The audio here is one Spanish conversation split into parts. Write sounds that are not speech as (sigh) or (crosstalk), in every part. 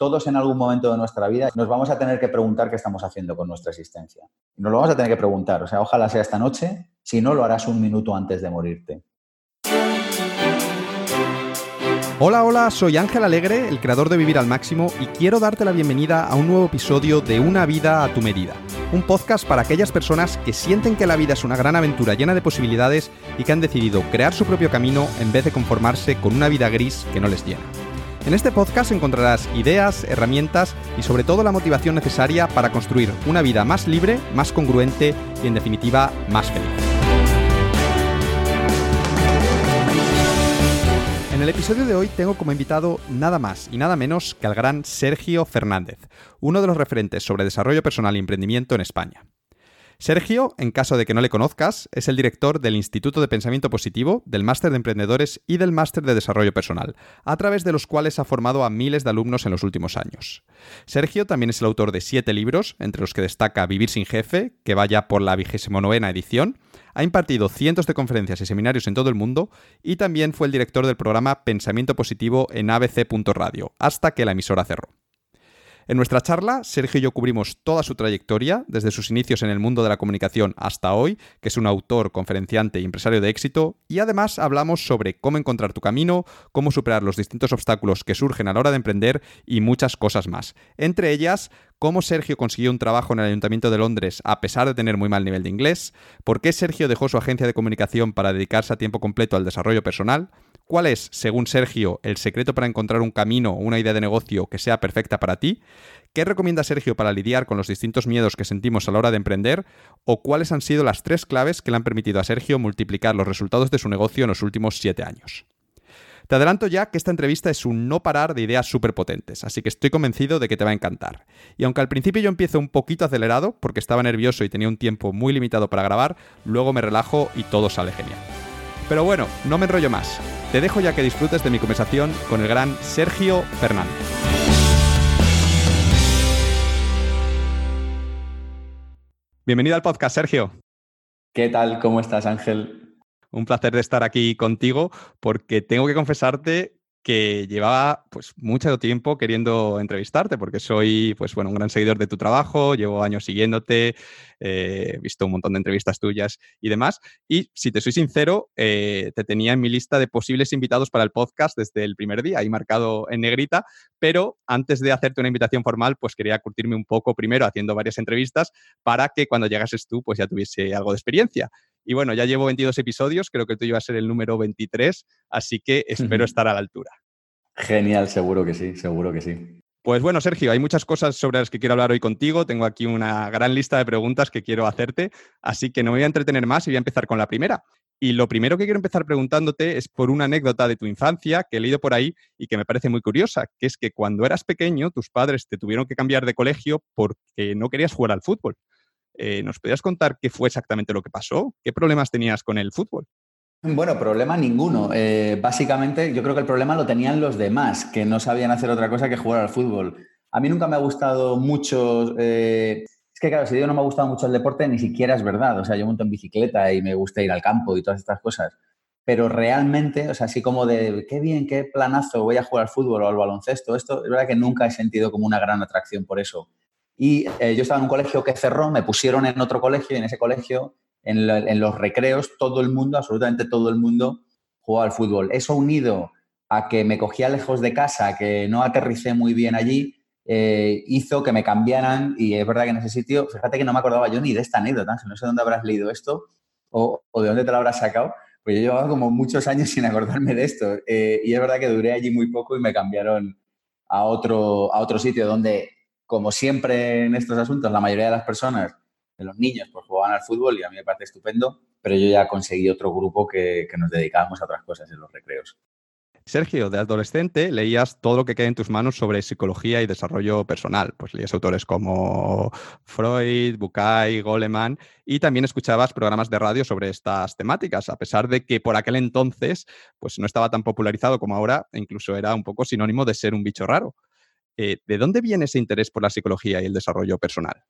todos en algún momento de nuestra vida nos vamos a tener que preguntar qué estamos haciendo con nuestra existencia. Nos lo vamos a tener que preguntar, o sea, ojalá sea esta noche, si no lo harás un minuto antes de morirte. Hola, hola, soy Ángel Alegre, el creador de Vivir al Máximo, y quiero darte la bienvenida a un nuevo episodio de Una vida a tu medida, un podcast para aquellas personas que sienten que la vida es una gran aventura llena de posibilidades y que han decidido crear su propio camino en vez de conformarse con una vida gris que no les llena. En este podcast encontrarás ideas, herramientas y sobre todo la motivación necesaria para construir una vida más libre, más congruente y en definitiva más feliz. En el episodio de hoy tengo como invitado nada más y nada menos que al gran Sergio Fernández, uno de los referentes sobre desarrollo personal y emprendimiento en España. Sergio, en caso de que no le conozcas, es el director del Instituto de Pensamiento Positivo, del Máster de Emprendedores y del Máster de Desarrollo Personal, a través de los cuales ha formado a miles de alumnos en los últimos años. Sergio también es el autor de siete libros, entre los que destaca Vivir sin jefe, que vaya por la vigésimo novena edición, ha impartido cientos de conferencias y seminarios en todo el mundo y también fue el director del programa Pensamiento Positivo en abc.radio, hasta que la emisora cerró. En nuestra charla, Sergio y yo cubrimos toda su trayectoria, desde sus inicios en el mundo de la comunicación hasta hoy, que es un autor, conferenciante y empresario de éxito, y además hablamos sobre cómo encontrar tu camino, cómo superar los distintos obstáculos que surgen a la hora de emprender y muchas cosas más. Entre ellas, cómo Sergio consiguió un trabajo en el Ayuntamiento de Londres a pesar de tener muy mal nivel de inglés, por qué Sergio dejó su agencia de comunicación para dedicarse a tiempo completo al desarrollo personal, cuál es, según Sergio, el secreto para encontrar un camino o una idea de negocio que sea perfecta para ti, qué recomienda Sergio para lidiar con los distintos miedos que sentimos a la hora de emprender, o cuáles han sido las tres claves que le han permitido a Sergio multiplicar los resultados de su negocio en los últimos siete años. Te adelanto ya que esta entrevista es un no parar de ideas súper potentes, así que estoy convencido de que te va a encantar. Y aunque al principio yo empiezo un poquito acelerado, porque estaba nervioso y tenía un tiempo muy limitado para grabar, luego me relajo y todo sale genial. Pero bueno, no me enrollo más. Te dejo ya que disfrutes de mi conversación con el gran Sergio Fernández. Bienvenido al podcast, Sergio. ¿Qué tal? ¿Cómo estás, Ángel? un placer de estar aquí contigo porque tengo que confesarte que llevaba pues mucho tiempo queriendo entrevistarte porque soy pues bueno un gran seguidor de tu trabajo, llevo años siguiéndote, eh, he visto un montón de entrevistas tuyas y demás y si te soy sincero eh, te tenía en mi lista de posibles invitados para el podcast desde el primer día, ahí marcado en negrita, pero antes de hacerte una invitación formal pues quería curtirme un poco primero haciendo varias entrevistas para que cuando llegases tú pues ya tuviese algo de experiencia. Y bueno, ya llevo 22 episodios, creo que el tuyo va a ser el número 23, así que espero estar a la altura. Genial, seguro que sí, seguro que sí. Pues bueno, Sergio, hay muchas cosas sobre las que quiero hablar hoy contigo. Tengo aquí una gran lista de preguntas que quiero hacerte, así que no me voy a entretener más y voy a empezar con la primera. Y lo primero que quiero empezar preguntándote es por una anécdota de tu infancia que he leído por ahí y que me parece muy curiosa, que es que cuando eras pequeño tus padres te tuvieron que cambiar de colegio porque no querías jugar al fútbol. Eh, ¿Nos podrías contar qué fue exactamente lo que pasó? ¿Qué problemas tenías con el fútbol? Bueno, problema ninguno. Eh, básicamente, yo creo que el problema lo tenían los demás, que no sabían hacer otra cosa que jugar al fútbol. A mí nunca me ha gustado mucho. Eh, es que, claro, si digo no me ha gustado mucho el deporte, ni siquiera es verdad. O sea, yo monto en bicicleta y me gusta ir al campo y todas estas cosas. Pero realmente, o sea, así como de qué bien, qué planazo, voy a jugar al fútbol o al baloncesto, esto es verdad que nunca he sentido como una gran atracción por eso. Y eh, yo estaba en un colegio que cerró, me pusieron en otro colegio y en ese colegio, en, los recreos, todo el mundo, absolutamente todo el mundo, jugaba al fútbol. Eso unido a que me cogía lejos de casa, que no aterricé muy bien allí, eh, hizo que me cambiaran y es verdad que en ese sitio, fíjate que no me acordaba yo ni de esta anécdota, no sé dónde habrás leído esto o, de dónde te lo habrás sacado, pues yo llevaba como muchos años sin acordarme de esto eh, y es verdad que duré allí muy poco y me cambiaron a otro, a otro sitio donde como siempre en estos asuntos, la mayoría de las personas, de los niños, pues jugaban al fútbol y a mí me parece estupendo, pero yo ya conseguí otro grupo que, nos dedicábamos a otras cosas en los recreos. Sergio, de adolescente leías todo lo que queda en tus manos sobre psicología y desarrollo personal. Pues leías autores como Freud, Bucay, Goleman y también escuchabas programas de radio sobre estas temáticas, a pesar de que por aquel entonces pues no estaba tan popularizado como ahora, e incluso era un poco sinónimo de ser un bicho raro. Eh, ¿De dónde viene ese interés por la psicología y el desarrollo personal?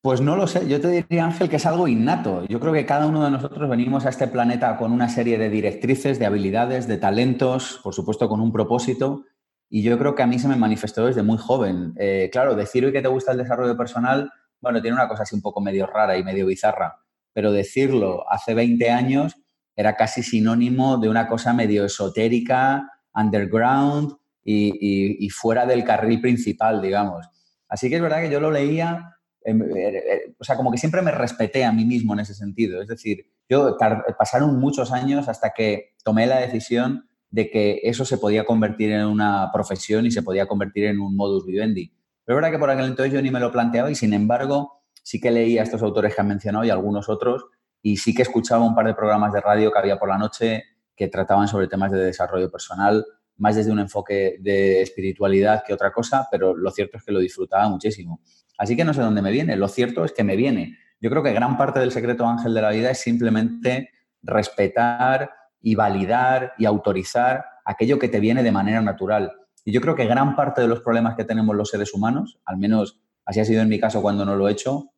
Pues no lo sé, yo te diría Ángel que es algo innato. Yo creo que cada uno de nosotros venimos a este planeta con una serie de directrices, de habilidades, de talentos, por supuesto con un propósito. Y yo creo que a mí se me manifestó desde muy joven. Eh, claro, decir hoy que te gusta el desarrollo personal, bueno, tiene una cosa así un poco medio rara y medio bizarra, pero decirlo hace 20 años era casi sinónimo de una cosa medio esotérica, underground y, fuera del carril principal, digamos. Así que es verdad que yo lo leía, em, er, er, o sea, como que siempre me respeté a mí mismo en ese sentido. Es decir, yo pasaron muchos años hasta que tomé la decisión de que eso se podía convertir en una profesión y se podía convertir en un modus vivendi. Pero es verdad que por aquel entonces yo ni me lo planteaba y sin embargo sí que leía a estos autores que han mencionado y algunos otros y sí que escuchaba un par de programas de radio que había por la noche que trataban sobre temas de desarrollo personal, más desde un enfoque de espiritualidad que otra cosa, pero lo cierto es que lo disfrutaba muchísimo. Así que no sé dónde me viene, lo cierto es que me viene. Yo creo que gran parte del secreto ángel de la vida es simplemente respetar y validar y autorizar aquello que te viene de manera natural. Y yo creo que gran parte de los problemas que tenemos los seres humanos, al menos así ha sido en mi caso cuando no lo he hecho,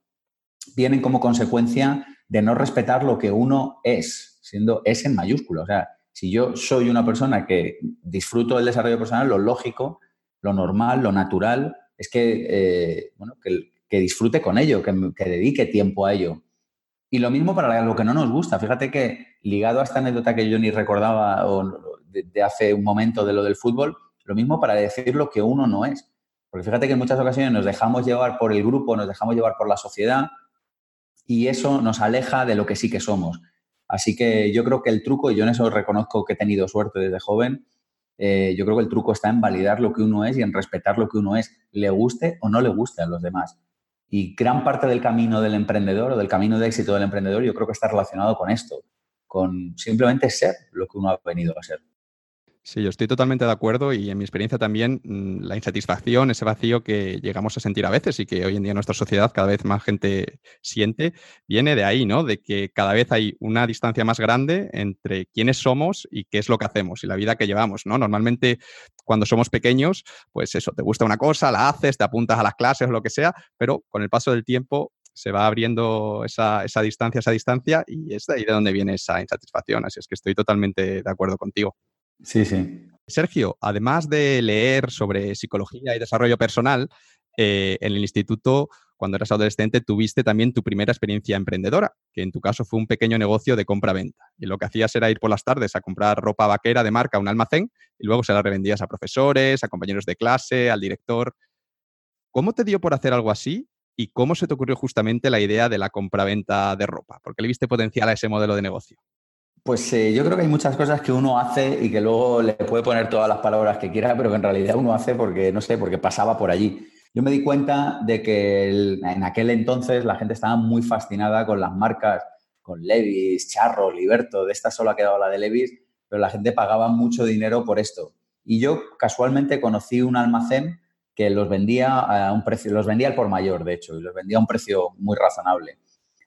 vienen como consecuencia de no respetar lo que uno es, siendo es en mayúscula. O sea, si yo soy una persona que disfruto del desarrollo personal, lo lógico, lo normal, lo natural, es que, eh, bueno, que, disfrute con ello, que, que dedique tiempo a ello. Y lo mismo para lo que no nos gusta. Fíjate que ligado a esta anécdota que yo ni recordaba de, hace un momento de lo del fútbol, lo mismo para decir lo que uno no es. Porque fíjate que en muchas ocasiones nos dejamos llevar por el grupo, nos dejamos llevar por la sociedad y eso nos aleja de lo que sí que somos. Así que yo creo que el truco, y yo en eso reconozco que he tenido suerte desde joven, eh, yo creo que el truco está en validar lo que uno es y en respetar lo que uno es, le guste o no le guste a los demás. Y gran parte del camino del emprendedor o del camino de éxito del emprendedor yo creo que está relacionado con esto, con simplemente ser lo que uno ha venido a ser. Sí, yo estoy totalmente de acuerdo y en mi experiencia también mm, la insatisfacción, ese vacío que llegamos a sentir a veces y que hoy en día nuestra sociedad cada vez más gente siente, viene de ahí, ¿no? De que cada vez hay una distancia más grande entre quiénes somos y qué es lo que hacemos y la vida que llevamos, ¿no? Normalmente cuando somos pequeños, pues eso, te gusta una cosa, la haces, te apuntas a las clases o lo que sea, pero con el paso del tiempo se va abriendo esa, esa distancia, esa distancia y es de ahí de donde viene esa insatisfacción. Así es que estoy totalmente de acuerdo contigo. Sí, sí. Sergio, además de leer sobre psicología y desarrollo personal, eh, en el instituto, cuando eras adolescente, tuviste también tu primera experiencia emprendedora, que en tu caso fue un pequeño negocio de compra-venta. Y lo que hacías era ir por las tardes a comprar ropa vaquera de marca a un almacén y luego se la revendías a profesores, a compañeros de clase, al director. ¿Cómo te dio por hacer algo así y cómo se te ocurrió justamente la idea de la compra-venta de ropa? ¿Por qué le viste potencial a ese modelo de negocio? Pues eh, yo creo que hay muchas cosas que uno hace y que luego le puede poner todas las palabras que quiera, pero que en realidad uno hace porque, no sé, porque pasaba por allí. Yo me di cuenta de que en aquel entonces la gente estaba muy fascinada con las marcas, con Levis, Charro, Liberto, de esta solo ha quedado la de Levis, pero la gente pagaba mucho dinero por esto. Y yo casualmente conocí un almacén que los vendía a un precio, los vendía al por mayor, de hecho, y los vendía a un precio muy razonable.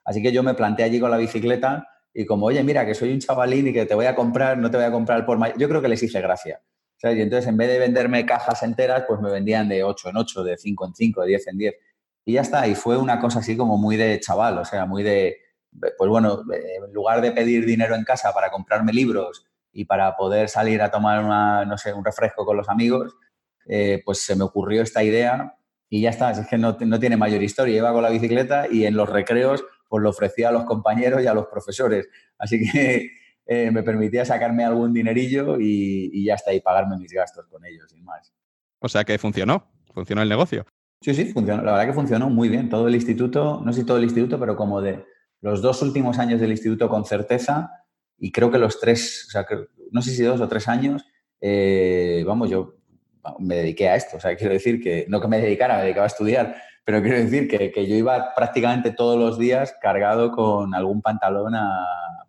Así que yo me planté allí con la bicicleta y como, oye, mira, que soy un chavalín y que te voy a comprar, no te voy a comprar por mayor. Yo creo que les hice gracia. Y entonces, en vez de venderme cajas enteras, pues me vendían de 8 en 8, de 5 en 5, de 10 en 10. Y ya está. Y fue una cosa así como muy de chaval, o sea, muy de, pues bueno, en lugar de pedir dinero en casa para comprarme libros y para poder salir a tomar una, no sé, un refresco con los amigos, eh, pues se me ocurrió esta idea y ya está. Es que no, no tiene mayor historia. Iba con la bicicleta y en los recreos pues lo ofrecía a los compañeros y a los profesores. Así que (laughs) eh, me permitía sacarme algún dinerillo y, ya está, y pagarme mis gastos con ellos, sin más. O sea que funcionó, funcionó el negocio. Sí, sí, funcionó. La verdad que funcionó muy bien. Todo el instituto, no sé si todo el instituto, pero como de los dos últimos años del instituto con certeza, y creo que los tres, o sea, no sé si dos o tres años, eh, vamos, yo me dediqué a esto. O sea, quiero decir que no que me dedicara, me dedicaba a estudiar, pero quiero decir que, que, yo iba prácticamente todos los días cargado con algún pantalón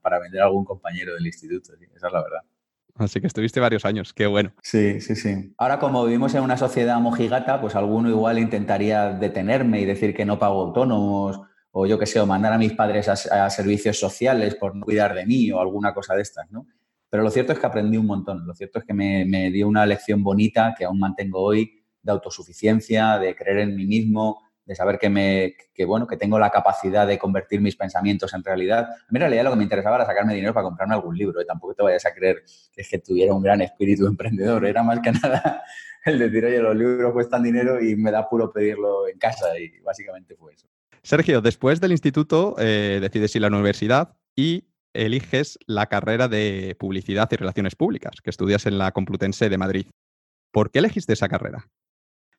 para vender a algún compañero del instituto. Esa es la verdad. Así que estuviste varios años, qué bueno. Sí, sí, sí. Ahora como vivimos en una sociedad mojigata, pues alguno igual intentaría detenerme y decir que no pago autónomos o yo qué sé, o mandar a mis padres a, servicios sociales por no cuidar de mí o alguna cosa de estas, ¿no? Pero lo cierto es que aprendí un montón. Lo cierto es que me, me dio una lección bonita que aún mantengo hoy de autosuficiencia, de creer en mí mismo, de saber que, me, que, bueno, que tengo la capacidad de convertir mis pensamientos en realidad. A mí en realidad lo que me interesaba era sacarme dinero para comprarme algún libro. ¿eh? Tampoco te vayas a creer que es que tuviera un gran espíritu emprendedor. Era más que (laughs) nada el decir, oye, los libros cuestan dinero y me da puro pedirlo en casa. Y básicamente fue eso. Sergio, después del instituto eh, decides ir a la universidad y eliges la carrera de Publicidad y Relaciones Públicas, que estudias en la Complutense de Madrid. ¿Por qué elegiste esa carrera?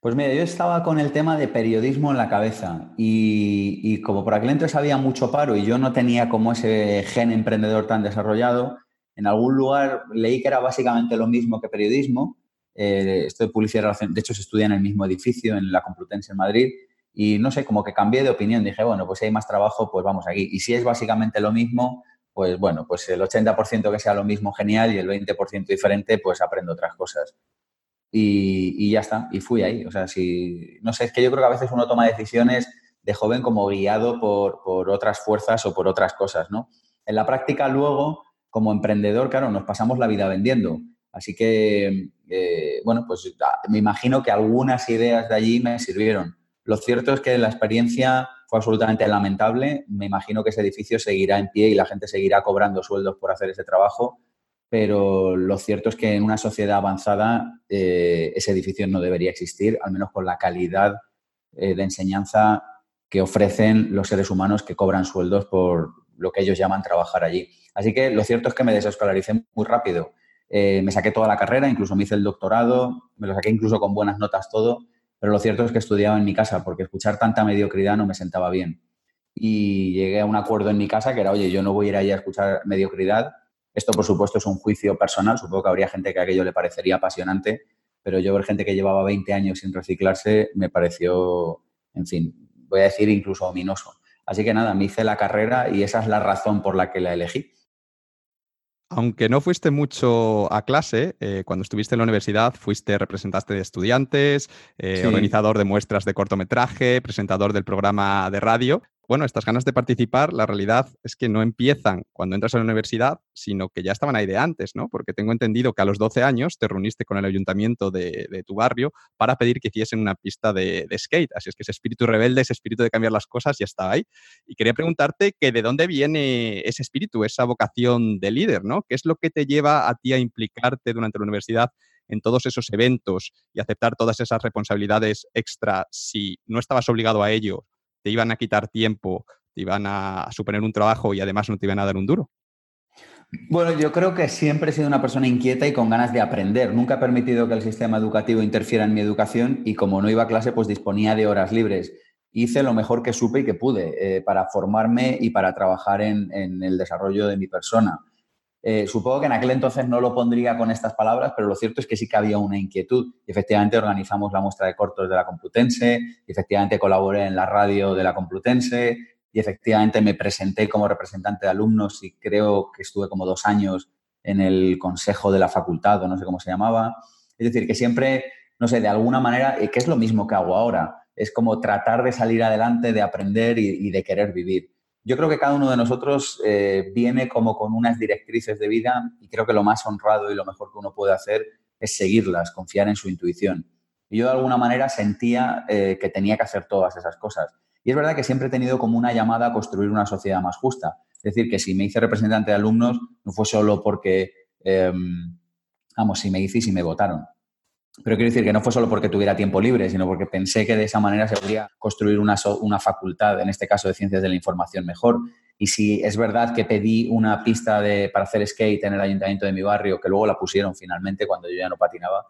Pues mira, yo estaba con el tema de periodismo en la cabeza y, como por aquel entonces había mucho paro y yo no tenía como ese gen emprendedor tan desarrollado, en algún lugar leí que era básicamente lo mismo que periodismo. Eh, esto de publicidad de hecho se estudia en el mismo edificio, en la Complutense en Madrid, y no sé, como que cambié de opinión. Dije, bueno, pues si hay más trabajo, pues vamos aquí. Y si es básicamente lo mismo, pues bueno, pues el 80% que sea lo mismo, genial, y el 20% diferente, pues aprendo otras cosas. Y, ya está, y fui ahí. O sea, si, no sé, es que yo creo que a veces uno toma decisiones de joven como guiado por, otras fuerzas o por otras cosas, ¿no? En la práctica luego, como emprendedor, claro, nos pasamos la vida vendiendo. Así que, eh, bueno, pues ah, me imagino que algunas ideas de allí me sirvieron. Lo cierto es que la experiencia fue absolutamente lamentable. Me imagino que ese edificio seguirá en pie y la gente seguirá cobrando sueldos por hacer ese trabajo, pero lo cierto es que en una sociedad avanzada eh, ese edificio no debería existir, al menos con la calidad eh, de enseñanza que ofrecen los seres humanos que cobran sueldos por lo que ellos llaman trabajar allí. Así que lo cierto es que me desescolaricé muy rápido. Eh, me saqué toda la carrera, incluso me hice el doctorado, me lo saqué incluso con buenas notas todo, pero lo cierto es que estudiaba en mi casa porque escuchar tanta mediocridad no me sentaba bien. Y llegué a un acuerdo en mi casa que era, oye, yo no voy a ir allí a escuchar mediocridad, esto, por supuesto, es un juicio personal. Supongo que habría gente que aquello le parecería apasionante, pero yo ver gente que llevaba 20 años sin reciclarse me pareció, en fin, voy a decir incluso ominoso. Así que nada, me hice la carrera y esa es la razón por la que la elegí. Aunque no fuiste mucho a clase, eh, cuando estuviste en la universidad fuiste representante de estudiantes, eh, organizador de muestras de cortometraje, presentador del programa de radio bueno, estas ganas de participar, la realidad es que no empiezan cuando entras a la universidad, sino que ya estaban ahí de antes, ¿no? Porque tengo entendido que a los 12 años te reuniste con el ayuntamiento de, tu barrio para pedir que hiciesen una pista de, skate. Así es que ese espíritu rebelde, ese espíritu de cambiar las cosas ya está ahí. Y quería preguntarte que de dónde viene ese espíritu, esa vocación de líder, ¿no? ¿Qué es lo que te lleva a ti a implicarte durante la universidad en todos esos eventos y aceptar todas esas responsabilidades extra si no estabas obligado a ello te iban a quitar tiempo, te iban a suponer un trabajo y además no te iban a dar un duro? Bueno, yo creo que siempre he sido una persona inquieta y con ganas de aprender. Nunca he permitido que el sistema educativo interfiera en mi educación y como no iba a clase, pues disponía de horas libres. Hice lo mejor que supe y que pude eh, para formarme y para trabajar en, en el desarrollo de mi persona. Eh, supongo que en aquel entonces no lo pondría con estas palabras, pero lo cierto es que sí que había una inquietud. efectivamente organizamos la muestra de cortos de la Complutense, y efectivamente colaboré en la radio de la Complutense, y efectivamente me presenté como representante de alumnos y creo que estuve como dos años en el consejo de la facultad, o no sé cómo se llamaba. Es decir, que siempre, no sé, de alguna manera, eh, que es lo mismo que hago ahora, es como tratar de salir adelante, de aprender y de querer vivir yo creo que cada uno de nosotros eh, viene como con unas directrices de vida y creo que lo más honrado y lo mejor que uno puede hacer es seguirlas, confiar en su intuición. Y yo de alguna manera sentía eh, que tenía que hacer todas esas cosas. Y es verdad que siempre he tenido como una llamada a construir una sociedad más justa. Es decir, que si me hice representante de alumnos no fue solo porque, em, vamos, si me hice y si me votaron. Pero quiero decir que no fue solo porque tuviera tiempo libre, sino porque pensé que de esa manera se podría construir una, una facultad, en este caso de ciencias de la información, mejor. Y si es verdad que pedí una pista de, para hacer skate en el ayuntamiento de mi barrio, que luego la pusieron finalmente cuando yo ya no patinaba,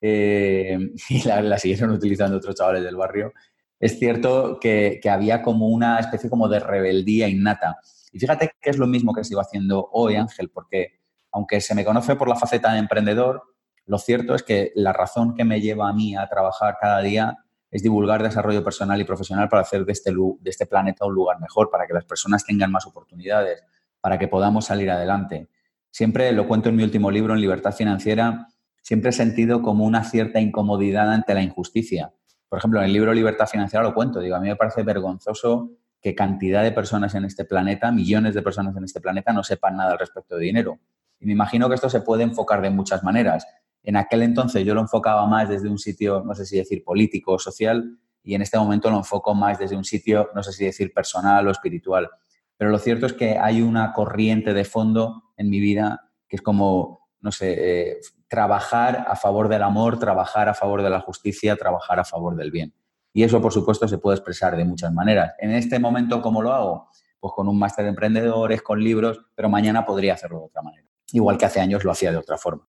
eh, (laughs) y la, siguieron utilizando otros chavales del barrio, es cierto que, que, había como una especie como de rebeldía innata. Y fíjate que es lo mismo que sigo haciendo hoy, Ángel, porque aunque se me conoce por la faceta de emprendedor, lo cierto es que la razón que me lleva a mí a trabajar cada día es divulgar desarrollo personal y profesional para hacer de este, de este planeta un lugar mejor, para que las personas tengan más oportunidades, para que podamos salir adelante. Siempre, lo cuento en mi último libro, en Libertad Financiera, siempre he sentido como una cierta incomodidad ante la injusticia. Por ejemplo, en el libro Libertad Financiera lo cuento, digo, a mí me parece vergonzoso que cantidad de personas en este planeta, millones de personas en este planeta, no sepan nada al respecto de dinero. Y me imagino que esto se puede enfocar de muchas maneras. En aquel entonces yo lo enfocaba más desde un sitio, no sé si decir político o social, y en este momento lo enfoco más desde un sitio, no sé si decir personal o espiritual. Pero lo cierto es que hay una corriente de fondo en mi vida que es como, no sé, eh, trabajar a favor del amor, trabajar a favor de la justicia, trabajar a favor del bien. Y eso, por supuesto, se puede expresar de muchas maneras. En este momento, ¿cómo lo hago? Pues con un máster de emprendedores, con libros, pero mañana podría hacerlo de otra manera. Igual que hace años lo hacía de otra forma.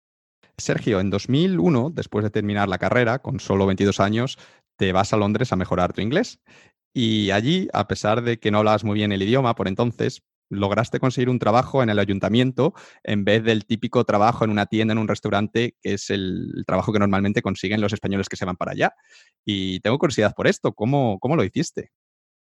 Sergio, en 2001, después de terminar la carrera, con solo 22 años, te vas a Londres a mejorar tu inglés. Y allí, a pesar de que no hablabas muy bien el idioma por entonces, lograste conseguir un trabajo en el ayuntamiento en vez del típico trabajo en una tienda, en un restaurante, que es el trabajo que normalmente consiguen los españoles que se van para allá. Y tengo curiosidad por esto, ¿cómo, cómo lo hiciste?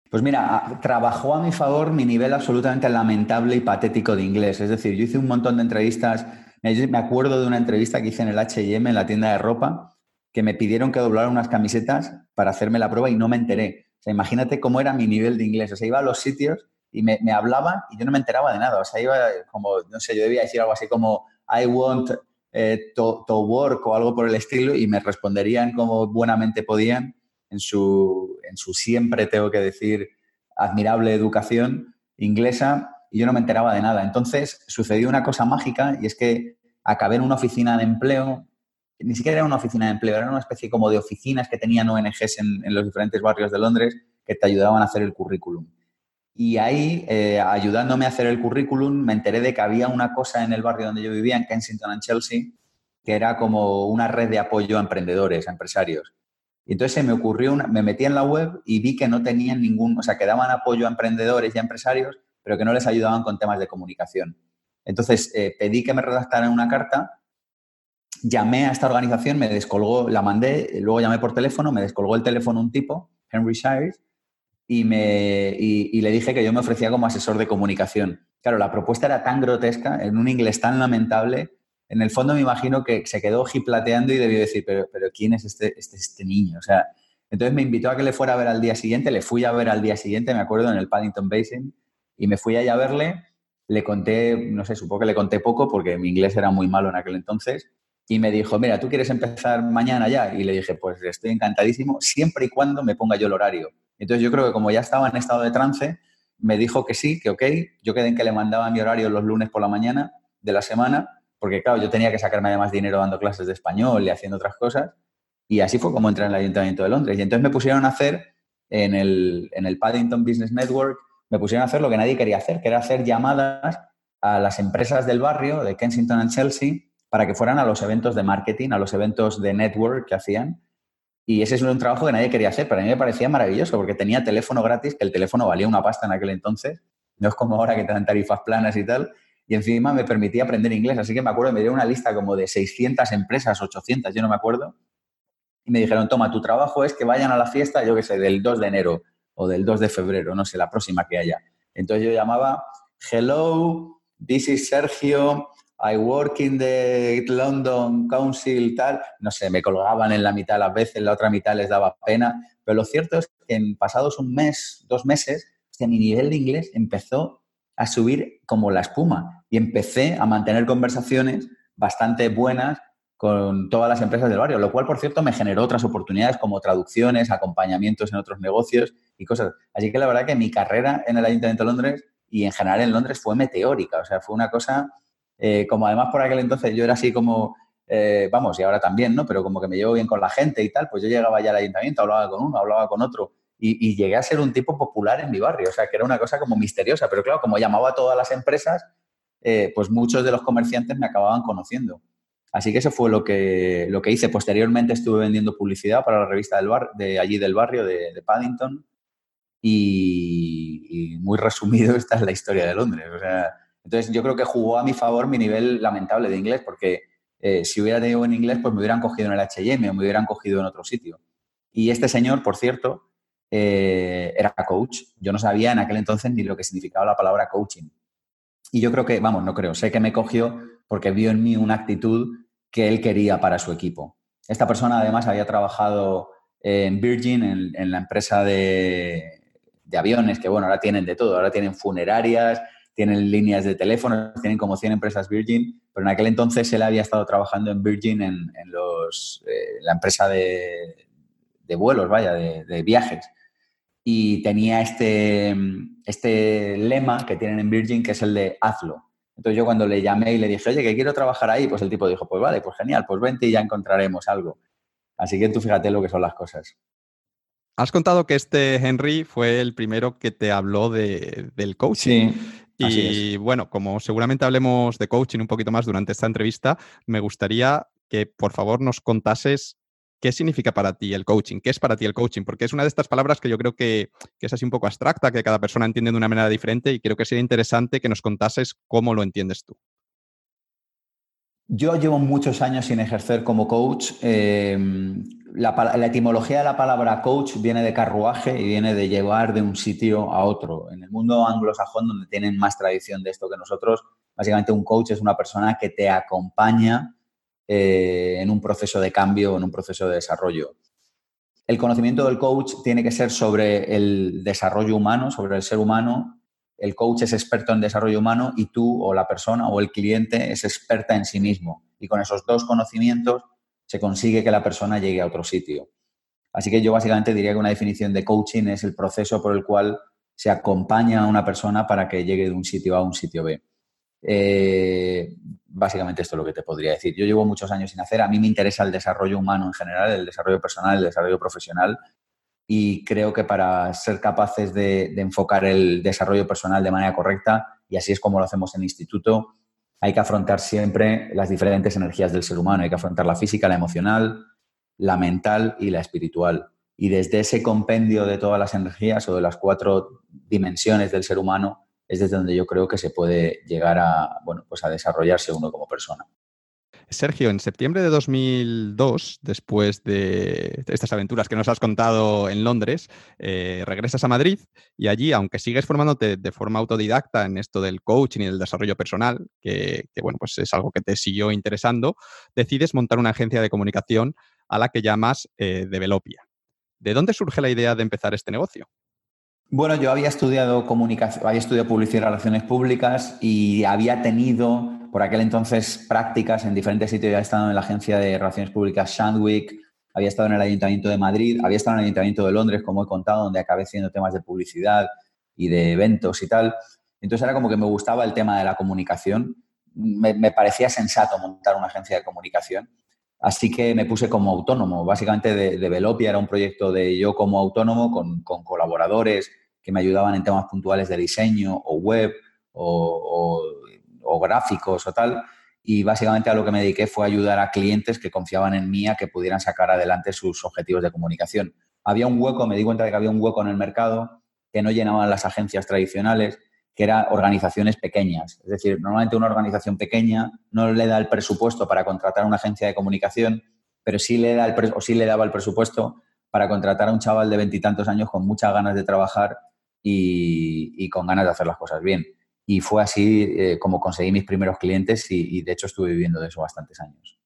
Pues mira, trabajó a mi favor mi nivel absolutamente lamentable y patético de inglés. Es decir, yo hice un montón de entrevistas. Me acuerdo de una entrevista que hice en el HM, en la tienda de ropa, que me pidieron que doblara unas camisetas para hacerme la prueba y no me enteré. O sea, imagínate cómo era mi nivel de inglés. O sea, iba a los sitios y me, me hablaban y yo no me enteraba de nada. O sea, iba como, no sé, yo debía decir algo así como, I want eh, to, to, work o algo por el estilo y me responderían como buenamente podían en su, en su siempre, tengo que decir, admirable educación inglesa y yo no me enteraba de nada. Entonces sucedió una cosa mágica y es que acabé en una oficina de empleo, ni siquiera era una oficina de empleo, era una especie como de oficinas que tenían ONGs en, los diferentes barrios de Londres que te ayudaban a hacer el currículum. Y ahí, eh, ayudándome a hacer el currículum, me enteré de que había una cosa en el barrio donde yo vivía, en Kensington and Chelsea, que era como una red de apoyo a emprendedores, a empresarios. Y entonces se me ocurrió, una, me metí en la web y vi que no tenían ningún, o sea, que daban apoyo a emprendedores y a empresarios, pero que no les ayudaban con temas de comunicación. Entonces eh, pedí que me redactaran una carta, llamé a esta organización, me descolgó, la mandé, luego llamé por teléfono, me descolgó el teléfono un tipo, Henry Shires, y, me, y, le dije que yo me ofrecía como asesor de comunicación. Claro, la propuesta era tan grotesca, en un inglés tan lamentable, en el fondo me imagino que se quedó jiplateando y debió decir, pero, pero ¿quién es este, este, este niño? O sea, entonces me invitó a que le fuera a ver al día siguiente, le fui a ver al día siguiente, me acuerdo, en el Paddington Basin, y me fui allá a verle, le conté, no sé, supongo que le conté poco porque mi inglés era muy malo en aquel entonces, y me dijo, mira, ¿tú quieres empezar mañana ya? Y le dije, pues estoy encantadísimo, siempre y cuando me ponga yo el horario. Entonces yo creo que como ya estaba en estado de trance, me dijo que sí, que ok. Yo quedé en que le mandaba mi horario los lunes por la mañana de la semana porque claro, yo tenía que sacarme además dinero dando clases de español y haciendo otras cosas. Y así fue como entré en el Ayuntamiento de Londres. Y entonces me pusieron a hacer en el, en el Paddington Business Network, me pusieron a hacer lo que nadie quería hacer, que era hacer llamadas a las empresas del barrio, de Kensington and Chelsea, para que fueran a los eventos de marketing, a los eventos de network que hacían. Y ese es un trabajo que nadie quería hacer, pero a mí me parecía maravilloso porque tenía teléfono gratis, que el teléfono valía una pasta en aquel entonces. No es como ahora que te dan tarifas planas y tal y encima me permitía aprender inglés. Así que me acuerdo, me dieron una lista como de 600 empresas, 800, yo no me acuerdo, y me dijeron, toma, tu trabajo es que vayan a la fiesta, yo qué sé, del 2 de enero o del 2 de febrero, no sé, la próxima que haya. Entonces yo llamaba, hello, this is Sergio, I work in the London Council, tal, no sé, me colgaban en la mitad las veces, la otra mitad les daba pena, pero lo cierto es que en pasados un mes, dos meses, mi nivel de inglés empezó a subir como la espuma y empecé a mantener conversaciones bastante buenas con todas las empresas del barrio, lo cual, por cierto, me generó otras oportunidades como traducciones, acompañamientos en otros negocios y cosas. Así que la verdad que mi carrera en el Ayuntamiento de Londres y en general en Londres fue meteórica, o sea, fue una cosa, eh, como además por aquel entonces yo era así como, eh, vamos, y ahora también, ¿no? Pero como que me llevo bien con la gente y tal, pues yo llegaba ya al ayuntamiento, hablaba con uno, hablaba con otro y, llegué a ser un tipo popular en mi barrio, o sea, que era una cosa como misteriosa, pero claro, como llamaba a todas las empresas, eh, pues muchos de los comerciantes me acababan conociendo. Así que eso fue lo que, lo que hice. Posteriormente estuve vendiendo publicidad para la revista del bar, de allí del barrio, de, Paddington, y, muy resumido, (laughs) esta es la historia de Londres. O sea, entonces yo creo que jugó a mi favor mi nivel lamentable de inglés, porque eh, si hubiera tenido en inglés, pues me hubieran cogido en el H&M o me hubieran cogido en otro sitio. Y este señor, por cierto, eh, era coach. Yo no sabía en aquel entonces ni lo que significaba la palabra coaching. Y yo creo que, vamos, no creo, sé que me cogió porque vio en mí una actitud que él quería para su equipo. Esta persona además había trabajado en Virgin, en, la empresa de, aviones, que bueno, ahora tienen de todo, ahora tienen funerarias, tienen líneas de teléfono, tienen como 100 empresas Virgin, pero en aquel entonces él había estado trabajando en Virgin en, los, eh, la empresa de, vuelos, vaya, de, viajes. Y tenía este, este lema que tienen en Virgin, que es el de hazlo. Entonces yo cuando le llamé y le dije, oye, que quiero trabajar ahí, pues el tipo dijo, pues vale, pues genial, pues vente y ya encontraremos algo. Así que tú fíjate lo que son las cosas. Has contado que este Henry fue el primero que te habló de, del coaching. Sí, y bueno, como seguramente hablemos de coaching un poquito más durante esta entrevista, me gustaría que por favor nos contases qué significa para ti el coaching, qué es para ti el coaching, porque es una de estas palabras que yo creo que, es así un poco abstracta, que cada persona entiende de una manera diferente y creo que sería interesante que nos contases cómo lo entiendes tú. Yo llevo muchos años sin ejercer como coach. Em, la, etimología de la palabra coach viene de carruaje y viene de llevar de un sitio a otro. En el mundo anglosajón, donde tienen más tradición de esto que nosotros, básicamente un coach es una persona que te acompaña eh, en un proceso de cambio, en un proceso de desarrollo. El conocimiento del coach tiene que ser sobre el desarrollo humano, sobre el ser humano, el coach es experto en desarrollo humano y tú o la persona o el cliente es experta en sí mismo. Y con esos dos conocimientos se consigue que la persona llegue a otro sitio. Así que yo básicamente diría que una definición de coaching es el proceso por el cual se acompaña a una persona para que llegue de un sitio A a un sitio B. Eh, básicamente esto es lo que te podría decir. Yo llevo muchos años sin hacer, a mí me interesa el desarrollo humano en general, el desarrollo personal, el desarrollo profesional y creo que para ser capaces de, enfocar el desarrollo personal de manera correcta, y así es como lo hacemos en el instituto, hay que afrontar siempre las diferentes energías del ser humano. Hay que afrontar la física, la emocional, la mental y la espiritual. Y desde ese compendio de todas las energías o de las cuatro dimensiones del ser humano es desde donde yo creo que se puede llegar a, bueno, pues a desarrollarse uno como persona. Sergio, en septiembre de 2002, después de estas aventuras que nos has contado en Londres, eh, regresas a Madrid y allí, aunque sigues formándote de forma autodidacta en esto del coaching y del desarrollo personal, que, bueno, pues es algo que te siguió interesando, decides montar una agencia de comunicación a la que llamas eh, Developia. ¿De dónde surge la idea de empezar este negocio? Bueno, yo había estudiado comunicación, había estudiado publicidad y relaciones públicas y había tenido por aquel entonces prácticas en diferentes sitios. Había estado en la agencia de relaciones públicas Shandwick, había estado en el Ayuntamiento de Madrid, había estado en el Ayuntamiento de Londres, como he contado, donde acabé haciendo temas de publicidad y de eventos y tal. Entonces era como que me gustaba el tema de la comunicación. Me, parecía sensato montar una agencia de comunicación. Así que me puse como autónomo. Básicamente, de, Developia era un proyecto de yo como autónomo con, con colaboradores que me ayudaban en temas puntuales de diseño o web o, gráficos o tal. Y básicamente a lo que me dediqué fue ayudar a clientes que confiaban en mí a que pudieran sacar adelante sus objetivos de comunicación. Había un hueco, me di cuenta de que había un hueco en el mercado que no llenaban las agencias tradicionales, que eran organizaciones pequeñas. Es decir, normalmente una organización pequeña no le da el presupuesto para contratar una agencia de comunicación, pero sí le, da el, o sí le daba el presupuesto para contratar a un chaval de veintitantos años con muchas ganas de trabajar y, con ganas de hacer las cosas bien. Y fue así eh, como conseguí mis primeros clientes y, y de hecho estuve viviendo de eso bastantes años.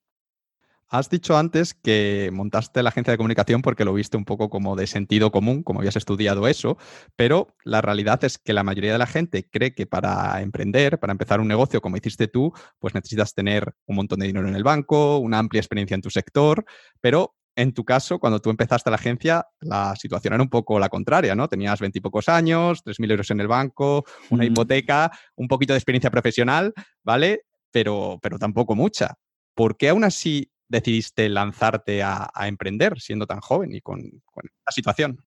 Has dicho antes que montaste la agencia de comunicación porque lo viste un poco como de sentido común, como habías estudiado eso, pero la realidad es que la mayoría de la gente cree que para emprender, para empezar un negocio como hiciste tú, pues necesitas tener un montón de dinero en el banco, una amplia experiencia en tu sector, pero en tu caso, cuando tú empezaste la agencia, la situación era un poco la contraria, ¿no? Tenías veintipocos años, 3.000 euros en el banco, una hipoteca, un poquito de experiencia profesional, ¿vale? Pero, pero tampoco mucha. ¿Por qué aún así decidiste lanzarte a, emprender siendo tan joven y con, con la situación?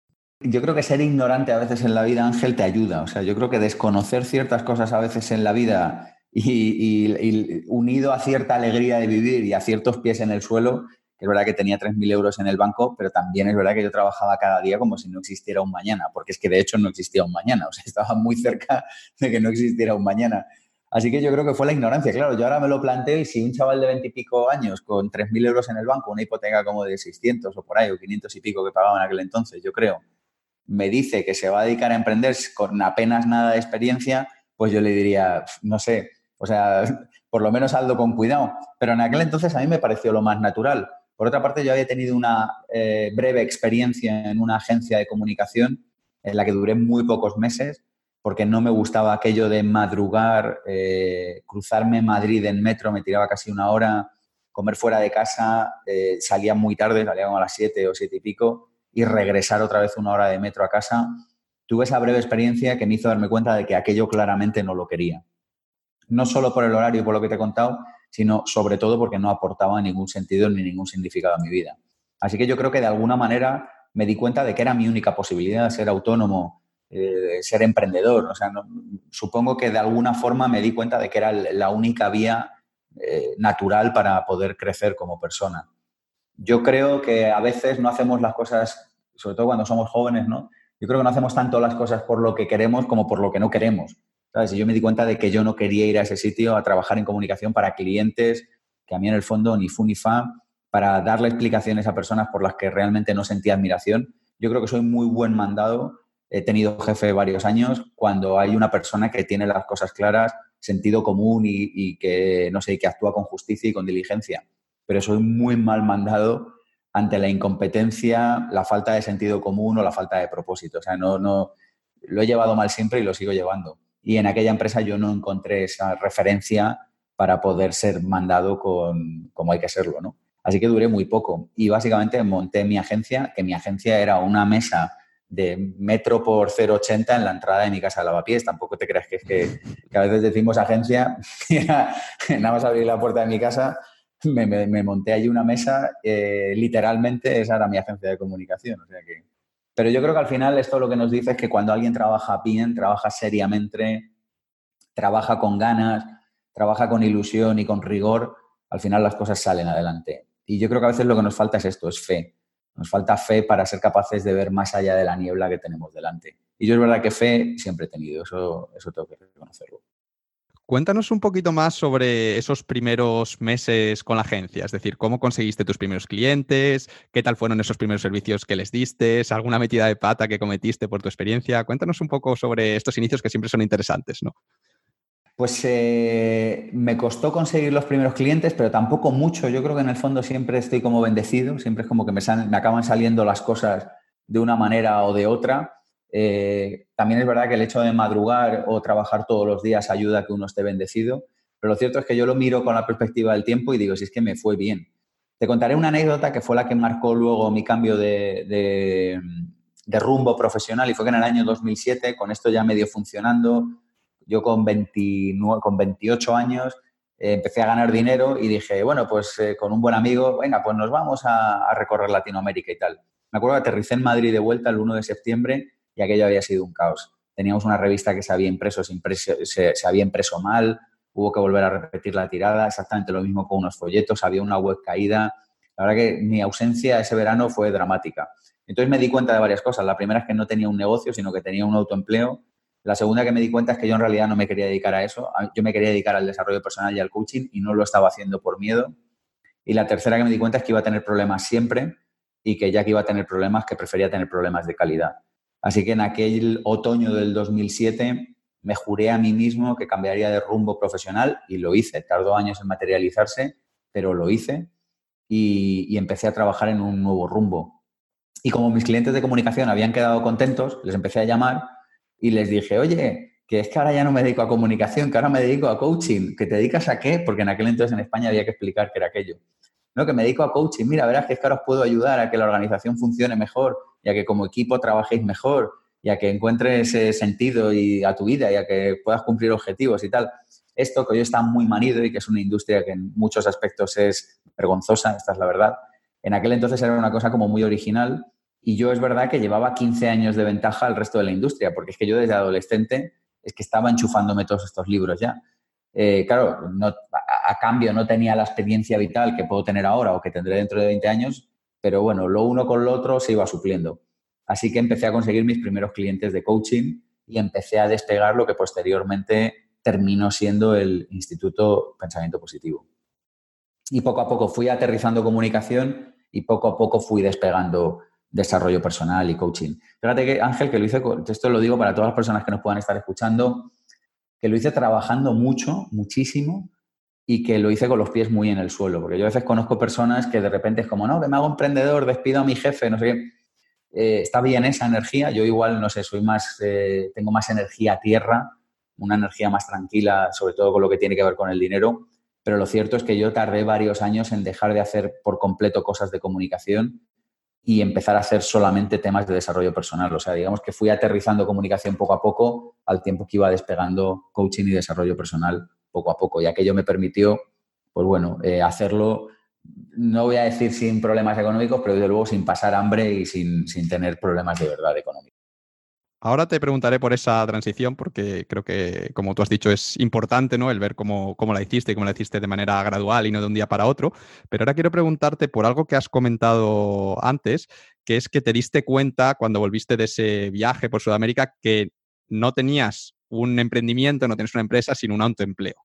Yo creo que ser ignorante a veces en la vida, Ángel, te ayuda. O sea, yo creo que desconocer ciertas cosas a veces en la vida y, unido a cierta alegría de vivir y a ciertos pies en el suelo, es verdad que tenía 3.000 euros en el banco, pero también es verdad que yo trabajaba cada día como si no existiera un mañana, porque es que de hecho no existía un mañana, (laughs) o sea, estaba muy cerca de que no existiera un mañana. Así que yo creo que fue la ignorancia. Claro, yo ahora me lo planteo y si un chaval de 20 y pico años con 3.000 euros en el banco, una hipoteca como de 600 o por ahí, o 500 y pico que pagaba en aquel entonces, yo creo, me dice que se va a dedicar a emprender con apenas nada de experiencia, pues yo le diría, no sé, o sea, (laughs) por lo menos algo con cuidado. Pero en aquel entonces a mí me pareció lo más natural. Por otra parte, yo había tenido una eh, breve experiencia en una agencia de comunicación en la que duré muy pocos meses porque no me gustaba aquello de madrugar, eh, cruzarme Madrid en metro, me tiraba casi una hora, comer fuera de casa, eh, salía muy tarde, salía como a las siete o siete y pico, y regresar otra vez una hora de metro a casa, tuve esa breve experiencia que me hizo darme cuenta de que aquello claramente no lo quería. No solo por el horario y por lo que te he contado, sino sobre todo porque no aportaba ningún sentido ni ningún significado a mi vida. Así que yo creo que de alguna manera me di cuenta de que era mi única posibilidad, ser autónomo, eh, ser emprendedor. O sea, supongo que de alguna forma me di cuenta de que era la única vía eh, natural para poder crecer como persona. Yo creo que a veces no hacemos las cosas, sobre todo cuando somos jóvenes, ¿no? Yo creo que no hacemos tanto las cosas por lo que queremos como por lo que no queremos. ¿Sabes? Y yo me di cuenta de que yo no quería ir a ese sitio a trabajar en comunicación para clientes, que a mí en el fondo ni fu ni fa, para darle explicaciones a personas por las que realmente no sentía admiración. Yo creo que soy muy buen mandado. He tenido jefe varios años cuando hay una persona que tiene las cosas claras, sentido común y, que, no sé, que actúa con justicia y con diligencia. Pero soy muy mal mandado ante la incompetencia, la falta de sentido común o la falta de propósito. O sea, no, no, lo he llevado mal siempre y lo sigo llevando. Y en aquella empresa yo no encontré esa referencia para poder ser mandado con, como hay que serlo, ¿no? Así que duré muy poco. Y básicamente monté mi agencia, que mi agencia era una mesa de metro por 0,80 en la entrada de mi casa de lavapiés. Tampoco te creas que es que, a veces decimos agencia, (laughs) nada más abrir la puerta de mi casa, me, monté allí una mesa, eh, literalmente esa era mi agencia de comunicación. O sea que... Pero yo creo que al final esto lo que nos dice es que cuando alguien trabaja bien, trabaja seriamente, trabaja con ganas, trabaja con ilusión y con rigor, al final las cosas salen adelante. Y yo creo que a veces lo que nos falta es esto, es fe. Nos falta fe para ser capaces de ver más allá de la niebla que tenemos delante. Y yo es verdad que fe siempre he tenido, eso, eso tengo que reconocerlo. Cuéntanos un poquito más sobre esos primeros meses con la agencia, es decir, cómo conseguiste tus primeros clientes, qué tal fueron esos primeros servicios que les diste, alguna metida de pata que cometiste por tu experiencia. Cuéntanos un poco sobre estos inicios que siempre son interesantes, ¿no? Pues eh, me costó conseguir los primeros clientes, pero tampoco mucho. Yo creo que en el fondo siempre estoy como bendecido, siempre es como que me, me acaban saliendo las cosas de una manera o de otra. Eh, también es verdad que el hecho de madrugar o trabajar todos los días ayuda a que uno esté bendecido, pero lo cierto es que yo lo miro con la perspectiva del tiempo y digo, si es que me fue bien. Te contaré una anécdota que fue la que marcó luego mi cambio de, rumbo profesional y fue que en el año 2007, con esto ya medio funcionando, yo con, 29, con 28 años eh, empecé a ganar dinero y dije, bueno, pues eh, con un buen amigo, venga, pues nos vamos a, recorrer Latinoamérica y tal. Me acuerdo que aterricé en Madrid de vuelta el 1 de septiembre aquello había sido un caos. Teníamos una revista que se había impreso, se, había impreso mal, hubo que volver a repetir la tirada, exactamente lo mismo con unos folletos, había una web caída. La verdad que mi ausencia ese verano fue dramática. Entonces me di cuenta de varias cosas. La primera es que no tenía un negocio, sino que tenía un autoempleo la segunda que me di cuenta es que yo en realidad no me quería dedicar a eso. Yo me quería dedicar al desarrollo personal y al coaching y no lo estaba haciendo por miedo. Y la tercera que me di cuenta es que iba a tener problemas siempre y que ya que iba a tener problemas, que prefería tener problemas de calidad. Así que en aquel otoño del 2007 me juré a mí mismo que cambiaría de rumbo profesional y lo hice. Tardó años en materializarse, pero lo hice y, empecé a trabajar en un nuevo rumbo. Y como mis clientes de comunicación habían quedado contentos, les empecé a llamar y les dije, oye, que es que ahora ya no me dedico a comunicación, que ahora me dedico a coaching, ¿que te dedicas a qué? Porque en aquel entonces en España había que explicar qué era aquello. No, que me dedico a coaching, mira, verás que es que ahora os puedo ayudar a que la organización funcione mejor y a que como equipo trabajéis mejor y a que encuentres ese sentido y a tu vida y a que puedas cumplir objetivos y tal. Esto que hoy está muy manido y que es una industria que en muchos aspectos es vergonzosa, esta es la verdad, en aquel entonces era una cosa como muy original y yo es verdad que llevaba 15 años de ventaja al resto de la industria, porque es que yo desde adolescente es que estaba enchufándome todos estos libros ya. Eh, claro, no, a, cambio no tenía la experiencia vital que puedo tener ahora o que tendré dentro de 20 años, pero bueno, lo uno con lo otro se iba supliendo. Así que empecé a conseguir mis primeros clientes de coaching y empecé a despegar lo que posteriormente terminó siendo el Instituto Pensamiento Positivo. Y poco a poco fui aterrizando comunicación y poco a poco fui despegando desarrollo personal y coaching. Fíjate que Ángel, que lo hice, esto lo digo para todas las personas que nos puedan estar escuchando, que lo hice trabajando mucho, muchísimo, y que lo hice con los pies muy en el suelo, porque yo a veces conozco personas que de repente es como, no, que me hago emprendedor, despido a mi jefe, no sé qué. Eh, está bien esa energía, yo igual, no sé, soy más, eh, tengo más energía tierra, una energía más tranquila, sobre todo con lo que tiene que ver con el dinero, pero lo cierto es que yo tardé varios años en dejar de hacer por completo cosas de comunicación y empezar a hacer solamente temas de desarrollo personal. O sea, digamos que fui aterrizando comunicación poco a poco al tiempo que iba despegando coaching y desarrollo personal poco a poco. Y aquello me permitió, pues bueno, eh, hacerlo, no voy a decir sin problemas económicos, pero desde luego sin pasar hambre y sin, sin tener problemas de verdad económicos. Ahora te preguntaré por esa transición, porque creo que, como tú has dicho, es importante ¿no? el ver cómo, cómo, la hiciste cómo la hiciste de manera gradual y no de un día para otro. Pero ahora quiero preguntarte por algo que has comentado antes, que es que te diste cuenta cuando volviste de ese viaje por Sudamérica que no tenías un emprendimiento, no tienes una empresa, sino un autoempleo.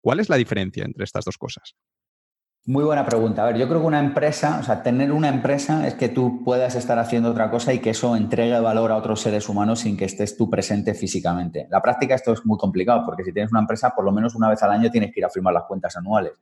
¿Cuál es la diferencia entre estas dos cosas? Muy buena pregunta. A ver, yo creo que una empresa, o sea, tener una empresa es que tú puedas estar haciendo otra cosa y que eso entregue valor a otros seres humanos sin que estés tú presente físicamente. En la práctica esto es muy complicado porque si tienes una empresa, por lo menos una vez al año tienes que ir a firmar las cuentas anuales,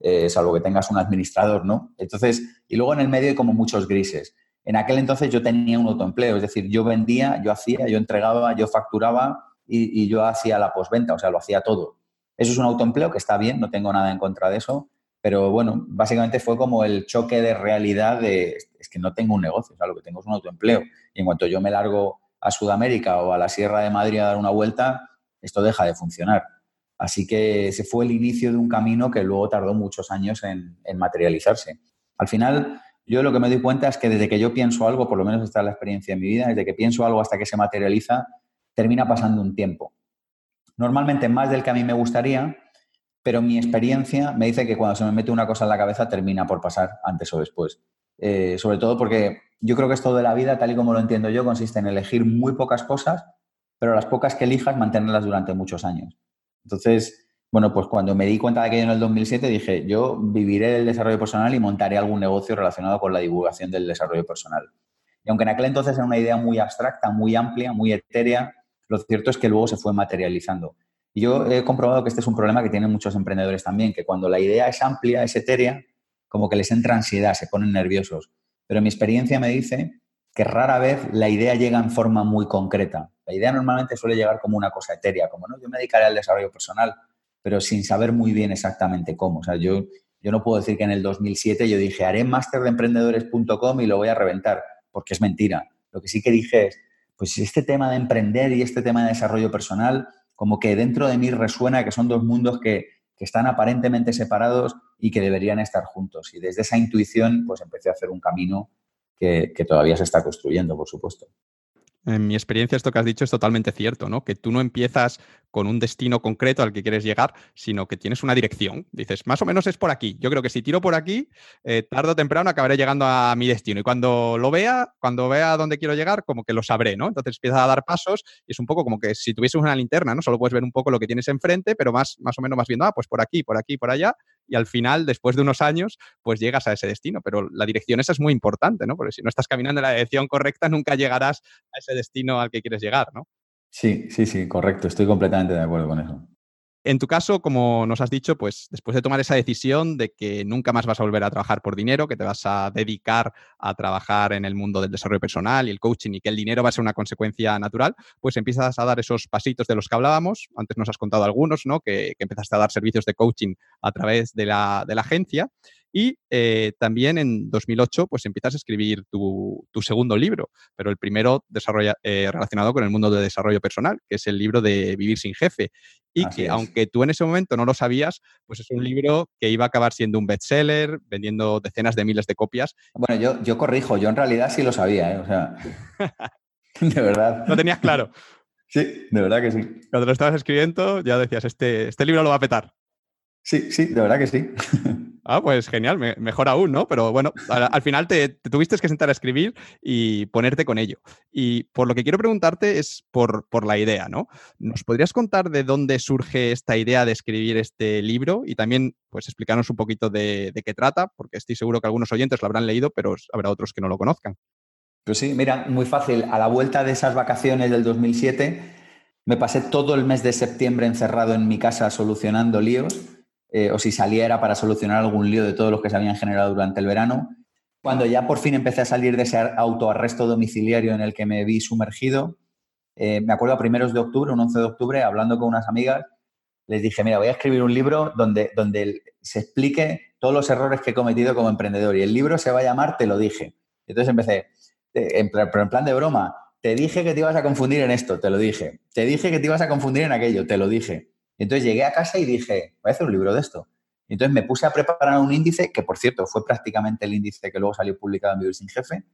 eh, salvo que tengas un administrador, ¿no? Entonces, y luego en el medio hay como muchos grises. En aquel entonces yo tenía un autoempleo, es decir, yo vendía, yo hacía, yo entregaba, yo facturaba y, yo hacía la posventa, o sea, lo hacía todo. Eso es un autoempleo que está bien, no tengo nada en contra de eso pero bueno, básicamente fue como el choque de realidad de, es que no tengo un negocio, o sea, lo que tengo es un autoempleo. Y en cuanto yo me largo a Sudamérica o a la Sierra de Madrid a dar una vuelta, esto deja de funcionar. Así que ese fue el inicio de un camino que luego tardó muchos años en, materializarse. Al final, yo lo que me doy cuenta es que desde que yo pienso algo, por lo menos esta es la experiencia en mi vida, desde que pienso algo hasta que se materializa, termina pasando un tiempo. Normalmente más del que a mí me gustaría, pero mi experiencia me dice que cuando se me mete una cosa en la cabeza termina por pasar antes o después. Eh, sobre todo porque yo creo que esto de la vida, tal y como lo entiendo yo, consiste en elegir muy pocas cosas, pero las pocas que elijas mantenerlas durante muchos años. Entonces, bueno, pues cuando me di cuenta de que en el 2007 dije, yo viviré del desarrollo personal y montaré algún negocio relacionado con la divulgación del desarrollo personal. Y aunque en aquel entonces era una idea muy abstracta, muy amplia, muy etérea, lo cierto es que luego se fue materializando. Yo he comprobado que este es un problema que tienen muchos emprendedores también, que cuando la idea es amplia, es etérea, como que les entra ansiedad, se ponen nerviosos. Pero mi experiencia me dice que rara vez la idea llega en forma muy concreta. La idea normalmente suele llegar como una cosa etérea, como no, yo me dedicaré al desarrollo personal, pero sin saber muy bien exactamente cómo. O sea, yo, yo no puedo decir que en el 2007 yo dije, haré máster de emprendedores.com y lo voy a reventar, porque es mentira. Lo que sí que dije es, pues este tema de emprender y este tema de desarrollo personal, como que dentro de mí resuena que son dos mundos que, están aparentemente separados y que deberían estar juntos. Y desde esa intuición, pues empecé a hacer un camino que todavía se está construyendo, por supuesto. En mi experiencia, esto que has dicho es totalmente cierto, ¿no? Que tú no empiezas con un destino concreto al que quieres llegar, sino que tienes una dirección. Dices, más o menos es por aquí. Yo creo que si tiro por aquí, eh, tarde o temprano acabaré llegando a mi destino. Y cuando lo vea, cuando vea dónde quiero llegar, como que lo sabré, ¿no? Entonces empiezas a dar pasos y es un poco como que si tuvieses una linterna, ¿no? Solo puedes ver un poco lo que tienes enfrente, pero más, más o menos vas viendo, ah, pues por aquí, por aquí, por allá. Y al final, después de unos años, pues llegas a ese destino. Pero la dirección esa es muy importante, ¿no? Porque si no estás caminando en la dirección correcta, nunca llegarás a ese destino al que quieres llegar, ¿no? Sí, sí, sí, correcto. Estoy completamente de acuerdo con eso. En tu caso, como nos has dicho, pues después de tomar esa decisión de que nunca más vas a volver a trabajar por dinero, que te vas a dedicar a trabajar en el mundo del desarrollo personal y el coaching y que el dinero va a ser una consecuencia natural, pues empiezas a dar esos pasitos de los que hablábamos. Antes nos has contado algunos, ¿no? Que, empezaste a dar servicios de coaching a través de la, de la agencia. Y eh, también en 2008, pues empiezas a escribir tu, segundo libro, pero el primero desarrolla, eh, relacionado con el mundo de desarrollo personal, que es el libro de Vivir sin jefe. Y que aunque tú en ese momento no lo sabías, pues es un libro que iba a acabar siendo un bestseller, vendiendo decenas de miles de copias. Bueno, yo, yo corrijo, yo en realidad sí lo sabía, ¿eh? o sea, (laughs) (laughs) de verdad. Lo tenías claro. (laughs) Sí, de verdad que sí. Cuando lo estabas escribiendo ya decías, este, este libro lo va a petar. Sí, sí, de verdad que sí. Ah, pues genial, mejor aún, ¿no? Pero bueno, al, final te, tuviste que sentar a escribir y ponerte con ello. Y por lo que quiero preguntarte es por, la idea, ¿no? ¿Nos podrías contar de dónde surge esta idea de escribir este libro y también, pues, explicarnos un poquito de, de qué trata? Porque estoy seguro que algunos oyentes lo habrán leído, pero habrá otros que no lo conozcan. Pues sí, mira, muy fácil. A la vuelta de esas vacaciones del 2007, me pasé todo el mes de septiembre encerrado en mi casa solucionando líos eh, o si salía era para solucionar algún lío de todos los que se habían generado durante el verano. Cuando ya por fin empecé a salir de ese autoarresto domiciliario en el que me vi sumergido, eh, me acuerdo a primeros de octubre, un 11 de octubre, hablando con unas amigas, les dije, mira, voy a escribir un libro donde, donde se explique todos los errores que he cometido como emprendedor y el libro se va a llamar Te lo dije. Entonces empecé, pero en plan de broma, te dije que te ibas a confundir en esto, te lo dije. Te dije que te ibas a confundir en aquello, te lo dije. Entonces llegué a casa y dije, voy a hacer un libro de esto. Entonces me puse a preparar un índice, que por cierto fue prácticamente el índice que luego salió publicado en Vivir sin Jefe,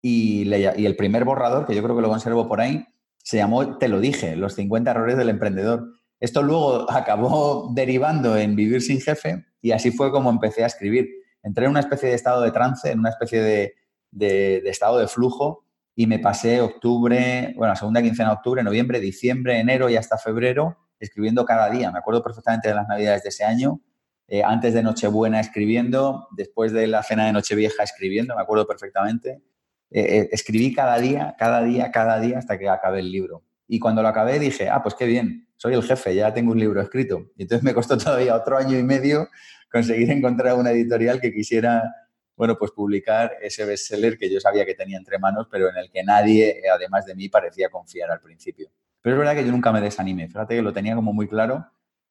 y, y, el primer borrador, que yo creo que lo conservo por ahí, se llamó Te lo dije, los 50 errores del emprendedor. Esto luego (laughs) acabó derivando en Vivir sin Jefe y así fue como empecé a escribir. Entré en una especie de estado de trance, en una especie de, de, de estado de flujo y me pasé octubre, bueno, segunda quincena de octubre, noviembre, diciembre, enero y hasta febrero escribiendo cada día. Me acuerdo perfectamente de las navidades de ese año, eh, antes de Nochebuena escribiendo, después de la cena de Nochevieja escribiendo, me acuerdo perfectamente. Eh, eh, escribí cada día, cada día, cada día hasta que acabé el libro. Y cuando lo acabé dije, ah, pues qué bien, soy el jefe, ya tengo un libro escrito. Y entonces me costó (laughs) todavía otro año y medio conseguir encontrar una editorial que quisiera bueno, pues publicar ese bestseller que yo sabía que tenía entre manos, pero en el que nadie, además de mí, parecía confiar al principio. Pero es verdad que yo nunca me desanimé, fíjate que lo tenía como muy claro.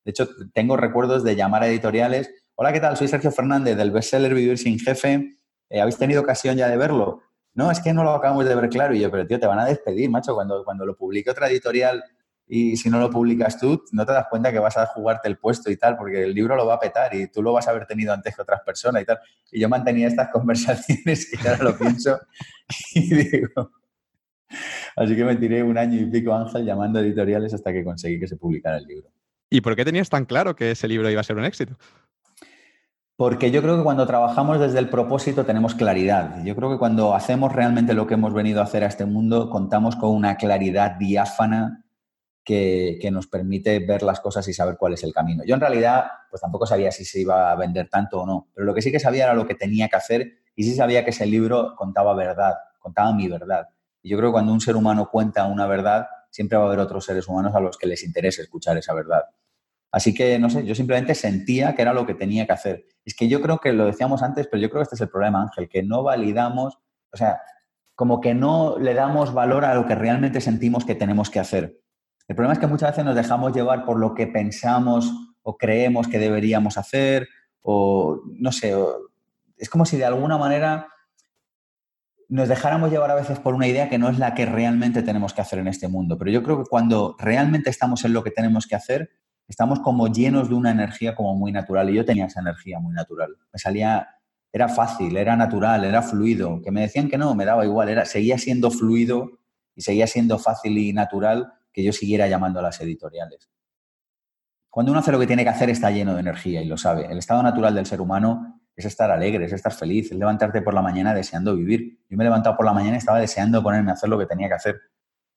De hecho, tengo recuerdos de llamar a editoriales, hola, ¿qué tal? Soy Sergio Fernández del bestseller Vivir sin Jefe, eh, ¿habéis tenido ocasión ya de verlo? No, es que no lo acabamos de ver claro. Y yo, pero tío, te van a despedir, macho, cuando, cuando lo publique otra editorial y si no lo publicas tú, no te das cuenta que vas a jugarte el puesto y tal, porque el libro lo va a petar y tú lo vas a haber tenido antes que otras personas y tal. Y yo mantenía estas (laughs) conversaciones que ahora lo pienso (laughs) y digo... Así que me tiré un año y pico, Ángel, llamando editoriales hasta que conseguí que se publicara el libro. ¿Y por qué tenías tan claro que ese libro iba a ser un éxito? Porque yo creo que cuando trabajamos desde el propósito tenemos claridad. Yo creo que cuando hacemos realmente lo que hemos venido a hacer a este mundo, contamos con una claridad diáfana que, nos permite ver las cosas y saber cuál es el camino. Yo en realidad, pues tampoco sabía si se iba a vender tanto o no, pero lo que sí que sabía era lo que tenía que hacer y sí sabía que ese libro contaba verdad, contaba mi verdad. Y yo creo que cuando un ser humano cuenta una verdad, siempre va a haber otros seres humanos a los que les interese escuchar esa verdad. Así que, no sé, yo simplemente sentía que era lo que tenía que hacer. Es que yo creo que lo decíamos antes, pero yo creo que este es el problema, Ángel, que no validamos, o sea, como que no le damos valor a lo que realmente sentimos que tenemos que hacer. El problema es que muchas veces nos dejamos llevar por lo que pensamos o creemos que deberíamos hacer o no sé, es como si de alguna manera nos dejáramos llevar a veces por una idea que no es la que realmente tenemos que hacer en este mundo. Pero yo creo que cuando realmente estamos en lo que tenemos que hacer, estamos como llenos de una energía como muy natural. Y yo tenía esa energía muy natural. Me salía, era fácil, era natural, era fluido. Que me decían que no, me daba igual, era, seguía siendo fluido y seguía siendo fácil y natural que yo siguiera llamando a las editoriales. Cuando uno hace lo que tiene que hacer está lleno de energía y lo sabe. El estado natural del ser humano es estar alegre, es estar feliz, es levantarte por la mañana deseando vivir. Yo me he levantado por la mañana y estaba deseando ponerme a hacer lo que tenía que hacer.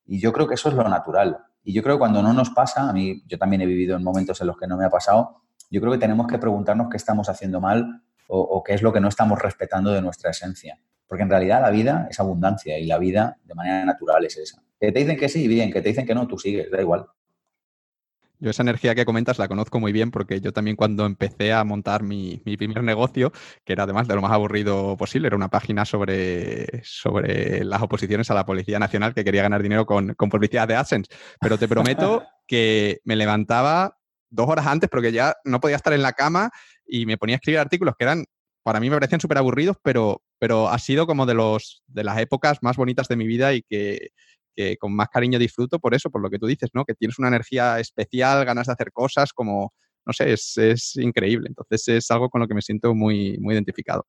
Y yo creo que eso es lo natural. Y yo creo que cuando no nos pasa, a mí yo también he vivido en momentos en los que no me ha pasado, yo creo que tenemos que preguntarnos qué estamos haciendo mal o, o qué es lo que no estamos respetando de nuestra esencia. Porque en realidad la vida es abundancia y la vida de manera natural es esa. Que te dicen que sí, bien, que te dicen que no, tú sigues, da igual. Yo esa energía que comentas la conozco muy bien porque yo también cuando empecé a montar mi, primer negocio, que era además de lo más aburrido posible, era una página sobre, sobre las oposiciones a la Policía Nacional que quería ganar dinero con, con publicidad de AdSense. Pero te prometo (laughs) que me levantaba dos horas antes porque ya no podía estar en la cama y me ponía a escribir artículos que eran, para mí me parecían súper aburridos, pero, pero ha sido como de, los, de las épocas más bonitas de mi vida y que, que con más cariño disfruto por eso, por lo que tú dices, ¿no? Que tienes una energía especial, ganas de hacer cosas, como, no sé, es, increíble. Entonces es algo con lo que me siento muy, muy identificado.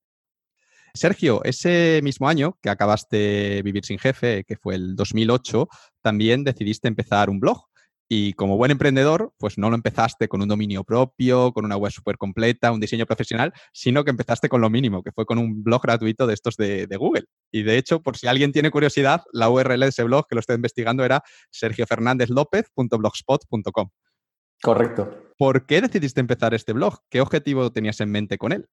Sergio, ese mismo año que acabaste Vivir sin Jefe, que fue el 2008, también decidiste empezar un blog. Y como buen emprendedor, pues no lo empezaste con un dominio propio, con una web súper completa, un diseño profesional, sino que empezaste con lo mínimo, que fue con un blog gratuito de estos de, Google. Y de hecho, por si alguien tiene curiosidad, la URL de ese blog que lo estoy investigando era sergiofernandezlopez.blogspot.com. Correcto. ¿Por qué decidiste empezar este blog? ¿Qué objetivo tenías en mente con él?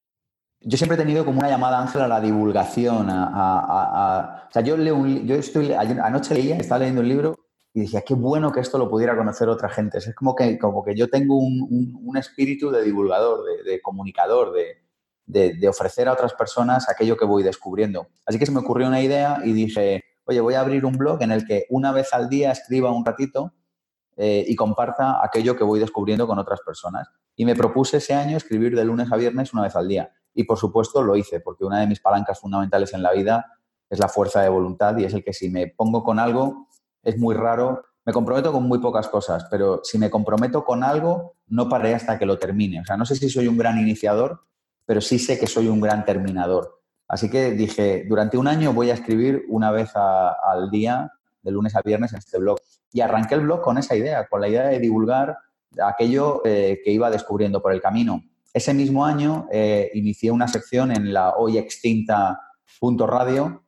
Yo siempre he tenido como una llamada, Ángel, a la divulgación. A, o sea, yo leo un, yo estoy, anoche leía, estaba leyendo un libro y decía, qué bueno que esto lo pudiera conocer otra gente. Es como que, como que yo tengo un, espíritu de divulgador, de, comunicador, de, ofrecer a otras personas aquello que voy descubriendo. Así que se me ocurrió una idea y dije, oye, voy a abrir un blog en el que una vez al día escriba un ratito eh, y comparta aquello que voy descubriendo con otras personas. Y me propuse ese año escribir de lunes a viernes una vez al día. Y por supuesto lo hice, porque una de mis palancas fundamentales en la vida es la fuerza de voluntad y es el que si me pongo con algo, es muy raro. Me comprometo con muy pocas cosas, pero si me comprometo con algo, no paré hasta que lo termine. O sea, no sé si soy un gran iniciador, pero sí sé que soy un gran terminador. Así que dije, durante un año voy a escribir una vez al día, de lunes a viernes, en este blog. Y arranqué el blog con esa idea, con la idea de divulgar aquello eh, que iba descubriendo por el camino. Ese mismo año eh, inicié una sección en la hoy extinta Punto Radio,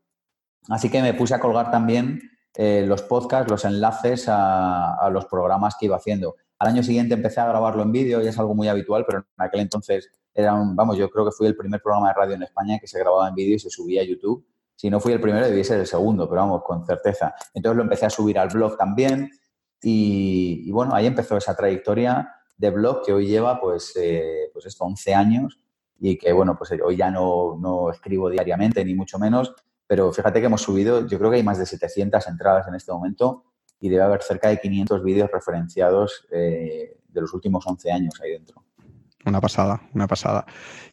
así que me puse a colgar también eh, los podcasts, los enlaces a, los programas que iba haciendo. Al año siguiente empecé a grabarlo en vídeo, ya es algo muy habitual, pero en aquel entonces era un, vamos, yo creo que fui el primer programa de radio en España que se grababa en vídeo y se subía a YouTube. Si no fui el primero, debí ser el segundo, pero vamos, con certeza. Entonces lo empecé a subir al blog también y, y bueno, ahí empezó esa trayectoria de blog que hoy lleva pues, eh, pues esto, 11 años y que bueno, pues hoy ya no, no, escribo diariamente ni mucho menos, pero fíjate que hemos subido, yo creo que hay más de 700 entradas en este momento y debe haber cerca de 500 vídeos referenciados eh, de los últimos 11 años ahí dentro. Una pasada, una pasada.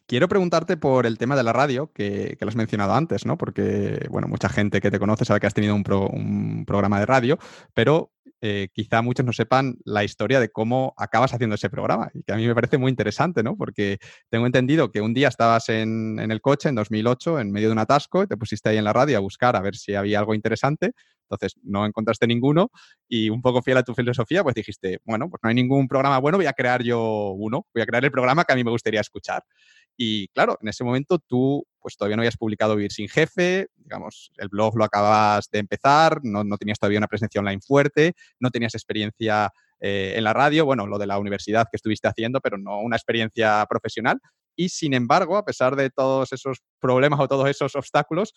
Quiero preguntarte por el tema de la radio, que, que, lo has mencionado antes, ¿no? Porque, bueno, mucha gente que te conoce sabe que has tenido un, un programa de radio, pero eh, quizá muchos no sepan la historia de cómo acabas haciendo ese programa y que a mí me parece muy interesante, ¿no? Porque tengo entendido que un día estabas en, el coche en 2008 en medio de un atasco y te pusiste ahí en la radio a buscar a ver si había algo interesante. Entonces no encontraste ninguno y un poco fiel a tu filosofía, pues dijiste, bueno, pues no hay ningún programa bueno, voy a crear yo uno, voy a crear el programa que a mí me gustaría escuchar. Y claro, en ese momento tú pues todavía no habías publicado Vivir sin Jefe, digamos, el blog lo acabas de empezar, no, tenías todavía una presencia online fuerte, no tenías experiencia eh, en la radio, bueno, lo de la universidad que estuviste haciendo, pero no una experiencia profesional. Y sin embargo, a pesar de todos esos problemas o todos esos obstáculos,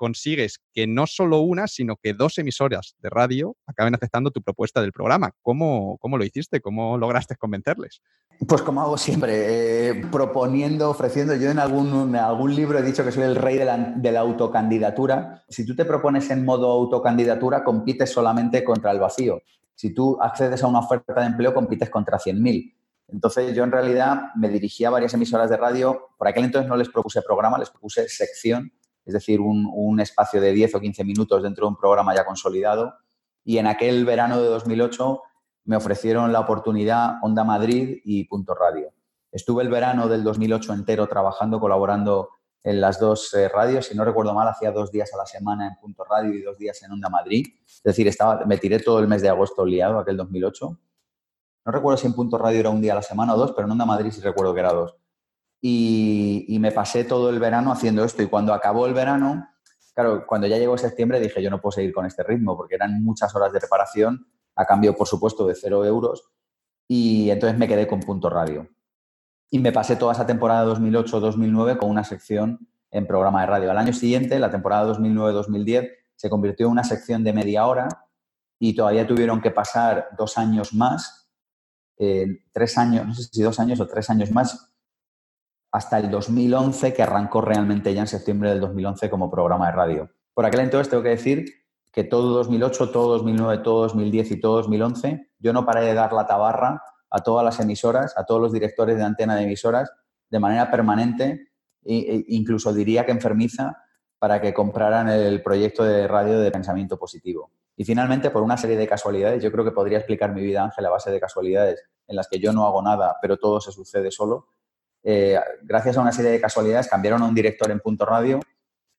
consigues que no solo una, sino que dos emisoras de radio acaben aceptando tu propuesta del programa. ¿Cómo, cómo lo hiciste? ¿Cómo lograste convencerles? Pues como hago siempre, eh, proponiendo, ofreciendo. Yo en algún, algún libro he dicho que soy el rey de la, autocandidatura. Si tú te propones en modo autocandidatura, compites solamente contra el vacío. Si tú accedes a una oferta de empleo, compites contra 100.000. Entonces yo en realidad me dirigía a varias emisoras de radio. Por aquel entonces no les propuse programa, les propuse sección, es decir, un, espacio de 10 o 15 minutos dentro de un programa ya consolidado. Y en aquel verano de 2008 me ofrecieron la oportunidad Onda Madrid y Punto Radio. Estuve el verano del 2008 entero trabajando, colaborando en las dos eh, radios. Si no recuerdo mal, hacía dos días a la semana en Punto Radio y dos días en Onda Madrid. Es decir, estaba, me tiré todo el mes de agosto liado, aquel 2008. No recuerdo si en Punto Radio era un día a la semana o dos, pero en Onda Madrid sí recuerdo que era dos. Y, me pasé todo el verano haciendo esto. Y cuando acabó el verano, claro, cuando ya llegó septiembre dije, yo no puedo seguir con este ritmo porque eran muchas horas de preparación a cambio, por supuesto, de cero euros. Y entonces me quedé con Punto Radio. Y me pasé toda esa temporada 2008-2009 con una sección en programa de radio. Al año siguiente, la temporada 2009-2010, se convirtió en una sección de media hora y todavía tuvieron que pasar dos años más eh, tres años, no sé si dos años o tres años más, hasta el 2011, que arrancó realmente ya en septiembre del 2011 como programa de radio. Por aquel entonces tengo que decir que todo 2008, todo 2009, todo 2010 y todo 2011, yo no paré de dar la tabarra a todas las emisoras, a todos los directores de antena de emisoras, de manera permanente, e incluso diría que enfermiza, para que compraran el proyecto de radio de pensamiento positivo. Y finalmente, por una serie de casualidades, yo creo que podría explicar mi vida, Ángel, a base de casualidades en las que yo no hago nada, pero todo se sucede solo. Eh, gracias a una serie de casualidades, cambiaron a un director en Punto Radio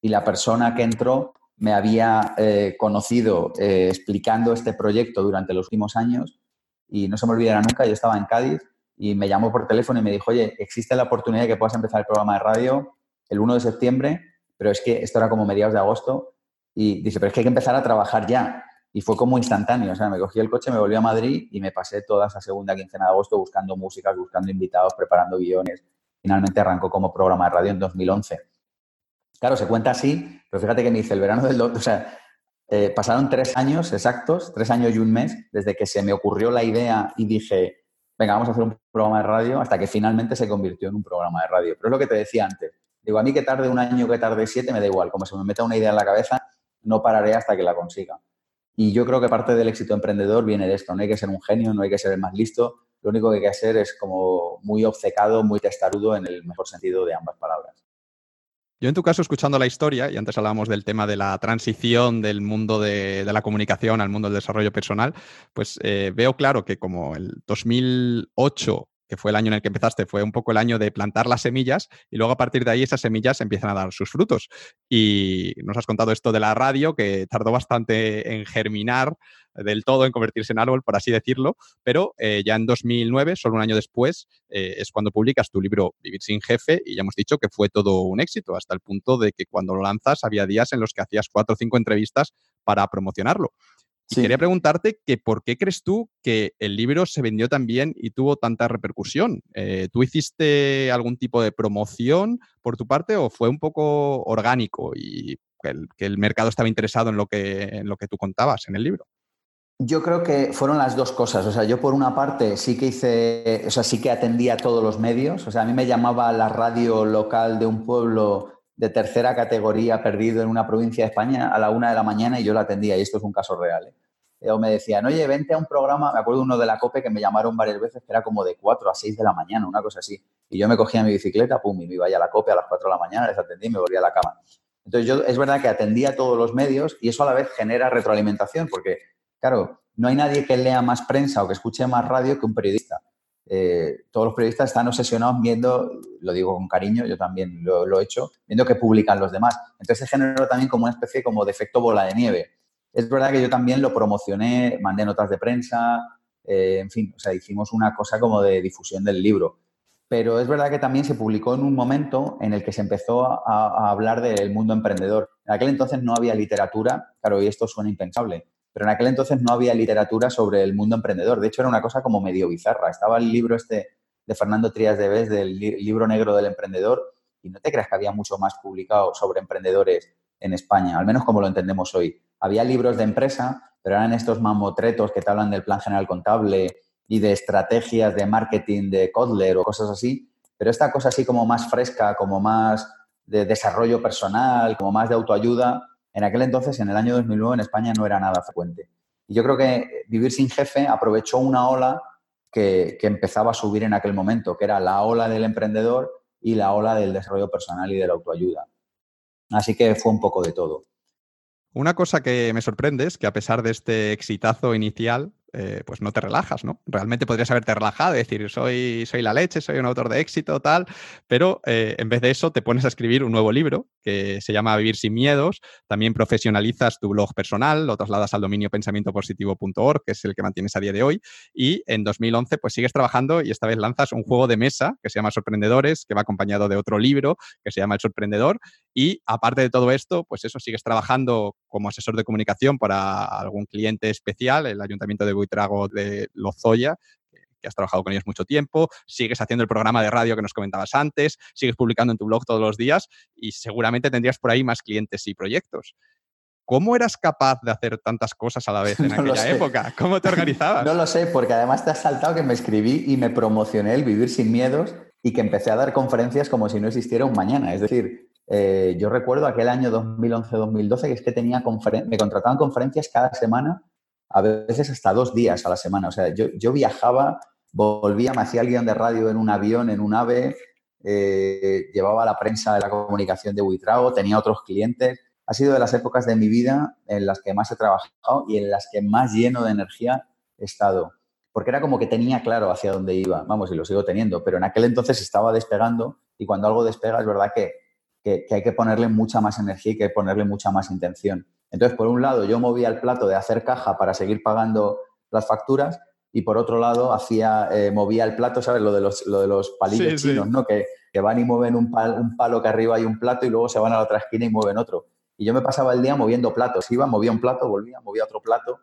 y la persona que entró me había eh, conocido eh, explicando este proyecto durante los últimos años y no se me olvidará nunca, yo estaba en Cádiz y me llamó por teléfono y me dijo, oye, existe la oportunidad de que puedas empezar el programa de radio el 1 de septiembre, pero es que esto era como mediados de agosto y dice, pero es que hay que empezar a trabajar ya. Y fue como instantáneo, o sea, me cogí el coche, me volví a Madrid y me pasé toda esa segunda quincena de agosto buscando músicas, buscando invitados, preparando guiones. Finalmente arrancó como programa de radio en 2011. Claro, se cuenta así, pero fíjate que me dice el verano del... O sea, eh, pasaron tres años exactos, tres años y un mes, desde que se me ocurrió la idea y dije, venga, vamos a hacer un programa de radio, hasta que finalmente se convirtió en un programa de radio. Pero es lo que te decía antes. Digo, a mí que tarde un año, que tarde siete, me da igual. Como se me meta una idea en la cabeza, no pararé hasta que la consiga. Y yo creo que parte del éxito emprendedor viene de esto. No hay que ser un genio, no hay que ser el más listo. Lo único que hay que hacer es como muy obcecado, muy testarudo en el mejor sentido de ambas palabras. Yo en tu caso, escuchando la historia, y antes hablábamos del tema de la transición del mundo de, la comunicación al mundo del desarrollo personal, pues eh, veo claro que como el 2008 que fue el año en el que empezaste, fue un poco el año de plantar las semillas y luego a partir de ahí esas semillas empiezan a dar sus frutos. Y nos has contado esto de la radio, que tardó bastante en germinar del todo, en convertirse en árbol, por así decirlo, pero eh, ya en 2009, solo un año después, eh, es cuando publicas tu libro Vivir sin jefe y ya hemos dicho que fue todo un éxito, hasta el punto de que cuando lo lanzas había días en los que hacías cuatro o cinco entrevistas para promocionarlo. Y quería preguntarte que por qué crees tú que el libro se vendió tan bien y tuvo tanta repercusión. Eh, ¿Tú hiciste algún tipo de promoción por tu parte o fue un poco orgánico y que el, mercado estaba interesado en lo, que, en lo que tú contabas en el libro? Yo creo que fueron las dos cosas. O sea, yo por una parte sí que hice, o sea, sí que atendía a todos los medios. O sea, a mí me llamaba la radio local de un pueblo de tercera categoría perdido en una provincia de España a la una de la mañana y yo la atendía, y esto es un caso real. ¿eh? O me decían, oye, vente a un programa, me acuerdo uno de la COPE que me llamaron varias veces, que era como de 4 a 6 de la mañana, una cosa así. Y yo me cogía mi bicicleta, pum, y me iba a la COPE a las 4 de la mañana, les atendí y me volvía a la cama. Entonces yo, es verdad que atendía a todos los medios y eso a la vez genera retroalimentación, porque, claro, no hay nadie que lea más prensa o que escuche más radio que un periodista. Eh, todos los periodistas están obsesionados viendo, lo digo con cariño, yo también lo, lo, he hecho, viendo que publican los demás. Entonces se generó también como una especie como de efecto bola de nieve es verdad que yo también lo promocioné, mandé notas de prensa, eh, en fin, o sea, hicimos una cosa como de difusión del libro. Pero es verdad que también se publicó en un momento en el que se empezó a, hablar del mundo emprendedor. En aquel entonces no había literatura, claro, y esto suena impensable, pero en aquel entonces no había literatura sobre el mundo emprendedor. De hecho, era una cosa como medio bizarra. Estaba el libro este de Fernando Trías de Bes, del libro negro del emprendedor, y no te creas que había mucho más publicado sobre emprendedores en España, al menos como lo entendemos hoy. Había libros de empresa, pero eran estos mamotretos que te hablan del plan general contable y de estrategias de marketing de Kotler o cosas así. Pero esta cosa así como más fresca, como más de desarrollo personal, como más de autoayuda, en aquel entonces, en el año 2009, en España no era nada frecuente. Y yo creo que Vivir sin Jefe aprovechó una ola que, que, empezaba a subir en aquel momento, que era la ola del emprendedor y la ola del desarrollo personal y de la autoayuda. Así que fue un poco de todo. Una cosa que me sorprende es que a pesar de este exitazo inicial, eh, pues no te relajas, ¿no? Realmente podrías haberte relajado decir, soy, soy la leche, soy un autor de éxito, tal, pero eh, en vez de eso te pones a escribir un nuevo libro que se llama Vivir sin miedos, también profesionalizas tu blog personal, lo trasladas al dominio pensamientopositivo.org, que es el que mantienes a día de hoy, y en 2011 pues sigues trabajando y esta vez lanzas un juego de mesa que se llama Sorprendedores, que va acompañado de otro libro que se llama El Sorprendedor, y aparte de todo esto, pues eso, sigues trabajando como asesor de comunicación para algún cliente especial, el Ayuntamiento de Buitrago de Lozoya, que has trabajado con ellos mucho tiempo, sigues haciendo el programa de radio que nos comentabas antes, sigues publicando en tu blog todos los días y seguramente tendrías por ahí más clientes y proyectos. ¿Cómo eras capaz de hacer tantas cosas a la vez (laughs) en aquella época? ¿Cómo te (laughs) organizabas? no lo sé, porque además te has saltado que me escribí y me promocioné el Vivir sin Miedos y que empecé a dar conferencias como si no existiera un mañana. Es decir, eh, yo recuerdo aquel año 2011-2012 que es que tenía me contrataban conferencias cada semana, a veces hasta dos días a la semana. O sea, yo, viajaba, volvía, me hacía el guion de radio en un avión, en un ave, eh, llevaba la prensa de la comunicación de Buitrago, tenía otros clientes. Ha sido de las épocas de mi vida en las que más he trabajado y en las que más lleno de energía he estado. Porque era como que tenía claro hacia dónde iba, vamos, y lo sigo teniendo, pero en aquel entonces estaba despegando y cuando algo despega es verdad que que, hay que ponerle mucha más energía y que ponerle mucha más intención. Entonces, por un lado, yo movía el plato de hacer caja para seguir pagando las facturas y por otro lado, hacía, eh, movía el plato, ¿sabes? Lo de los, lo de los palillos chinos, ¿no? Que, que, van y mueven un, un palo que arriba hay un plato y luego se van a la otra esquina y mueven otro. Y yo me pasaba el día moviendo platos. Iba, movía un plato, volvía, movía otro plato.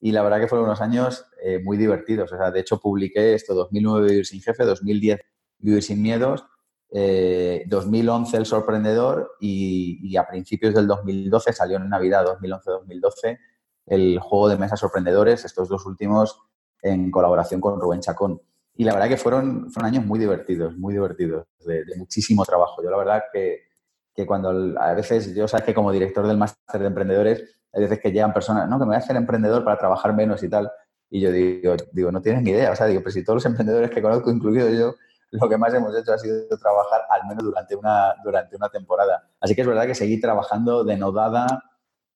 Y la verdad que fueron unos años eh, muy divertidos. O sea, de hecho, publiqué esto 2009 Vivir sin Jefe, 2010 Vivir sin Miedos 2011 eh, El Sorprendedor y, a principios del 2012 salió en Navidad 2011-2012 el juego de mesa Sorprendedores, estos dos últimos en colaboración con Rubén Chacón. Y la verdad que fueron, fueron años muy divertidos, muy divertidos, de, muchísimo trabajo. Yo la verdad que, que, cuando a veces, yo sabes que como director del máster de emprendedores, hay veces que llegan personas, no, que me voy a hacer emprendedor para trabajar menos y tal. Y yo digo, digo no tienes ni idea. O sea, digo, pero si todos los emprendedores que conozco, incluido yo, lo que más hemos hecho ha sido trabajar al menos durante una, durante una temporada. Así que es verdad que seguí trabajando denodada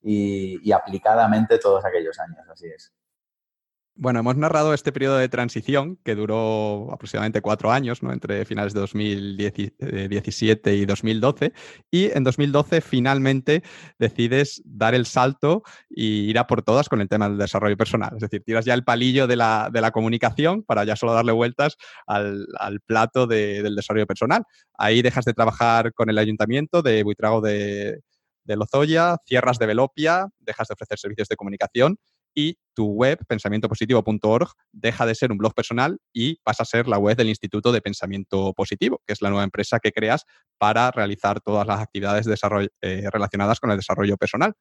y, y aplicadamente todos aquellos años, así es. Bueno, hemos narrado este periodo de transición que duró aproximadamente cuatro años, ¿no? entre finales de 2017 y 2012. Y en 2012 finalmente decides dar el salto y ir a por todas con el tema del desarrollo personal. Es decir, tiras ya el palillo de la, comunicación para ya solo darle vueltas al, plato del desarrollo personal. Ahí dejas de trabajar con el ayuntamiento de Buitrago de, de Lozoya, cierras de Velopia, dejas de ofrecer servicios de comunicación y tu web, pensamientopositivo.org, deja de ser un blog personal y pasa a ser la web del Instituto de Pensamiento Positivo, que es la nueva empresa que creas para realizar todas las actividades eh, relacionadas con el desarrollo personal.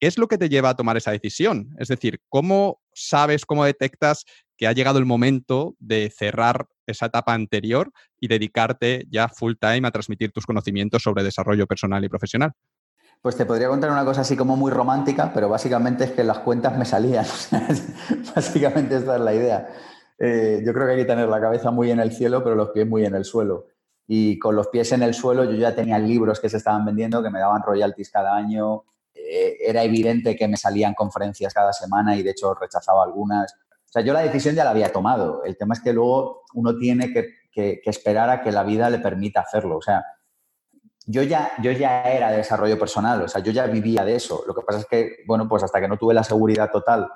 ¿Qué es lo que te lleva a tomar esa decisión? Es decir, ¿cómo sabes, cómo detectas que ha llegado el momento de cerrar esa etapa anterior y dedicarte ya full time a transmitir tus conocimientos sobre desarrollo personal y profesional? Pues te podría contar una cosa así como muy romántica, pero básicamente es que las cuentas me salían. (laughs) básicamente esta es la idea. Eh, yo creo que hay que tener la cabeza muy en el cielo, pero los pies muy en el suelo. Y con los pies en el suelo yo ya tenía libros que se estaban vendiendo, que me daban royalties cada año. Eh, era evidente que me salían conferencias cada semana y de hecho rechazaba algunas. O sea, yo la decisión ya la había tomado. El tema es que luego uno tiene que, que esperar a que la vida le permita hacerlo. O sea, yo ya, yo ya era de desarrollo personal, o sea, yo ya vivía de eso. Lo que pasa es que, bueno, pues hasta que no tuve la seguridad total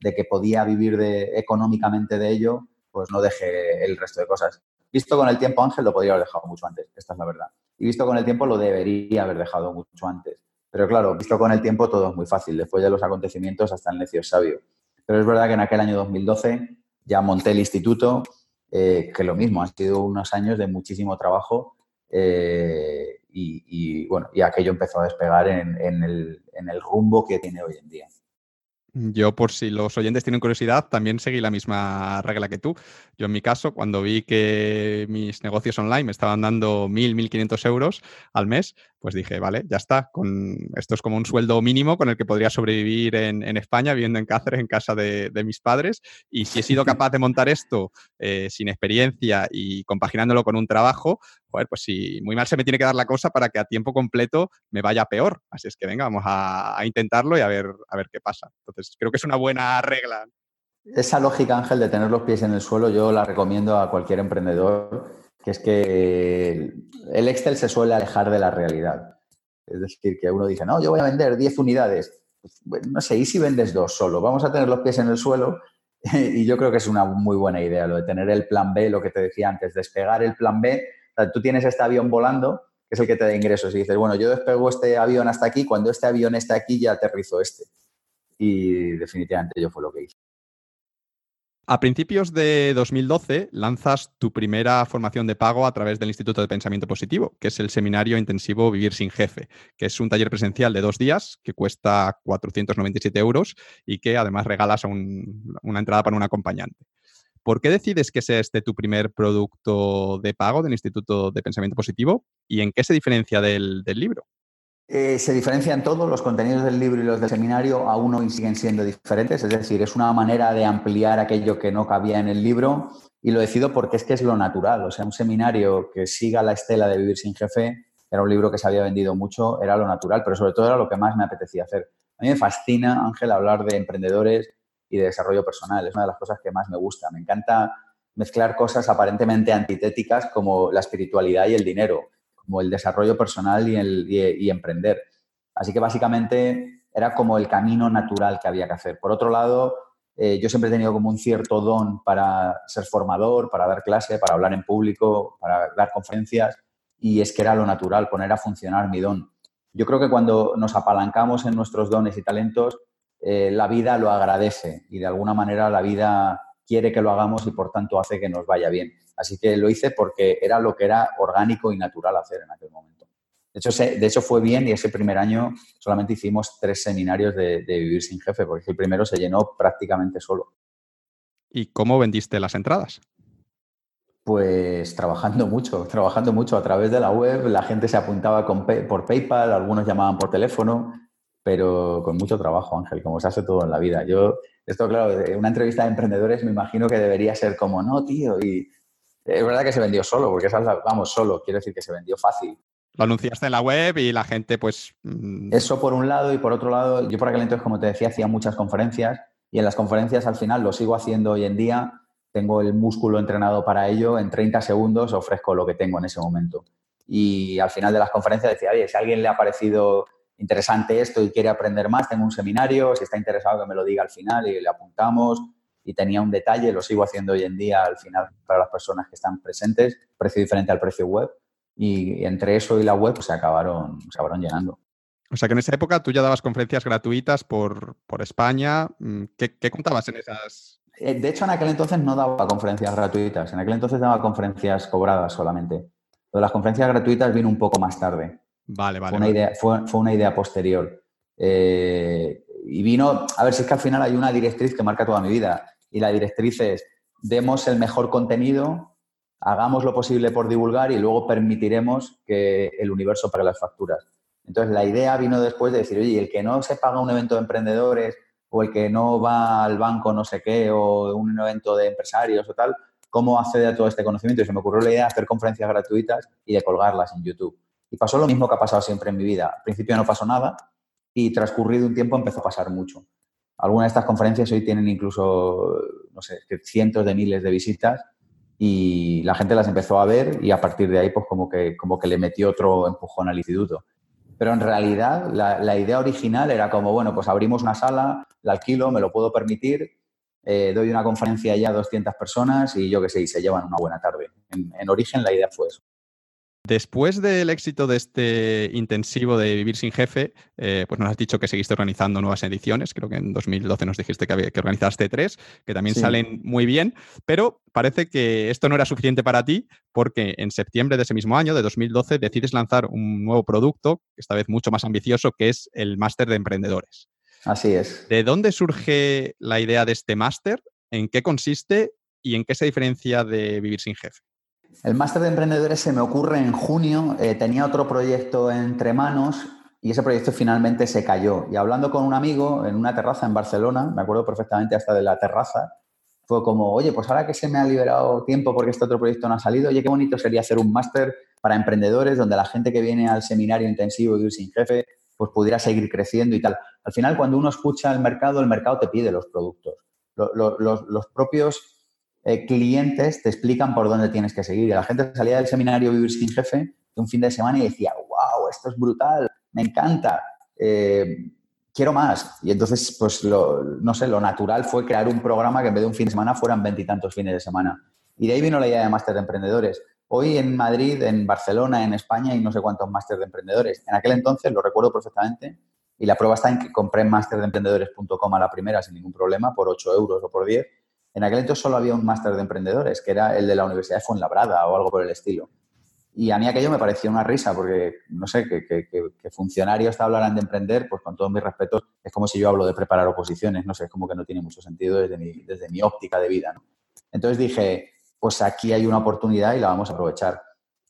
de que podía vivir económicamente de ello, pues no dejé el resto de cosas. Visto con el tiempo, Ángel, lo podría haber dejado mucho antes, esta es la verdad. Y visto con el tiempo, lo debería haber dejado mucho antes. Pero claro, visto con el tiempo, todo es muy fácil. Después de los acontecimientos, hasta el necio es sabio. Pero es verdad que en aquel año 2012 ya monté el instituto, eh, que lo mismo, han sido unos años de muchísimo trabajo. Eh, y, bueno, y aquello empezó a despegar en, el, en el rumbo que tiene hoy en día. Yo, por si los oyentes tienen curiosidad, también seguí la misma regla que tú. Yo, en mi caso, cuando vi que mis negocios online me estaban dando 1.000, 1.500 euros al mes, pues dije, vale, ya está. Con, esto es como un sueldo mínimo con el que podría sobrevivir en, España, viviendo en Cáceres, en casa de, mis padres. Y si he sido (laughs) capaz de montar esto eh, sin experiencia y compaginándolo con un trabajo, pues si muy mal se me tiene que dar la cosa para que a tiempo completo me vaya peor. Así es que venga, vamos a, intentarlo y a ver, a ver qué pasa. Entonces, creo que es una buena regla. Esa lógica, Ángel, de tener los pies en el suelo, yo la recomiendo a cualquier emprendedor, que es que el Excel se suele alejar de la realidad. Es decir, que uno dice, no, yo voy a vender 10 unidades. Pues, no sé, ¿y si vendes dos solo? Vamos a tener los pies en el suelo (laughs) y yo creo que es una muy buena idea lo de tener el plan B, lo que te decía antes, despegar el plan B tú tienes este avión volando, que es el que te da ingresos, y dices, bueno, yo despego este avión hasta aquí, cuando este avión esté aquí ya aterrizo este. Y definitivamente yo fue lo que hice. A principios de 2012 lanzas tu primera formación de pago a través del Instituto de Pensamiento Positivo, que es el seminario intensivo Vivir sin Jefe, que es un taller presencial de dos días que cuesta 497 euros y que además regalas una entrada para un acompañante. ¿Por qué decides que sea este tu primer producto de pago del Instituto de Pensamiento Positivo y en qué se diferencia del, libro? Eh, se diferencian todos, los contenidos del libro y los del seminario aún hoy siguen siendo diferentes, es decir, es una manera de ampliar aquello que no cabía en el libro y lo decido porque es que es lo natural, o sea, un seminario que siga la estela de Vivir sin Jefe, era un libro que se había vendido mucho, era lo natural, pero sobre todo era lo que más me apetecía hacer. A mí me fascina, Ángel, hablar de emprendedores, y de desarrollo personal. Es una de las cosas que más me gusta. Me encanta mezclar cosas aparentemente antitéticas como la espiritualidad y el dinero, como el desarrollo personal y, el, y, emprender. Así que básicamente era como el camino natural que había que hacer. Por otro lado, eh, yo siempre he tenido como un cierto don para ser formador, para dar clase, para hablar en público, para dar conferencias, y es que era lo natural, poner a funcionar mi don. Yo creo que cuando nos apalancamos en nuestros dones y talentos, eh, la vida lo agradece y de alguna manera la vida quiere que lo hagamos y por tanto hace que nos vaya bien. Así que lo hice porque era lo que era orgánico y natural hacer en aquel momento. De hecho, de hecho fue bien y ese primer año solamente hicimos tres seminarios de, Vivir sin Jefe, porque el primero se llenó prácticamente solo. ¿Y cómo vendiste las entradas? Pues trabajando mucho, trabajando mucho a través de la web. La gente se apuntaba por PayPal, algunos llamaban por teléfono pero con mucho trabajo, Ángel, como se hace todo en la vida. Yo, esto, claro, una entrevista de emprendedores me imagino que debería ser como, no, tío, y Es verdad que se vendió solo, porque vamos, solo, quiero decir que se vendió fácil. Lo anunciaste en la web y la gente, pues. Mm, Eso por un lado, y por otro lado, yo por aquel entonces, como te decía, hacía muchas conferencias y en las conferencias al final lo sigo haciendo hoy en día. Tengo el músculo entrenado para ello. En 30 segundos ofrezco lo que tengo en ese momento. Y al final de las conferencias decía, oye, si a alguien le ha parecido interesante esto y quiere aprender más, tengo un seminario, si está interesado que me lo diga al final y le apuntamos. Y tenía un detalle, lo sigo haciendo hoy en día al final para las personas que están presentes, precio diferente al precio web. Y entre eso y la web pues, se, acabaron, se acabaron llenando. O sea que en esa época tú ya dabas conferencias gratuitas por, por España. Mm, ¿Qué, ¿Qué, contabas en esas? Eh, de hecho, en aquel entonces no daba conferencias gratuitas. En aquel entonces daba conferencias cobradas solamente. De las conferencias gratuitas vino un poco más tarde. Vale, vale. Fue una, Idea, fue, fue una idea posterior. Eh, y vino, a ver si es que al final hay una directriz que marca toda mi vida. Y la directriz es, demos el mejor contenido, hagamos lo posible por divulgar y luego permitiremos que el universo pague las facturas. Entonces, la idea vino después de decir, oye, el que no se paga un evento de emprendedores o el que no va al banco no sé qué o un evento de empresarios o tal, ¿cómo accede a todo este conocimiento? Y se me ocurrió la idea de hacer conferencias gratuitas y de colgarlas en YouTube. Y pasó lo mismo que ha pasado siempre en mi vida. Al principio no pasó nada y transcurrido un tiempo empezó a pasar mucho. Algunas de estas conferencias hoy tienen incluso, no sé, cientos de miles de visitas y la gente las empezó a ver y a partir de ahí pues como que, como que le metió otro empujón al instituto. Pero en realidad la, idea original era como, bueno, pues abrimos una sala, la alquilo, me lo puedo permitir, eh, doy una conferencia ya a 200 personas y yo qué sé, y se llevan una buena tarde. En origen la idea fue eso. Después del éxito de este intensivo de Vivir sin Jefe, eh, pues nos has dicho que seguiste organizando nuevas ediciones. Creo que en 2012 nos dijiste que, había, que organizaste tres, que también sí. salen muy bien, pero parece que esto no era suficiente para ti porque en septiembre de ese mismo año, de 2012, decides lanzar un nuevo producto, esta vez mucho más ambicioso, que es el Máster de Emprendedores. Así es. ¿De dónde surge la idea de este máster? ¿En qué consiste y en qué se diferencia de Vivir sin Jefe? El máster de emprendedores se me ocurre en junio. Eh, tenía otro proyecto entre manos y ese proyecto finalmente se cayó. Y hablando con un amigo en una terraza en Barcelona, me acuerdo perfectamente hasta de la terraza, fue como, oye, pues ahora que se me ha liberado tiempo porque este otro proyecto no ha salido, oye, qué bonito sería hacer un máster para emprendedores donde la gente que viene al seminario intensivo de Ir sin jefe, pues pudiera seguir creciendo y tal. Al final, cuando uno escucha el mercado, el mercado te pide los productos. Los propios eh, clientes te explican por dónde tienes que seguir. Y la gente salía del seminario Vivir sin Jefe de un fin de semana y decía, wow, esto es brutal, me encanta, eh, quiero más. Y entonces, pues, lo, no sé, lo natural fue crear un programa que en vez de un fin de semana fueran veintitantos fines de semana. Y de ahí vino la idea de máster de emprendedores. Hoy en Madrid, en Barcelona, en España hay no sé cuántos máster de emprendedores. En aquel entonces, lo recuerdo perfectamente, y la prueba está en que compré masterdeemprendedores.com a la primera sin ningún problema, por 8 euros o por 10 en aquel entonces solo había un máster de emprendedores, que era el de la Universidad de Fuenlabrada o algo por el estilo. Y a mí aquello me parecía una risa, porque, no sé, que, funcionarios te hablaran de emprender, pues con todos mis respetos, es como si yo hablo de preparar oposiciones, no sé, es como que no tiene mucho sentido desde mi, desde mi óptica de vida. Entonces dije, pues aquí hay una oportunidad y la vamos a aprovechar.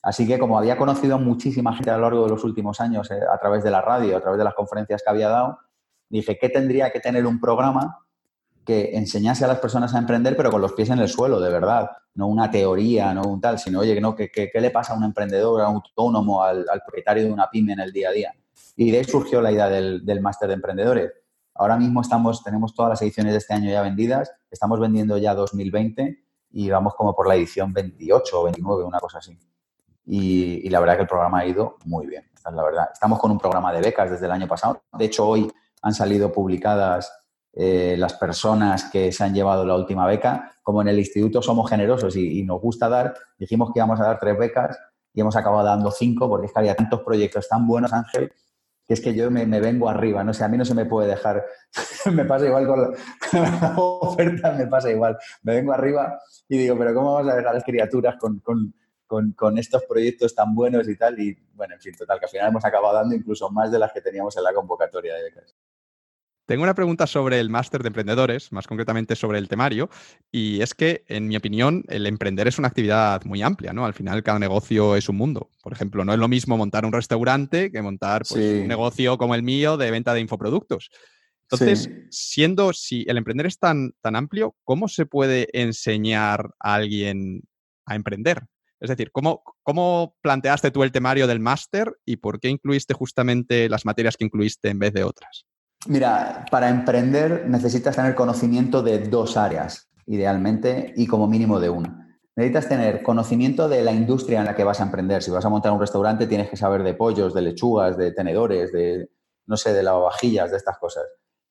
Así que como había conocido a muchísima gente a lo largo de los últimos años eh, a través de la radio, a través de las conferencias que había dado, dije, ¿qué tendría que tener un programa que enseñase a las personas a emprender, pero con los pies en el suelo, de verdad. No una teoría, no un tal, sino, oye, ¿no? ¿qué, qué, qué le pasa a un emprendedor, a un autónomo, al, al, propietario de una pyme en el día a día? Y de ahí surgió la idea del, del máster de emprendedores. Ahora mismo estamos, tenemos todas las ediciones de este año ya vendidas, estamos vendiendo ya 2020 y vamos como por la edición 28 o 29, una cosa así. Y, y la verdad que el programa ha ido muy bien, es la verdad. Estamos con un programa de becas desde el año pasado. De hecho, hoy han salido publicadas eh, las personas que se han llevado la última beca. Como en el instituto somos generosos y, nos gusta dar, dijimos que íbamos a dar tres becas y hemos acabado dando cinco porque es que había tantos proyectos tan buenos, Ángel, que es que yo me, vengo arriba. No sé, a mí no se me puede dejar. (laughs) me pasa igual con, la, (laughs) ofertas, me pasa igual. Me vengo arriba y digo, pero ¿cómo vamos a dejar a las criaturas con, con con, con, estos proyectos tan buenos y tal. Y bueno, en fin, total, que al final hemos acabado dando incluso más de las que teníamos en la convocatoria de becas. Tengo una pregunta sobre el máster de emprendedores, más concretamente sobre el temario, y es que, en mi opinión, el emprender es una actividad muy amplia, ¿no? Al final, cada negocio es un mundo. Por ejemplo, no es lo mismo montar un restaurante que montar pues, sí. un negocio como el mío de venta de infoproductos. Entonces, sí. siendo, si el emprender es tan, tan amplio, ¿cómo se puede enseñar a alguien a emprender. Es decir, ¿cómo, ¿cómo planteaste tú el temario del máster y por qué incluiste justamente las materias que incluiste en vez de otras? Mira, para emprender necesitas tener conocimiento de dos áreas, idealmente, y como mínimo de una. Necesitas tener conocimiento de la industria en la que vas a emprender. Si vas a montar un restaurante, tienes que saber de pollos, de lechugas, de tenedores, de, no sé, de lavavajillas, de estas cosas.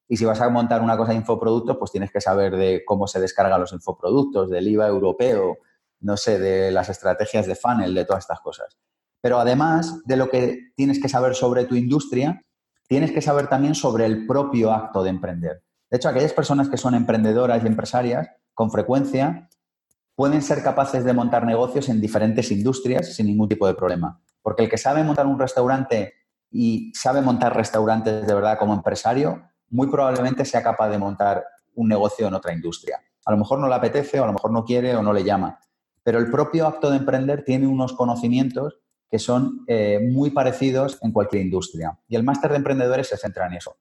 Y si vas a montar una cosa de infoproductos, pues tienes que saber de cómo se descargan los infoproductos, del IVA europeo, no sé, de las estrategias de funnel, de todas estas cosas. Pero además de lo que tienes que saber sobre tu industria, tienes que saber también sobre el propio acto de emprender. De hecho, aquellas personas que son emprendedoras y empresarias, con frecuencia, pueden ser capaces de montar negocios en diferentes industrias sin ningún tipo de problema. Porque el que sabe montar un restaurante y sabe montar restaurantes de verdad como empresario, muy probablemente sea capaz de montar un negocio en otra industria. A lo mejor no le apetece, o a lo mejor no quiere o no le llama, pero el propio acto de emprender tiene unos conocimientos que son eh, muy parecidos en cualquier industria. Y el máster de emprendedores se centra en eso.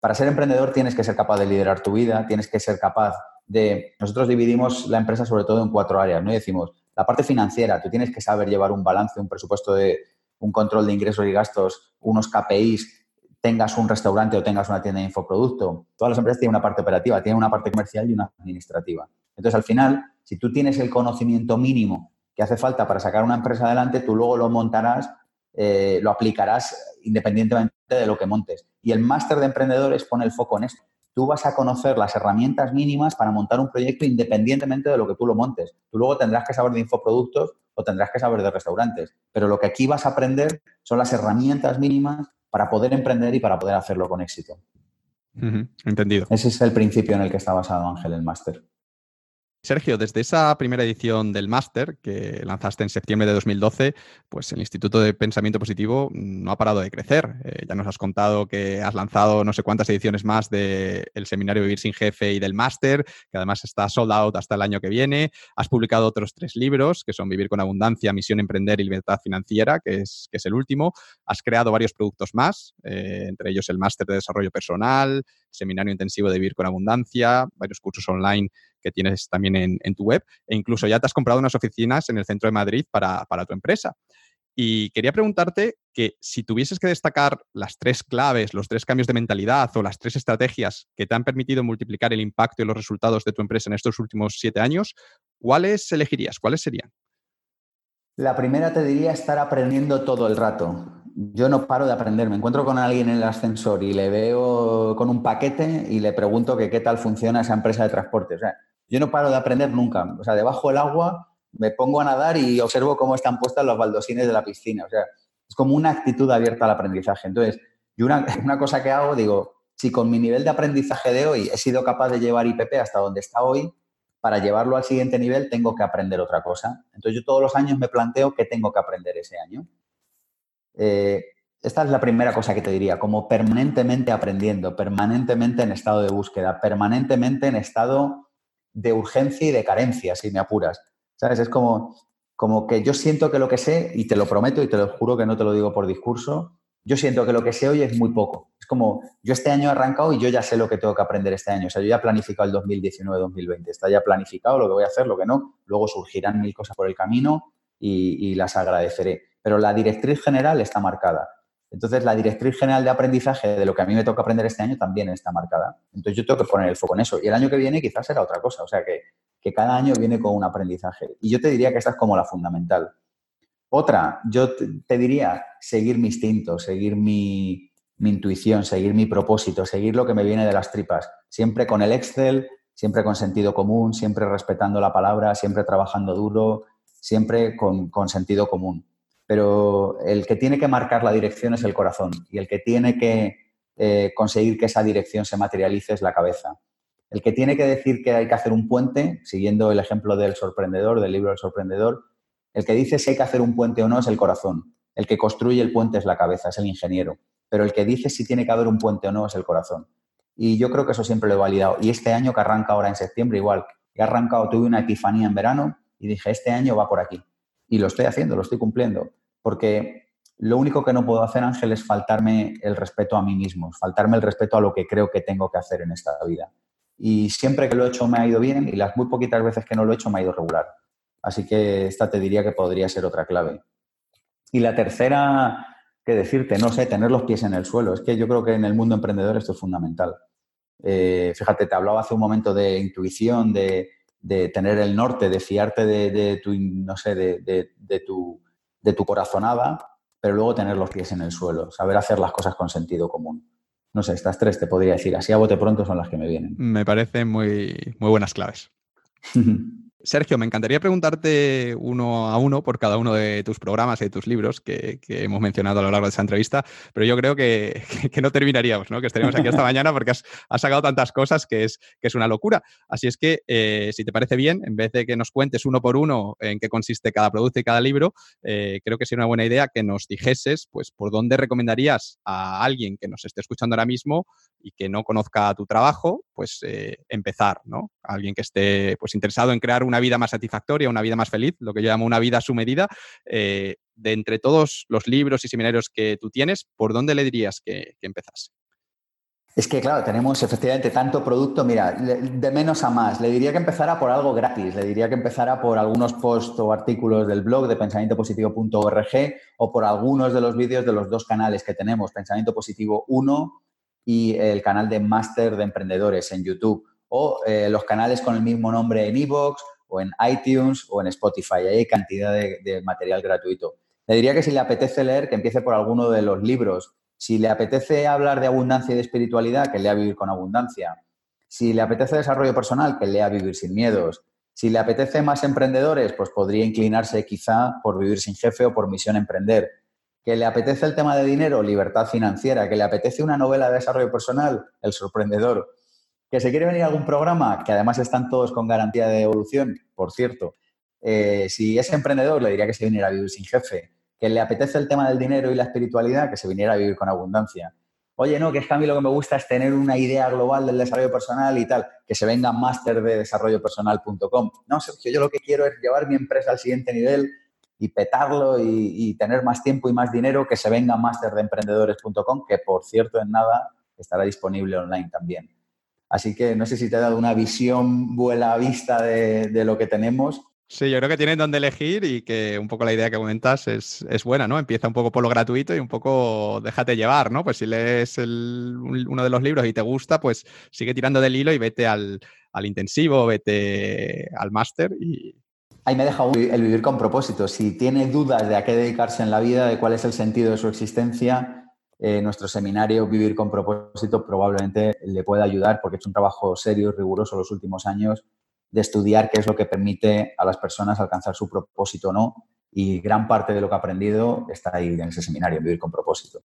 Para ser emprendedor tienes que ser capaz de liderar tu vida, tienes que ser capaz de... Nosotros dividimos la empresa sobre todo en cuatro áreas, ¿no? decimos, la parte financiera, tú tienes que saber llevar un balance, un presupuesto de un control de ingresos y gastos, unos KPIs, tengas un restaurante o tengas una tienda de infoproducto. Todas las empresas tienen una parte operativa, tienen una parte comercial y una administrativa. Entonces, al final, si tú tienes el conocimiento mínimo que hace falta para sacar una empresa adelante, tú luego lo montarás, eh, lo aplicarás independientemente de lo que montes. Y el máster de emprendedores pone el foco en esto. Tú vas a conocer las herramientas mínimas para montar un proyecto independientemente de lo que tú lo montes. Tú luego tendrás que saber de infoproductos o tendrás que saber de restaurantes. Pero lo que aquí vas a aprender son las herramientas mínimas para poder emprender y para poder hacerlo con éxito. Entendido. Ese es el principio en el que está basado Ángel, el máster. Sergio, desde esa primera edición del máster que lanzaste en septiembre de 2012, pues el Instituto de Pensamiento Positivo no ha parado de crecer. Eh, ya nos has contado que has lanzado no sé cuántas ediciones más del Seminario Vivir sin Jefe y del máster, que además está sold out hasta el año que viene. Has publicado otros tres libros, que son Vivir con Abundancia, Misión Emprender y Libertad Financiera, que es, que es el último. Has creado varios productos más, eh, entre ellos el máster de Desarrollo Personal, Seminario Intensivo de Vivir con Abundancia, varios cursos online que tienes también en, tu web e incluso ya te has comprado unas oficinas en el centro de Madrid para, tu empresa. Y quería preguntarte que si tuvieses que destacar las tres claves, los tres cambios de mentalidad o las tres estrategias que te han permitido multiplicar el impacto y los resultados de tu empresa en estos últimos siete años, ¿cuáles elegirías? ¿Cuáles serían? La primera te diría estar aprendiendo todo el rato. Yo no paro de aprender. Me encuentro con alguien en el ascensor y le veo con un paquete y le pregunto que qué tal funciona esa empresa de transporte. O sea, yo no paro de aprender nunca. O sea, debajo del agua me pongo a nadar y observo cómo están puestas los baldosines de la piscina. O sea, es como una actitud abierta al aprendizaje. Entonces, yo una, (laughs) una cosa que hago, digo, si con mi nivel de aprendizaje de hoy he sido capaz de llevar IPP hasta donde está hoy, para llevarlo al siguiente nivel tengo que aprender otra cosa. Entonces, yo todos los años me planteo qué tengo que aprender ese año. Eh, esta es la primera cosa que te diría, como permanentemente aprendiendo, permanentemente en estado de búsqueda, permanentemente en estado de urgencia y de carencia, si me apuras. ¿Sabes? Es como, como que yo siento que lo que sé, y te lo prometo y te lo juro que no te lo digo por discurso, yo siento que lo que sé hoy es muy poco. Es como, yo este año he arrancado y yo ya sé lo que tengo que aprender este año. O sea, yo ya he planificado el 2019-2020. Está ya planificado lo que voy a hacer, lo que no. Luego surgirán mil cosas por el camino y las agradeceré. Pero la directriz general está marcada. Entonces, la directriz general de aprendizaje de lo que a mí me toca aprender este año también está marcada. Entonces, yo tengo que poner el foco en eso. Y el año que viene quizás será otra cosa. O sea, que, cada año viene con un aprendizaje. Y yo te diría que esta es como la fundamental. Otra, yo te, diría seguir mi instinto, seguir mi, intuición, seguir mi propósito, seguir lo que me viene de las tripas. Siempre con el Excel, siempre con sentido común, siempre respetando la palabra, siempre trabajando duro, siempre con sentido común pero el que tiene que marcar la dirección es el corazón y el que tiene que eh, conseguir que esa dirección se materialice es la cabeza. El que tiene que decir que hay que hacer un puente, siguiendo el ejemplo del sorprendedor, del libro del sorprendedor, el que dice si hay que hacer un puente o no es el corazón. El que construye el puente es la cabeza, es el ingeniero. Pero el que dice si tiene que haber un puente o no es el corazón. Y yo creo que eso siempre lo he validado. Y este año que arranca ahora en septiembre, igual, he arrancado, tuve una epifanía en verano y dije, este año va por aquí. Y lo estoy haciendo, lo estoy cumpliendo. Porque lo único que no puedo hacer, Ángel, es faltarme el respeto a mí mismo, faltarme el respeto a lo que creo que tengo que hacer en esta vida. Y siempre que lo he hecho me ha ido bien y las muy poquitas veces que no lo he hecho me ha ido regular. Así que esta te diría que podría ser otra clave. Y la tercera, que decirte, no sé, tener los pies en el suelo. Es que yo creo que en el mundo emprendedor esto es fundamental. Eh, fíjate, te hablaba hace un momento de intuición, de, tener el norte, de fiarte de, tu, no sé, de, tu, de tu corazonada, pero luego tener los pies en el suelo, saber hacer las cosas con sentido común. No sé, estas tres te podría decir, así a bote pronto son las que me vienen. Me parecen muy, muy buenas claves. (laughs) Sergio, me encantaría preguntarte uno a uno por cada uno de tus programas y de tus libros que, hemos mencionado a lo largo de esta entrevista, pero yo creo (laughs) que, no terminaríamos, ¿no? que estaríamos aquí hasta (laughs) mañana porque has, sacado tantas cosas que es, que es una locura. Así es que, eh, si te parece bien, en vez de que nos cuentes uno por uno en qué consiste cada producto y cada libro, eh, creo que sería una buena idea que nos dijeses pues, por dónde recomendarías a alguien que nos esté escuchando ahora mismo y que no conozca tu trabajo, pues eh, empezar, ¿no? Alguien que esté pues, interesado en crear un una vida más satisfactoria, una vida más feliz, lo que yo llamo una vida a su medida. Eh, de entre todos los libros y seminarios que tú tienes, ¿por dónde le dirías que, que empezase? Es que, claro, tenemos efectivamente tanto producto. Mira, de menos a más. Le diría que empezara por algo gratis. Le diría que empezara por algunos posts o artículos del blog de pensamientopositivo.org o por algunos de los vídeos de los dos canales que tenemos, Pensamiento Positivo 1 y el canal de Máster de Emprendedores en YouTube, o eh, los canales con el mismo nombre en Evox o en iTunes o en Spotify. Hay cantidad de, material gratuito. Le diría que si le apetece leer, que empiece por alguno de los libros. Si le apetece hablar de abundancia y de espiritualidad, que lea Vivir con Abundancia. Si le apetece desarrollo personal, que lea Vivir sin Miedos. Si le apetece más emprendedores, pues podría inclinarse quizá por Vivir sin Jefe o por Misión Emprender. Que le apetece el tema de dinero, libertad financiera. Que le apetece una novela de desarrollo personal, El Sorprendedor ¿Que se quiere venir a algún programa? Que además están todos con garantía de evolución, por cierto. Eh, si es emprendedor, le diría que se viniera a vivir sin jefe. Que le apetece el tema del dinero y la espiritualidad, que se viniera a vivir con abundancia. Oye, no, que es que a mí lo que me gusta es tener una idea global del desarrollo personal y tal, que se venga máster de desarrollopersonal.com. No, Sergio, yo lo que quiero es llevar mi empresa al siguiente nivel y petarlo y, tener más tiempo y más dinero, que se venga máster de emprendedores.com, que por cierto en nada estará disponible online también. Así que no sé si te ha dado una visión buena vista de, lo que tenemos. Sí, yo creo que tienen donde elegir y que un poco la idea que comentas es, buena, ¿no? Empieza un poco por lo gratuito y un poco déjate llevar, ¿no? Pues si lees uno de los libros y te gusta, pues sigue tirando del hilo y vete al, intensivo, vete al máster y, Ahí me deja el vivir con propósito. Si tiene dudas de a qué dedicarse en la vida, de cuál es el sentido de su existencia, eh, nuestro seminario Vivir con propósito probablemente le pueda ayudar porque es un trabajo serio y riguroso los últimos años de estudiar qué es lo que permite a las personas alcanzar su propósito o no. Y gran parte de lo que ha aprendido está ahí en ese seminario, Vivir con propósito.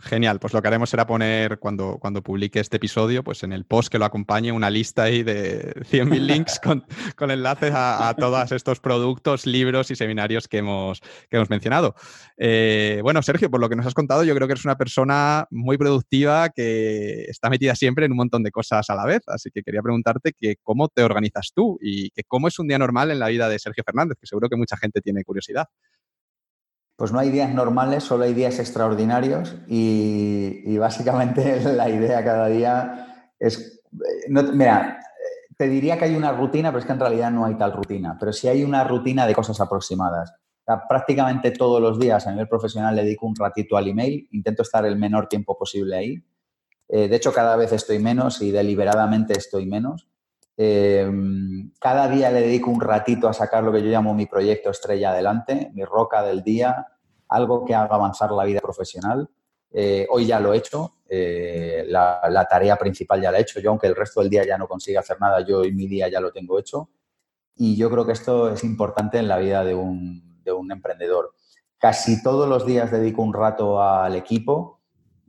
Genial, pues lo que haremos será poner cuando, cuando publique este episodio, pues en el post que lo acompañe, una lista ahí de (laughs) 100.000 links con, enlaces a, todos estos productos, libros y seminarios que hemos, que hemos mencionado. Eh, bueno, Sergio, por lo que nos has contado, yo creo que eres una persona muy productiva que está metida siempre en un montón de cosas a la vez, así que quería preguntarte que cómo te organizas tú y que cómo es un día normal en la vida de Sergio Fernández, que seguro que mucha gente tiene curiosidad. Pues no hay días normales, solo hay días extraordinarios y, básicamente (laughs) la idea cada día es... Eh, mira, te diría que hay una rutina, pero es que en realidad no hay tal rutina, pero sí hay una rutina de cosas aproximadas. prácticamente todos los días a nivel profesional le dedico un ratito al email, intento estar el menor tiempo posible ahí. Eh, de hecho, cada vez estoy menos y deliberadamente estoy menos. Eh, cada día le dedico un ratito a sacar lo que yo llamo mi proyecto estrella adelante, mi roca del día, algo que haga avanzar la vida profesional. Eh, hoy ya lo he hecho, eh, la, tarea principal ya la he hecho yo, aunque el resto del día ya no consiga hacer nada, yo hoy mi día ya lo tengo hecho. Y yo creo que esto es importante en la vida de un, de un emprendedor. Casi todos los días dedico un rato al equipo,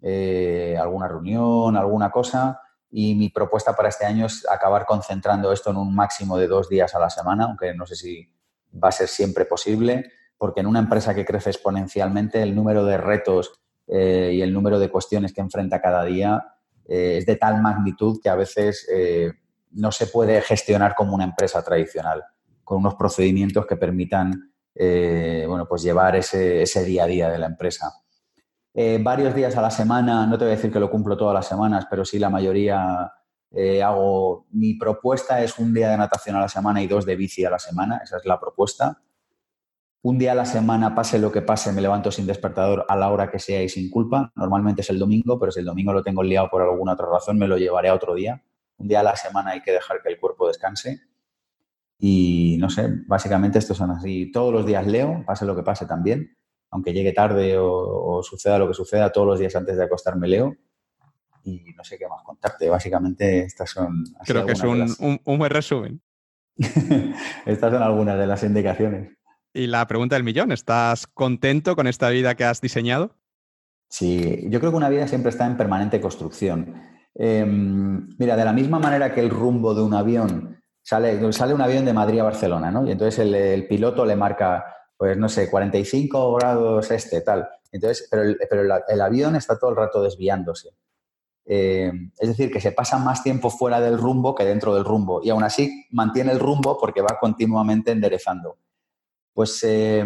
alguna reunión, alguna cosa y mi propuesta para este año es acabar concentrando esto en un máximo de dos días a la semana, aunque no sé si va a ser siempre posible, porque en una empresa que crece exponencialmente el número de retos eh, y el número de cuestiones que enfrenta cada día eh, es de tal magnitud que a veces eh, no se puede gestionar como una empresa tradicional, con unos procedimientos que permitan bueno, pues llevar ese, ese día a día de la empresa. Eh, varios días a la semana, no te voy a decir que lo cumplo todas las semanas, pero sí la mayoría Eh, hago, mi propuesta es un día de natación a la semana y dos de bici a la semana, esa es la propuesta. Un día a la semana, pase lo que pase, me levanto sin despertador a la hora que sea y sin culpa. Normalmente es el domingo, pero si el domingo lo tengo liado por alguna otra razón, me lo llevaré a otro día. Un día a la semana hay que dejar que el cuerpo descanse. Y no sé, básicamente estos son así. Todos los días leo, pase lo que pase también. Aunque llegue tarde o, suceda lo que suceda, todos los días antes de acostarme leo. Y no sé qué más contarte. Básicamente estas son... Creo que es un, un buen resumen. (laughs) estas son algunas de las indicaciones. Y la pregunta del millón, ¿estás contento con esta vida que has diseñado? Sí, yo creo que una vida siempre está en permanente construcción. Em, mira, de la misma manera que el rumbo de un avión, sale, sale un avión de Madrid a Barcelona, ¿no? Y entonces el, piloto le marca, pues no sé, 45 grados este, tal. Entonces, pero el, pero el, avión está todo el rato desviándose. Em, es decir, que se pasa más tiempo fuera del rumbo que dentro del rumbo. Y aún así mantiene el rumbo porque va continuamente enderezando. Pues eh,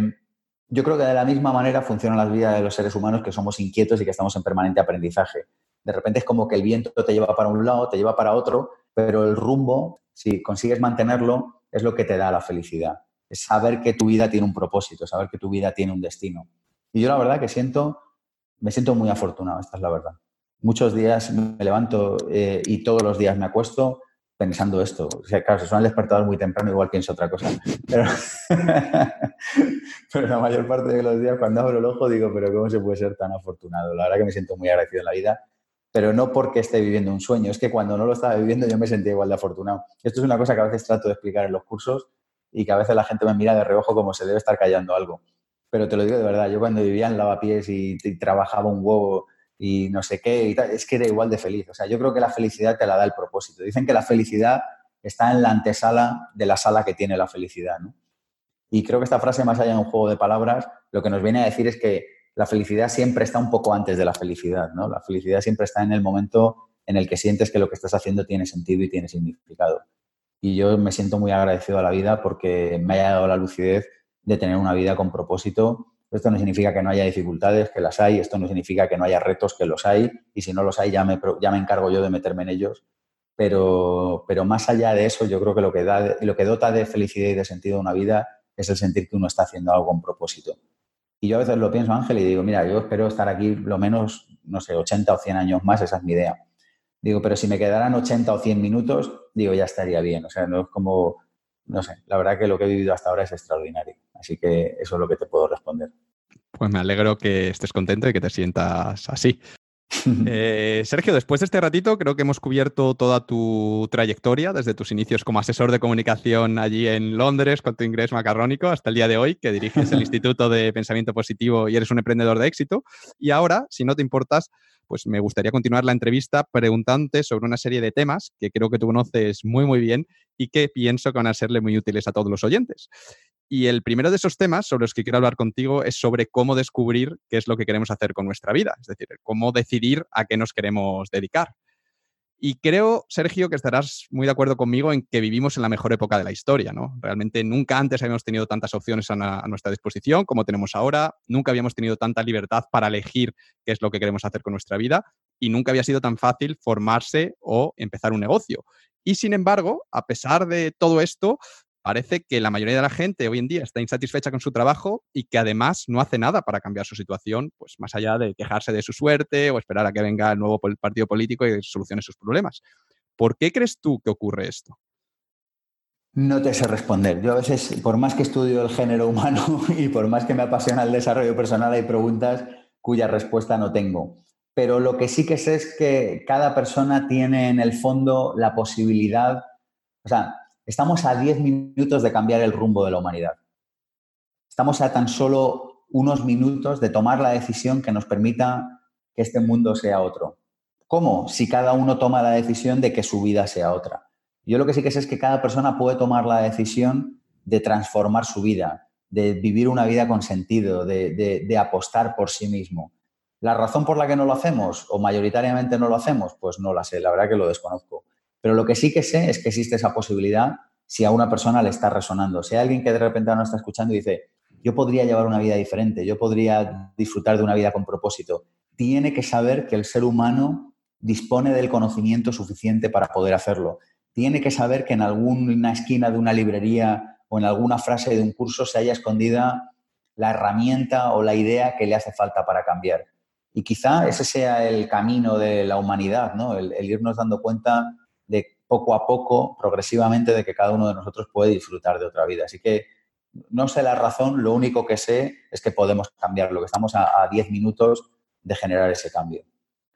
yo creo que de la misma manera funcionan las vidas de los seres humanos que somos inquietos y que estamos en permanente aprendizaje. De repente es como que el viento te lleva para un lado, te lleva para otro, pero el rumbo, si consigues mantenerlo, es lo que te da la felicidad. Saber que tu vida tiene un propósito, saber que tu vida tiene un destino. Y yo la verdad que siento, me siento muy afortunado, esta es la verdad. Muchos días me levanto eh, y todos los días me acuesto pensando esto. O sea, claro, si suena despertador muy temprano, igual pienso otra cosa. Pero, (laughs) pero, la mayor parte de los días, cuando abro el ojo, digo, pero ¿cómo se puede ser tan afortunado? La verdad que me siento muy agradecido en la vida, pero no porque esté viviendo un sueño, es que cuando no lo estaba viviendo yo me sentía igual de afortunado. Esto es una cosa que a veces trato de explicar en los cursos y que a veces la gente me mira de reojo como se debe estar callando algo. Pero te lo digo de verdad, yo cuando vivía en lavapiés y, trabajaba un huevo y no sé qué, es que era igual de feliz. O sea, yo creo que la felicidad te la da el propósito. Dicen que la felicidad está en la antesala de la sala que tiene la felicidad. Y creo que esta frase, más allá de un juego de palabras, lo que nos viene a decir es que la felicidad siempre está un poco antes de la felicidad, ¿no? La felicidad siempre está en el momento en el que sientes que lo que estás haciendo tiene sentido y tiene significado. Y yo me siento muy agradecido a la vida porque me haya dado la lucidez de tener una vida con propósito esto no significa que no haya dificultades, que las hay, esto no significa que no haya retos, que los hay, y si no los hay ya me, ya me encargo yo de meterme en ellos. Pero, pero más allá de eso, yo creo que lo que, da, lo que dota de felicidad y de sentido a una vida es el sentir que uno está haciendo algo con propósito. Y yo a veces lo pienso, Ángel, y digo, mira, yo espero estar aquí lo menos, no sé, 80 o 100 años más, esa es mi idea. Digo, pero si me quedaran 80 o 100 minutos, digo, ya estaría bien. O sea, no es como, no sé, la verdad que lo que he vivido hasta ahora es extraordinario. Así que eso es lo que te puedo responder. Pues me alegro que estés contento y que te sientas así. (laughs) Eh, Sergio, después de este ratito creo que hemos cubierto toda tu trayectoria, desde tus inicios como asesor de comunicación allí en Londres con tu ingreso macarrónico hasta el día de hoy, que diriges el (laughs) Instituto de Pensamiento Positivo y eres un emprendedor de éxito. Y ahora, si no te importas, pues me gustaría continuar la entrevista preguntándote sobre una serie de temas que creo que tú conoces muy, muy bien y que pienso que van a serle muy útiles a todos los oyentes. Y el primero de esos temas sobre los que quiero hablar contigo es sobre cómo descubrir qué es lo que queremos hacer con nuestra vida, es decir, cómo decidir a qué nos queremos dedicar. Y creo, Sergio, que estarás muy de acuerdo conmigo en que vivimos en la mejor época de la historia, ¿no? Realmente nunca antes habíamos tenido tantas opciones a, a, nuestra disposición como tenemos ahora, nunca habíamos tenido tanta libertad para elegir qué es lo que queremos hacer con nuestra vida y nunca había sido tan fácil formarse o empezar un negocio. Y sin embargo, a pesar de todo esto, parece que la mayoría de la gente hoy en día está insatisfecha con su trabajo y que además no hace nada para cambiar su situación, pues más allá de quejarse de su suerte o esperar a que venga el nuevo partido político y solucione sus problemas. ¿Por qué crees tú que ocurre esto? No te sé responder. Yo a veces, por más que estudio el género humano (laughs) y por más que me apasiona el desarrollo personal, hay preguntas cuya respuesta no tengo. Pero lo que sí que sé es que cada persona tiene en el fondo la posibilidad, o sea, Estamos a 10 minutos de cambiar el rumbo de la humanidad. Estamos a tan solo unos minutos de tomar la decisión que nos permita que este mundo sea otro. ¿Cómo? Si cada uno toma la decisión de que su vida sea otra. Yo lo que sí que sé es que cada persona puede tomar la decisión de transformar su vida, de vivir una vida con sentido, de, de, apostar por sí mismo. ¿La razón por la que no lo hacemos o mayoritariamente no lo hacemos? Pues no la sé, la verdad que lo desconozco. Pero lo que sí que sé es que existe esa posibilidad si a una persona le está resonando. Si hay alguien que de repente no está escuchando y dice, yo podría llevar una vida diferente, yo podría disfrutar de una vida con propósito, tiene que saber que el ser humano dispone del conocimiento suficiente para poder hacerlo. Tiene que saber que en alguna esquina de una librería o en alguna frase de un curso se haya escondida la herramienta o la idea que le hace falta para cambiar. Y quizá ese sea el camino de la humanidad, ¿no? el, irnos dando cuenta de poco a poco, progresivamente, de que cada uno de nosotros puede disfrutar de otra vida. Así que no sé la razón, lo único que sé es que podemos cambiarlo, que estamos a 10 minutos de generar ese cambio.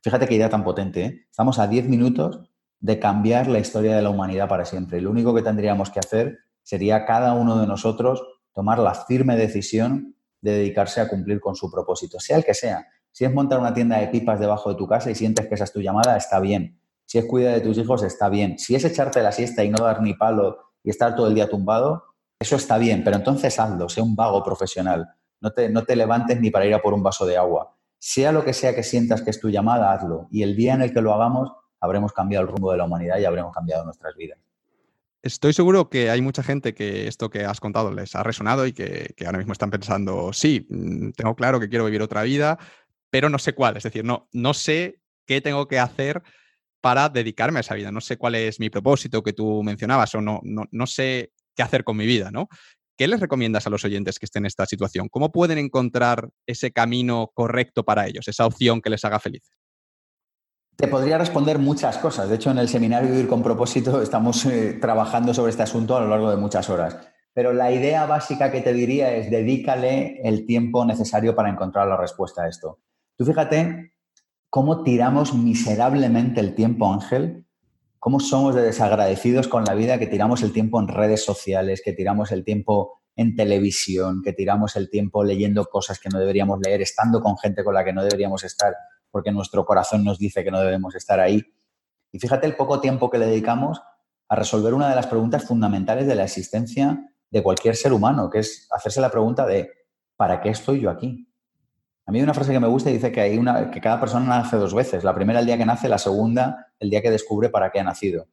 Fíjate qué idea tan potente. ¿eh? Estamos a 10 minutos de cambiar la historia de la humanidad para siempre. Lo único que tendríamos que hacer sería cada uno de nosotros tomar la firme decisión de dedicarse a cumplir con su propósito, sea el que sea. Si es montar una tienda de pipas debajo de tu casa y sientes que esa es tu llamada, está bien. Si es cuidar de tus hijos, está bien. Si es echarte la siesta y no dar ni palo y estar todo el día tumbado, eso está bien, pero entonces hazlo, sea un vago profesional. No te, no te levantes ni para ir a por un vaso de agua. Sea lo que sea que sientas que es tu llamada, hazlo. Y el día en el que lo hagamos, habremos cambiado el rumbo de la humanidad y habremos cambiado nuestras vidas. Estoy seguro que hay mucha gente que esto que has contado les ha resonado y que, que ahora mismo están pensando, sí, mm, tengo claro que quiero vivir otra vida, pero no sé cuál. Es decir, no, no sé qué tengo que hacer para dedicarme a esa vida. No sé cuál es mi propósito que tú mencionabas o no, no, sé qué hacer con mi vida, ¿no? ¿Qué les recomiendas a los oyentes que estén en esta situación? ¿Cómo pueden encontrar ese camino correcto para ellos, esa opción que les haga felices? Te podría responder muchas cosas. De hecho, en el seminario Vivir con propósito estamos eh, trabajando sobre este asunto a lo largo de muchas horas. Pero la idea básica que te diría es dedícale el tiempo necesario para encontrar la respuesta a esto. Tú fíjate cómo tiramos miserablemente el tiempo, Ángel, cómo somos de desagradecidos con la vida que tiramos el tiempo en redes sociales, que tiramos el tiempo en televisión, que tiramos el tiempo leyendo cosas que no deberíamos leer, estando con gente con la que no deberíamos estar, porque nuestro corazón nos dice que no debemos estar ahí. Y fíjate el poco tiempo que le dedicamos a resolver una de las preguntas fundamentales de la existencia de cualquier ser humano, que es hacerse la pregunta de ¿para qué estoy yo aquí? A mí hay una frase que me gusta y dice que, hay una, que cada persona nace dos veces. La primera el día que nace, la segunda el día que descubre para qué ha nacido.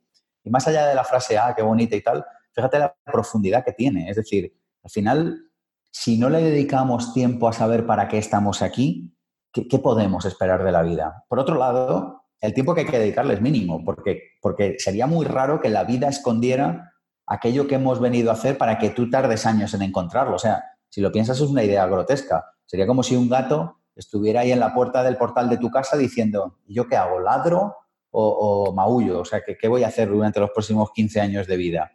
Y más allá de la frase, ah, qué bonita y tal, fíjate la profundidad que tiene. Es decir, al final, si no le dedicamos tiempo a saber para qué estamos aquí, ¿qué, qué podemos esperar de la vida? Por otro lado, el tiempo que hay que dedicarle es mínimo, porque, porque sería muy raro que la vida escondiera aquello que hemos venido a hacer para que tú tardes años en encontrarlo. O sea, si lo piensas es una idea grotesca Sería como si un gato estuviera ahí en la puerta del portal de tu casa diciendo, ¿yo qué hago? ¿Ladro o, maullo? O sea, ¿qué, voy a hacer durante los próximos 15 años de vida?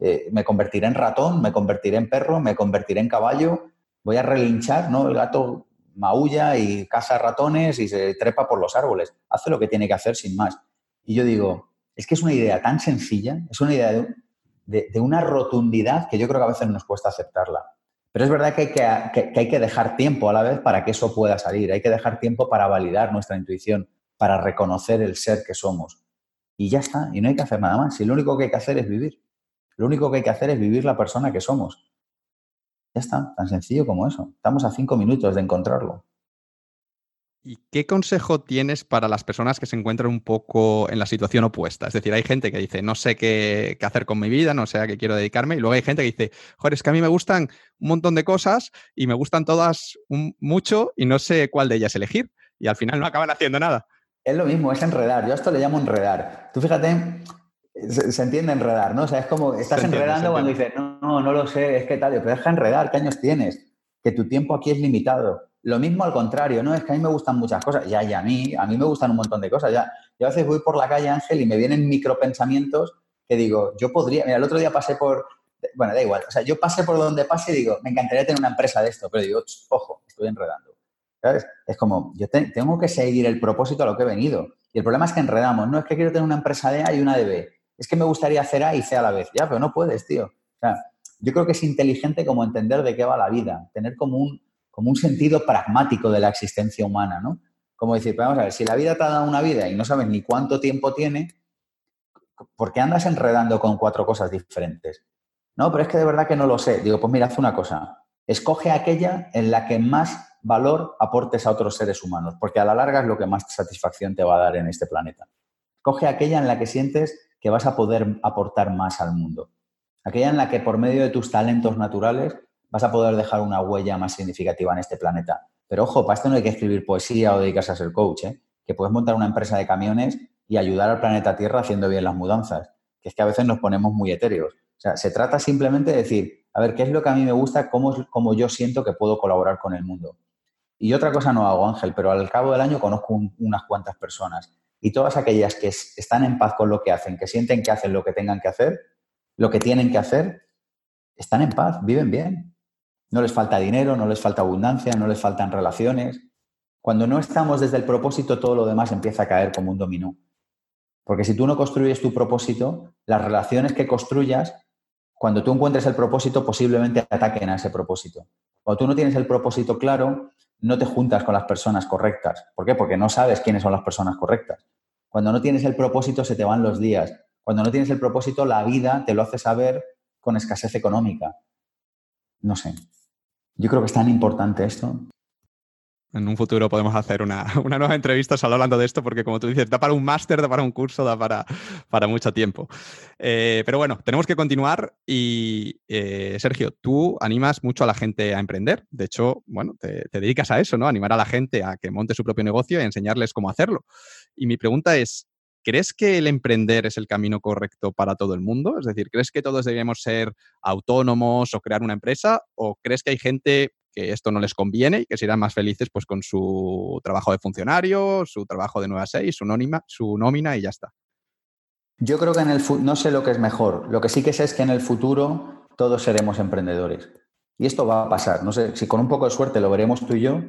Eh, ¿Me convertiré en ratón? ¿Me convertiré en perro? ¿Me convertiré en caballo? ¿Voy a relinchar? ¿no? El gato maulla y caza ratones y se trepa por los árboles. Hace lo que tiene que hacer sin más. Y yo digo, es que es una idea tan sencilla, es una idea de una rotundidad que yo creo que a veces nos cuesta aceptarla. Pero es verdad que hay que, dejar tiempo a la vez para que eso pueda salir. Hay que dejar tiempo para validar nuestra intuición, para reconocer el ser que somos. Y ya está, y no hay que hacer nada más. Y lo único que hay que hacer es vivir. Lo único que hay que hacer es vivir la persona que somos. Ya está, tan sencillo como eso. Estamos a cinco minutos de encontrarlo. ¿Y qué consejo tienes para las personas que se encuentran un poco en la situación opuesta? Es decir, hay gente que dice, no sé qué, hacer con mi vida, no sé a qué quiero dedicarme, y luego hay gente que dice, joder, es que a mí me gustan un montón de cosas y me gustan todas mucho y no sé cuál de ellas elegir. Y al final no acaban haciendo nada. Es lo mismo, es enredar. Yo a esto le llamo enredar. Tú fíjate, se, entiende enredar, ¿no? O sea, es como, estás enredando cuando dices, no, no, no lo sé, es que tal, pero deja enredar, ¿qué años tienes? Que tu tiempo aquí es limitado lo mismo al contrario, ¿no? Es que a mí me gustan muchas cosas. Ya, y a mí, a mí me gustan un montón de cosas. Ya, yo a veces voy por la calle, Ángel, y me vienen micropensamientos que digo, yo podría. Mira, el otro día pasé por. Bueno, da igual. O sea, yo pasé por donde pase y digo, me encantaría tener una empresa de esto, pero digo, ojo, estoy enredando. ¿Sabes? Es como, yo tengo que seguir el propósito a lo que he venido. Y el problema es que enredamos. No es que quiero tener una empresa de A y una de B. Es que me gustaría hacer A y C a la vez. Ya, pero no puedes, tío. O sea, yo creo que es inteligente como entender de qué va la vida. Tener como un, como un sentido pragmático de la existencia humana, ¿no? Como decir, vamos a ver, si la vida te ha dado una vida y no sabes ni cuánto tiempo tiene, ¿por qué andas enredando con cuatro cosas diferentes? No, pero es que de verdad que no lo sé. Digo, pues mira, haz una cosa. Escoge aquella en la que más valor aportes a otros seres humanos, porque a la larga es lo que más satisfacción te va a dar en este planeta. Escoge aquella en la que sientes que vas a poder aportar más al mundo. Aquella en la que por medio de tus talentos naturales vas a poder dejar una huella más significativa en este planeta. Pero ojo, para esto no hay que escribir poesía o dedicarse a ser coach, ¿eh? que puedes montar una empresa de camiones y ayudar al planeta Tierra haciendo bien las mudanzas, que es que a veces nos ponemos muy etéreos. O sea, se trata simplemente de decir, a ver, ¿qué es lo que a mí me gusta? ¿Cómo, cómo yo siento que puedo colaborar con el mundo? Y otra cosa no hago, Ángel, pero al cabo del año conozco unas cuantas personas. Y todas aquellas que están en paz con lo que hacen, que sienten que hacen lo que tengan que hacer, lo que tienen que hacer, están en paz, viven bien. No les falta dinero, no les falta abundancia, no les faltan relaciones. Cuando no estamos desde el propósito, todo lo demás empieza a caer como un dominó. Porque si tú no construyes tu propósito, las relaciones que construyas, cuando tú encuentres el propósito, posiblemente ataquen a ese propósito. Cuando tú no tienes el propósito claro, no te juntas con las personas correctas. ¿Por qué? Porque no sabes quiénes son las personas correctas. Cuando no tienes el propósito, se te van los días. Cuando no tienes el propósito, la vida te lo hace saber con escasez económica. No sé. Yo creo que es tan importante esto en un futuro podemos hacer una, nueva entrevista solo hablando de esto, porque como tú dices, da para un máster, da para un curso, da para, para mucho tiempo. Eh, pero bueno, tenemos que continuar y eh, Sergio, tú animas mucho a la gente a emprender. De hecho, bueno, te, te, dedicas a eso, ¿no? Animar a la gente a que monte su propio negocio y enseñarles cómo hacerlo. Y mi pregunta es, ¿crees que el emprender es el camino correcto para todo el mundo? Es decir, ¿crees que todos debemos ser autónomos o crear una empresa? ¿O crees que hay gente que esto no les conviene y que se irán más felices pues con su trabajo de funcionario, su trabajo de 9 a 6, su, nónima, su nómina y ya está. Yo creo que en el no sé lo que es mejor. Lo que sí que sé es que en el futuro todos seremos emprendedores. Y esto va a pasar. No sé si con un poco de suerte lo veremos tú y yo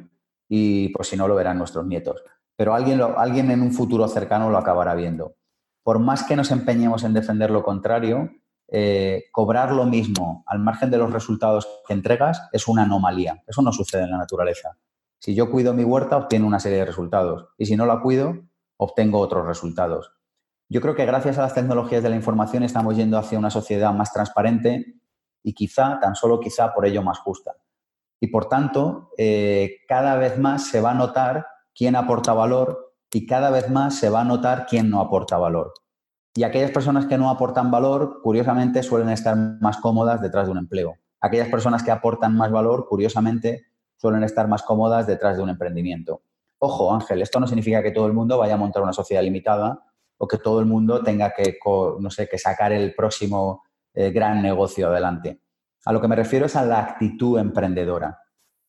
y pues si no lo verán nuestros nietos. Pero alguien, alguien en un futuro cercano lo acabará viendo. Por más que nos empeñemos en defender lo contrario, eh, cobrar lo mismo al margen de los resultados que entregas es una anomalía. Eso no sucede en la naturaleza. Si yo cuido mi huerta, obtengo una serie de resultados. Y si no la cuido, obtengo otros resultados. Yo creo que gracias a las tecnologías de la información estamos yendo hacia una sociedad más transparente y quizá, tan solo quizá, por ello más justa. Y por tanto, eh, cada vez más se va a notar quién aporta valor y cada vez más se va a notar quién no aporta valor. Y aquellas personas que no aportan valor, curiosamente, suelen estar más cómodas detrás de un empleo. Aquellas personas que aportan más valor, curiosamente, suelen estar más cómodas detrás de un emprendimiento. Ojo, Ángel, esto no significa que todo el mundo vaya a montar una sociedad limitada o que todo el mundo tenga que, no sé, que sacar el próximo eh, gran negocio adelante. A lo que me refiero es a la actitud emprendedora.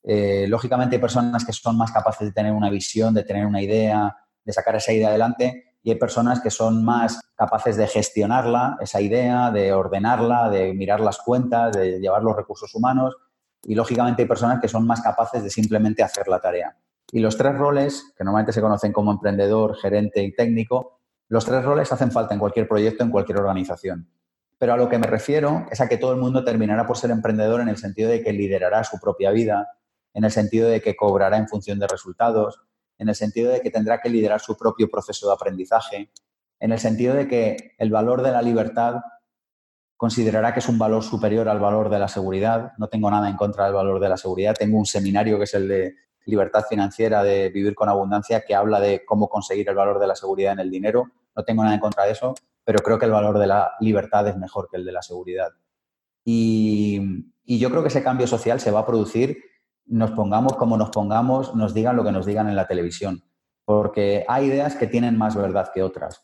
Eh, lógicamente hay personas que son más capaces de tener una visión, de tener una idea, de sacar esa idea adelante y hay personas que son más capaces de gestionarla, esa idea, de ordenarla, de mirar las cuentas, de llevar los recursos humanos y lógicamente hay personas que son más capaces de simplemente hacer la tarea. Y los tres roles, que normalmente se conocen como emprendedor, gerente y técnico, los tres roles hacen falta en cualquier proyecto, en cualquier organización. Pero a lo que me refiero es a que todo el mundo terminará por ser emprendedor en el sentido de que liderará su propia vida, en el sentido de que cobrará en función de resultados, en el sentido de que tendrá que liderar su propio proceso de aprendizaje, en el sentido de que el valor de la libertad considerará que es un valor superior al valor de la seguridad. No tengo nada en contra del valor de la seguridad. Tengo un seminario que es el de libertad financiera de vivir con abundancia que habla de cómo conseguir el valor de la seguridad en el dinero. No tengo nada en contra de eso, pero creo que el valor de la libertad es mejor que el de la seguridad. Y, yo creo que ese cambio social se va a producir nos pongamos como nos pongamos, nos digan lo que nos digan en la televisión. Porque hay ideas que tienen más verdad que otras.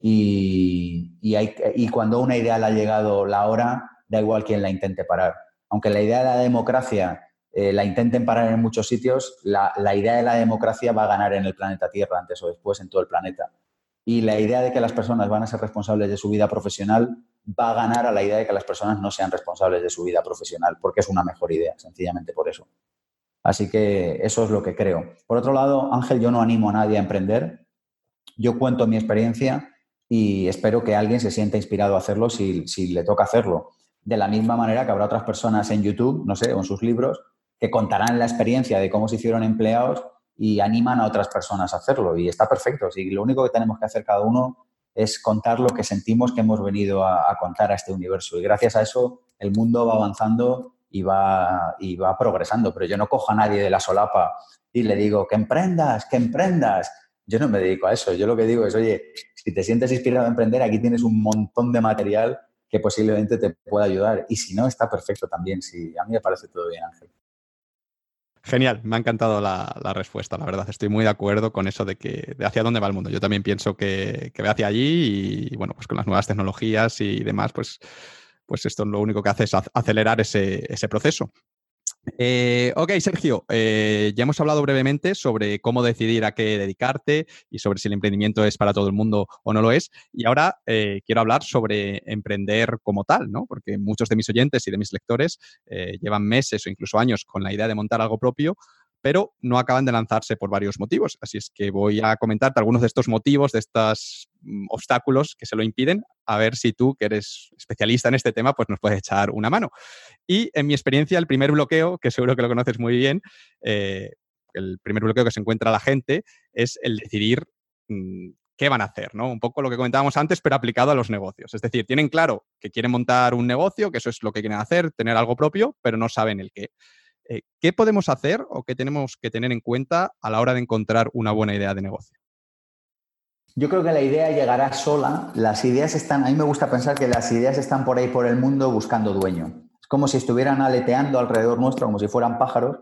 Y, y, cuando una idea le ha llegado la hora, da igual quién la intente parar. Aunque la idea de la democracia eh, la intenten parar en muchos sitios, la, la, idea de la democracia va a ganar en el planeta Tierra antes o después en todo el planeta. Y la idea de que las personas van a ser responsables de su vida profesional va a ganar a la idea de que las personas no sean responsables de su vida profesional, porque es una mejor idea, sencillamente por eso. Así que eso es lo que creo. Por otro lado, Ángel, yo no animo a nadie a emprender. Yo cuento mi experiencia y espero que alguien se sienta inspirado a hacerlo si, le toca hacerlo. De la misma manera que habrá otras personas en YouTube, no sé, o en sus libros, que contarán la experiencia de cómo se hicieron empleados y animan a otras personas a hacerlo. Y está perfecto. Si lo único que tenemos que hacer cada uno es contar lo que sentimos que hemos venido a contar a este universo. Y gracias a eso el mundo va avanzando y va, y va progresando. Pero yo no cojo a nadie de la solapa y le digo, que emprendas, que emprendas. Yo no me dedico a eso. Yo lo que digo es, oye, si te sientes inspirado a emprender, aquí tienes un montón de material que posiblemente te pueda ayudar. Y si no, está perfecto también. Sí, a mí me parece todo bien, Ángel. Genial, me ha encantado la, respuesta, la verdad. Estoy muy de acuerdo con eso de que de hacia dónde va el mundo. Yo también pienso que, que ve hacia allí y, bueno, pues con las nuevas tecnologías y demás, pues, pues esto lo único que hace es acelerar ese, proceso. Eh, ok, Sergio, eh, ya hemos hablado brevemente sobre cómo decidir a qué dedicarte y sobre si el emprendimiento es para todo el mundo o no lo es. Y ahora eh, quiero hablar sobre emprender como tal, ¿no? Porque muchos de mis oyentes y de mis lectores llevan meses o incluso años con la idea de montar algo propio, pero no acaban de lanzarse por varios motivos. Así es que voy a comentarte algunos de estos motivos, de estos mm, obstáculos que se lo impiden, a ver si tú, que eres especialista en este tema, pues nos puedes echar una mano. Y en mi experiencia, el primer bloqueo, que seguro que lo conoces muy bien, eh, el primer bloqueo que se encuentra la gente es el decidir mm, qué van a hacer, ¿no? Un poco lo que comentábamos antes, pero aplicado a los negocios. Es decir, tienen claro que quieren montar un negocio, que eso es lo que quieren hacer, tener algo propio, pero no saben el qué. Eh, ¿qué podemos hacer o qué tenemos que tener en cuenta a la hora de encontrar una buena idea de negocio? Yo creo que la idea llegará sola. Las ideas están, a mí me gusta pensar que las ideas están por ahí por el mundo buscando dueño. Es como si estuvieran aleteando alrededor nuestro, como si fueran pájaros,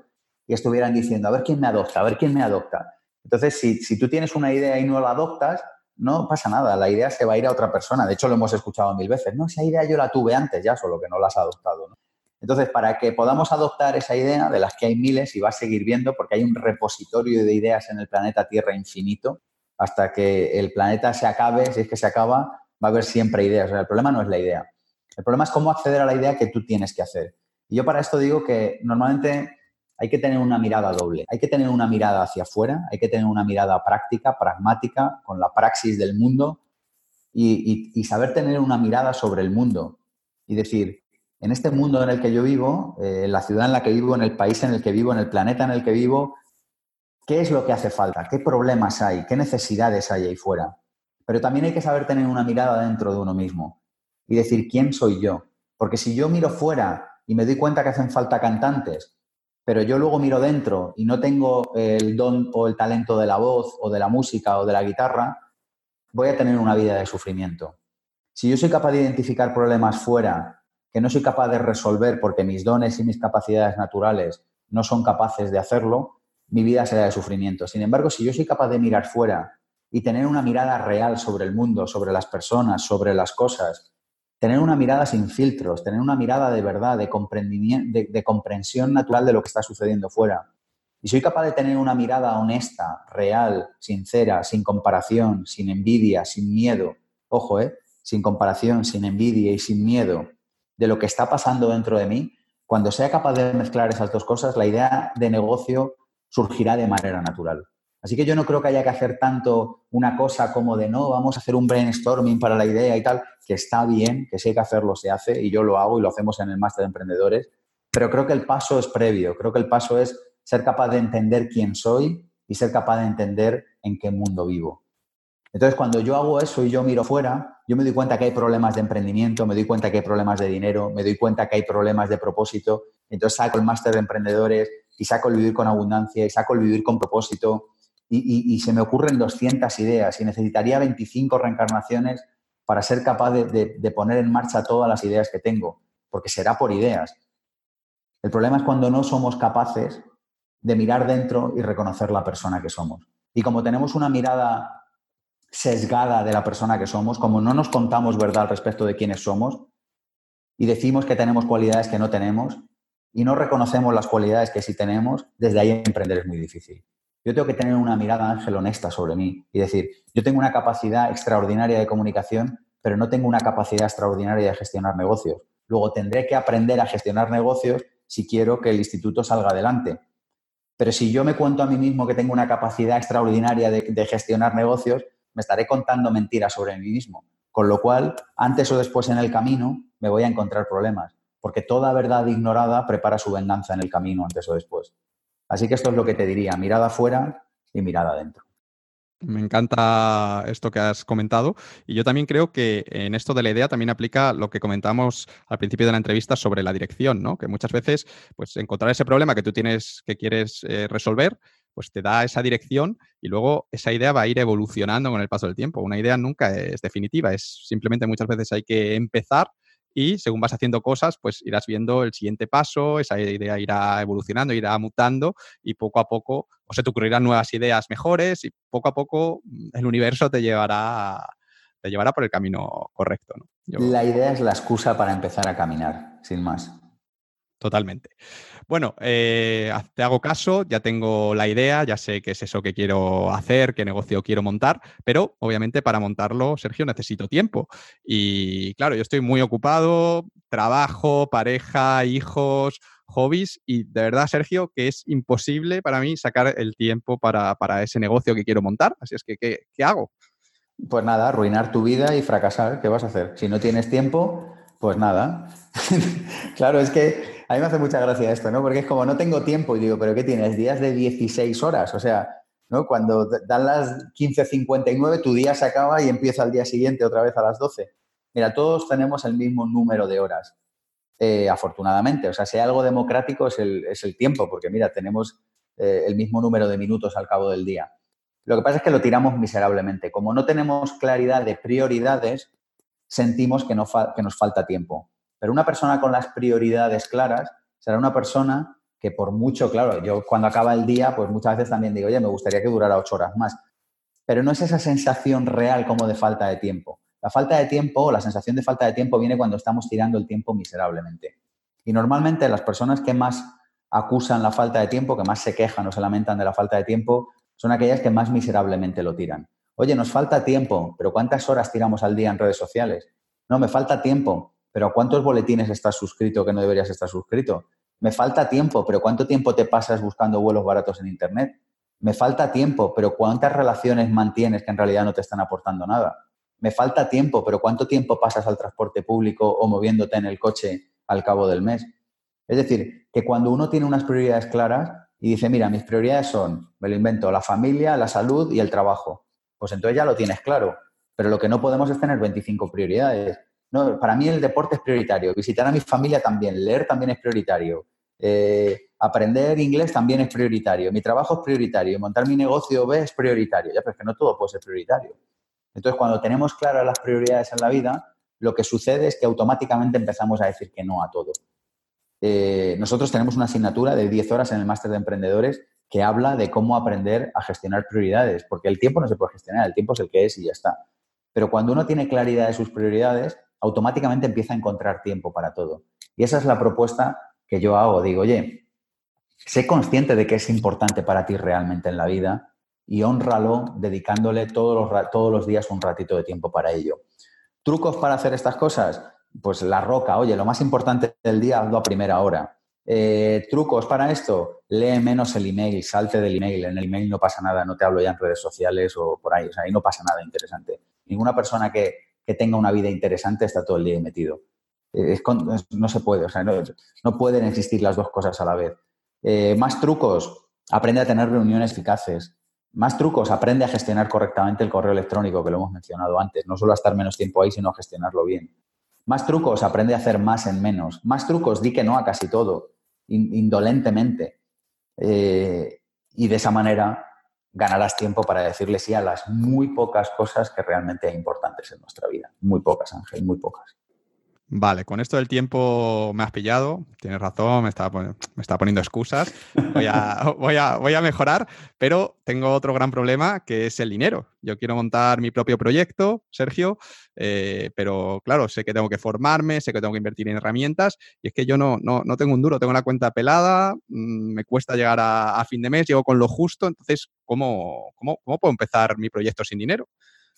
y estuvieran diciendo, a ver quién me adopta, a ver quién me adopta. Entonces, si, si tú tienes una idea y no la adoptas, no pasa nada, la idea se va a ir a otra persona. De hecho, lo hemos escuchado mil veces. No, esa idea yo la tuve antes ya, solo que no la has adoptado. ¿no? Entonces, para que podamos adoptar esa idea, de las que hay miles y va a seguir viendo, porque hay un repositorio de ideas en el planeta Tierra infinito, hasta que el planeta se acabe, si es que se acaba, va a haber siempre ideas. el problema no es la idea. El problema es cómo acceder a la idea que tú tienes que hacer. Y yo para esto digo que normalmente hay que tener una mirada doble. Hay que tener una mirada hacia afuera, hay que tener una mirada práctica, pragmática, con la praxis del mundo y, y saber tener una mirada sobre el mundo y decir, en este mundo en el que yo vivo, eh, en la ciudad en la que vivo, en el país en el que vivo, en el planeta en el que vivo, ¿qué es lo que hace falta? ¿Qué problemas hay? ¿Qué necesidades hay ahí fuera? Pero también hay que saber tener una mirada dentro de uno mismo y decir, ¿quién soy yo? Porque si yo miro fuera y me doy cuenta que hacen falta cantantes, pero yo luego miro dentro y no tengo el don o el talento de la voz o de la música o de la guitarra, voy a tener una vida de sufrimiento. Si yo soy capaz de identificar problemas fuera que no soy capaz de resolver porque mis dones y mis capacidades naturales no son capaces de hacerlo, mi vida será de sufrimiento. Sin embargo, si yo soy capaz de mirar fuera y tener una mirada real sobre el mundo, sobre las personas, sobre las cosas, tener una mirada sin filtros, tener una mirada de verdad, de, de, comprensión natural de lo que está sucediendo fuera, y soy capaz de tener una mirada honesta, real, sincera, sin comparación, sin envidia, sin miedo, ojo, ¿eh? sin comparación, sin envidia y sin miedo, de lo que está pasando dentro de mí, cuando sea capaz de mezclar esas dos cosas, la idea de negocio surgirá de manera natural. Así que yo no creo que haya que hacer tanto una cosa como de no, vamos a hacer un brainstorming para la idea y tal, que está bien, que si hay que hacerlo se hace y yo lo hago y lo hacemos en el máster de emprendedores, pero creo que el paso es previo, creo que el paso es ser capaz de entender quién soy y ser capaz de entender en qué mundo vivo. Entonces, cuando yo hago eso y yo miro fuera, yo me doy cuenta que hay problemas de emprendimiento, me doy cuenta que hay problemas de dinero, me doy cuenta que hay problemas de propósito. Entonces saco el máster de emprendedores y saco el vivir con abundancia y saco el vivir con propósito y, se me ocurren 200 ideas y necesitaría 25 reencarnaciones para ser capaz de poner en marcha todas las ideas que tengo, porque será por ideas. El problema es cuando no somos capaces de mirar dentro y reconocer la persona que somos. Y como tenemos una mirada sesgada de la persona que somos, como no nos contamos verdad al respecto de quiénes somos y decimos que tenemos cualidades que no tenemos y no reconocemos las cualidades que sí tenemos, desde ahí emprender es muy difícil. Yo tengo que tener una mirada ángel honesta sobre mí y decir, yo tengo una capacidad extraordinaria de comunicación, pero no tengo una capacidad extraordinaria de gestionar negocios. Luego tendré que aprender a gestionar negocios si quiero que el instituto salga adelante. Pero si yo me cuento a mí mismo que tengo una capacidad extraordinaria de, de gestionar negocios, me estaré contando mentiras sobre mí mismo. Con lo cual, antes o después en el camino, me voy a encontrar problemas, porque toda verdad ignorada prepara su venganza en el camino, antes o después. Así que esto es lo que te diría, mirada afuera y mirada adentro. Me encanta esto que has comentado y yo también creo que en esto de la idea también aplica lo que comentamos al principio de la entrevista sobre la dirección, ¿no? Que muchas veces, pues encontrar ese problema que tú tienes, que quieres eh, resolver, pues te da esa dirección y luego esa idea va a ir evolucionando con el paso del tiempo. Una idea nunca es definitiva, es simplemente muchas veces hay que empezar y según vas haciendo cosas, pues irás viendo el siguiente paso, esa idea irá evolucionando, irá mutando y poco a poco o se te ocurrirán nuevas ideas mejores y poco a poco mm, el universo te llevará, te llevará por el camino correcto. La idea es la excusa para empezar a caminar, sin más. Totalmente. Bueno, eh, te hago caso, ya tengo la idea, ya sé qué es eso que quiero hacer, qué negocio quiero montar, pero obviamente para montarlo, Sergio, necesito tiempo. Y claro, yo estoy muy ocupado, trabajo, pareja, hijos, hobbies, y de verdad, Sergio, que es imposible para mí sacar el tiempo para, ese negocio que quiero montar. Así es que, ¿qué, ¿qué hago? Pues nada, arruinar tu vida y fracasar. ¿Qué vas a hacer? Si no tienes tiempo, pues nada. (laughs) claro, es que a mí me hace mucha gracia esto, ¿no? Porque es como no tengo tiempo y digo, ¿pero qué tienes? Días de 16 horas. O sea, ¿no? Cuando dan las 15.59, tu día se acaba y empieza el día siguiente otra vez a las 12. Mira, todos tenemos el mismo número de horas, eh, afortunadamente. O sea, si hay algo democrático es el, tiempo, porque mira, tenemos eh, el mismo número de minutos al cabo del día. Lo que pasa es que lo tiramos miserablemente. Como no tenemos claridad de prioridades, sentimos que, no que nos falta tiempo. Pero una persona con las prioridades claras será una persona que por mucho, claro, yo cuando acaba el día, pues muchas veces también digo, oye, me gustaría que durara ocho horas más. Pero no es esa sensación real como de falta de tiempo. La falta de tiempo o la sensación de falta de tiempo viene cuando estamos tirando el tiempo miserablemente. Y normalmente las personas que más acusan la falta de tiempo, que más se quejan o se lamentan de la falta de tiempo, son aquellas que más miserablemente lo tiran. Oye, nos falta tiempo, pero ¿cuántas horas tiramos al día en redes sociales? No, me falta tiempo, pero ¿cuántos boletines estás suscrito que no deberías estar suscrito? Me falta tiempo, pero ¿cuánto tiempo te pasas buscando vuelos baratos en Internet? Me falta tiempo, pero ¿cuántas relaciones mantienes que en realidad no te están aportando nada? Me falta tiempo, pero ¿cuánto tiempo pasas al transporte público o moviéndote en el coche al cabo del mes? Es decir, que cuando uno tiene unas prioridades claras y dice, mira, mis prioridades son, me lo invento, la familia, la salud y el trabajo pues entonces ya lo tienes claro. Pero lo que no podemos es tener 25 prioridades. No, para mí el deporte es prioritario, visitar a mi familia también, leer también es prioritario, eh, aprender inglés también es prioritario, mi trabajo es prioritario, montar mi negocio B es prioritario. Ya, pero es que no todo puede ser prioritario. Entonces, cuando tenemos claras las prioridades en la vida, lo que sucede es que automáticamente empezamos a decir que no a todo. Eh, nosotros tenemos una asignatura de 10 horas en el máster de emprendedores que habla de cómo aprender a gestionar prioridades, porque el tiempo no se puede gestionar, el tiempo es el que es y ya está. Pero cuando uno tiene claridad de sus prioridades, automáticamente empieza a encontrar tiempo para todo. Y esa es la propuesta que yo hago. Digo, oye, sé consciente de que es importante para ti realmente en la vida y honralo dedicándole todos los, todos los días un ratito de tiempo para ello. ¿Trucos para hacer estas cosas? Pues la roca, oye, lo más importante del día, hazlo a primera hora. Eh, trucos para esto, lee menos el email, salte del email. En el email no pasa nada, no te hablo ya en redes sociales o por ahí, o sea, ahí no pasa nada interesante. Ninguna persona que, tenga una vida interesante está todo el día metido. Eh, no se puede, o sea, no, pueden existir las dos cosas a la vez. Eh, más trucos, aprende a tener reuniones eficaces. Más trucos, aprende a gestionar correctamente el correo electrónico, que lo hemos mencionado antes. No solo a estar menos tiempo ahí, sino a gestionarlo bien. Más trucos, aprende a hacer más en menos. Más trucos, di que no a casi todo indolentemente. Eh, y de esa manera ganarás tiempo para decirle sí a las muy pocas cosas que realmente hay importantes en nuestra vida. Muy pocas, Ángel, muy pocas. Vale, con esto del tiempo me has pillado, tienes razón, me está, poniendo excusas, voy a, (laughs) voy, mejorar, pero tengo otro gran problema que es el dinero. Yo quiero montar mi propio proyecto, Sergio, eh, pero claro, sé que tengo que formarme, sé que tengo que invertir en herramientas y es que yo no, no, no tengo un duro, tengo una cuenta pelada, mm, me cuesta llegar a, a, fin de mes, llego con lo justo, entonces, ¿cómo, cómo, cómo puedo empezar mi proyecto sin dinero?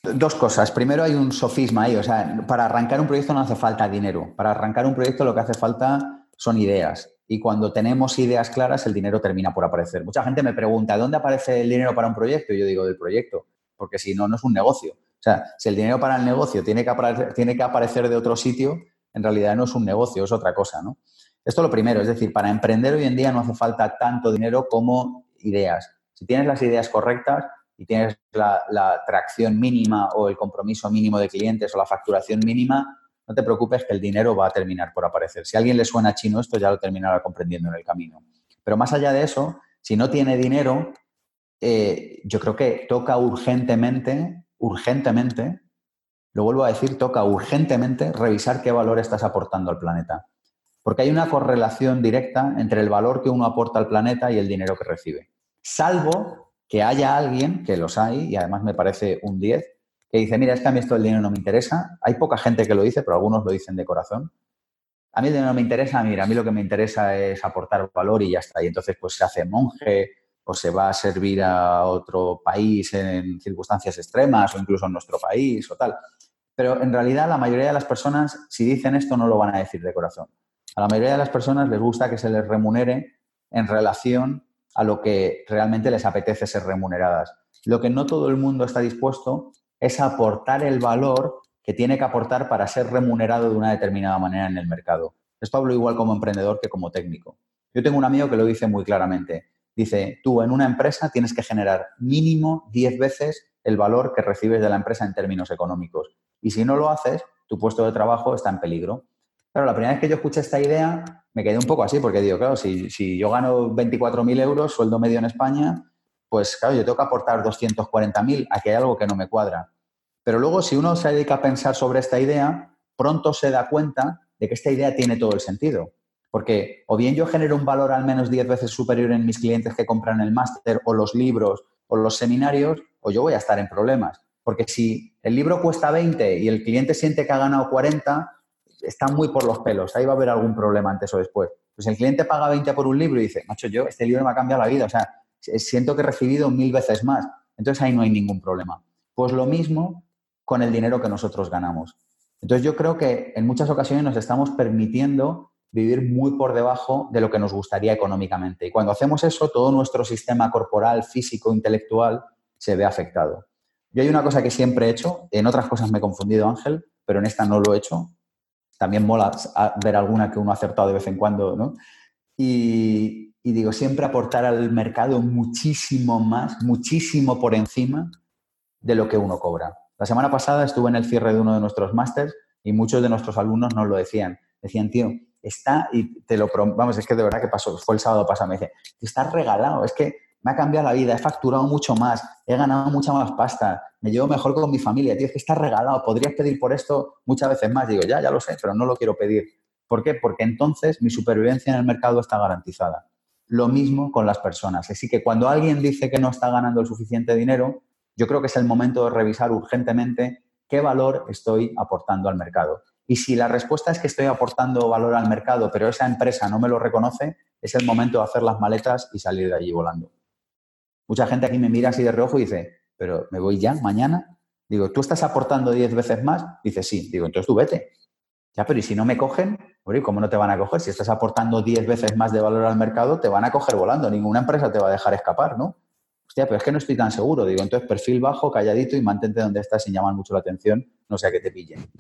Dos cosas. Primero hay un sofisma ahí, o sea, para arrancar un proyecto no hace falta dinero. Para arrancar un proyecto lo que hace falta son ideas. Y cuando tenemos ideas claras, el dinero termina por aparecer. Mucha gente me pregunta, ¿dónde aparece el dinero para un proyecto? Y yo digo, del proyecto, porque si no, no es un negocio. O sea, si el dinero para el negocio tiene que aparecer, tiene que aparecer de otro sitio, en realidad no es un negocio, es otra cosa, ¿no? Esto es lo primero, es decir, para emprender hoy en día no hace falta tanto dinero como ideas. Si tienes las ideas correctas, y tienes la, tracción mínima o el compromiso mínimo de clientes o la facturación mínima, no te preocupes que el dinero va a terminar por aparecer. Si a alguien le suena chino esto, ya lo terminará comprendiendo en el camino. Pero más allá de eso, si no tiene dinero, eh, yo creo que toca urgentemente, urgentemente, lo vuelvo a decir, toca urgentemente revisar qué valor estás aportando al planeta. Porque hay una correlación directa entre el valor que uno aporta al planeta y el dinero que recibe. Salvo que haya alguien, que los hay, y además me parece un 10, que dice, mira, es que a mí esto del dinero no me interesa. Hay poca gente que lo dice, pero algunos lo dicen de corazón. A mí el dinero no me interesa, mira, a mí lo que me interesa es aportar valor y ya está. Y entonces pues se hace monje o se va a servir a otro país en circunstancias extremas o incluso en nuestro país o tal. Pero en realidad la mayoría de las personas, si dicen esto, no lo van a decir de corazón. A la mayoría de las personas les gusta que se les remunere en relación a lo que realmente les apetece ser remuneradas. Lo que no todo el mundo está dispuesto es aportar el valor que tiene que aportar para ser remunerado de una determinada manera en el mercado. Esto hablo igual como emprendedor que como técnico. Yo tengo un amigo que lo dice muy claramente. Dice, tú en una empresa tienes que generar mínimo 10 veces el valor que recibes de la empresa en términos económicos. Y si no lo haces, tu puesto de trabajo está en peligro. Claro, la primera vez que yo escuché esta idea me quedé un poco así, porque digo, claro, si, si yo gano 24.000 euros, sueldo medio en España, pues claro, yo tengo que aportar 240.000, aquí hay algo que no me cuadra. Pero luego, si uno se dedica a pensar sobre esta idea, pronto se da cuenta de que esta idea tiene todo el sentido. Porque o bien yo genero un valor al menos 10 veces superior en mis clientes que compran el máster o los libros o los seminarios, o yo voy a estar en problemas. Porque si el libro cuesta 20 y el cliente siente que ha ganado 40, está muy por los pelos. Ahí va a haber algún problema antes o después. Pues el cliente paga 20 por un libro y dice, macho, yo, este libro me ha cambiado la vida. O sea, siento que he recibido mil veces más. Entonces ahí no hay ningún problema. Pues lo mismo con el dinero que nosotros ganamos. Entonces yo creo que en muchas ocasiones nos estamos permitiendo vivir muy por debajo de lo que nos gustaría económicamente. Y cuando hacemos eso, todo nuestro sistema corporal, físico, intelectual se ve afectado. Yo hay una cosa que siempre he hecho, en otras cosas me he confundido, Ángel, pero en esta no lo he hecho. También mola ver alguna que uno ha acertado de vez en cuando, ¿no? Y, digo, siempre aportar al mercado muchísimo más, muchísimo por encima de lo que uno cobra. La semana pasada estuve en el cierre de uno de nuestros másters y muchos de nuestros alumnos nos lo decían. Decían, tío, está, y te lo vamos, es que de verdad que pasó, fue el sábado pasado, me dice, está regalado, es que me ha cambiado la vida, he facturado mucho más, he ganado mucha más pasta, me llevo mejor con mi familia, tío, es que está regalado, podrías pedir por esto muchas veces más. Digo, ya, ya lo sé, pero no lo quiero pedir. ¿Por qué? Porque entonces mi supervivencia en el mercado está garantizada. Lo mismo con las personas. Así que cuando alguien dice que no está ganando el suficiente dinero, yo creo que es el momento de revisar urgentemente qué valor estoy aportando al mercado. Y si la respuesta es que estoy aportando valor al mercado, pero esa empresa no me lo reconoce, es el momento de hacer las maletas y salir de allí volando. Mucha gente aquí me mira así de reojo y dice, pero ¿me voy ya mañana? Digo, ¿tú estás aportando 10 veces más? Dice, sí. Digo, entonces tú vete. Ya, pero ¿y si no me cogen? ¿cómo no te van a coger? Si estás aportando 10 veces más de valor al mercado, te van a coger volando. Ninguna empresa te va a dejar escapar, ¿no? Hostia, pero es que no estoy tan seguro. Digo, entonces perfil bajo, calladito y mantente donde estás sin llamar mucho la atención, no sea que te pillen.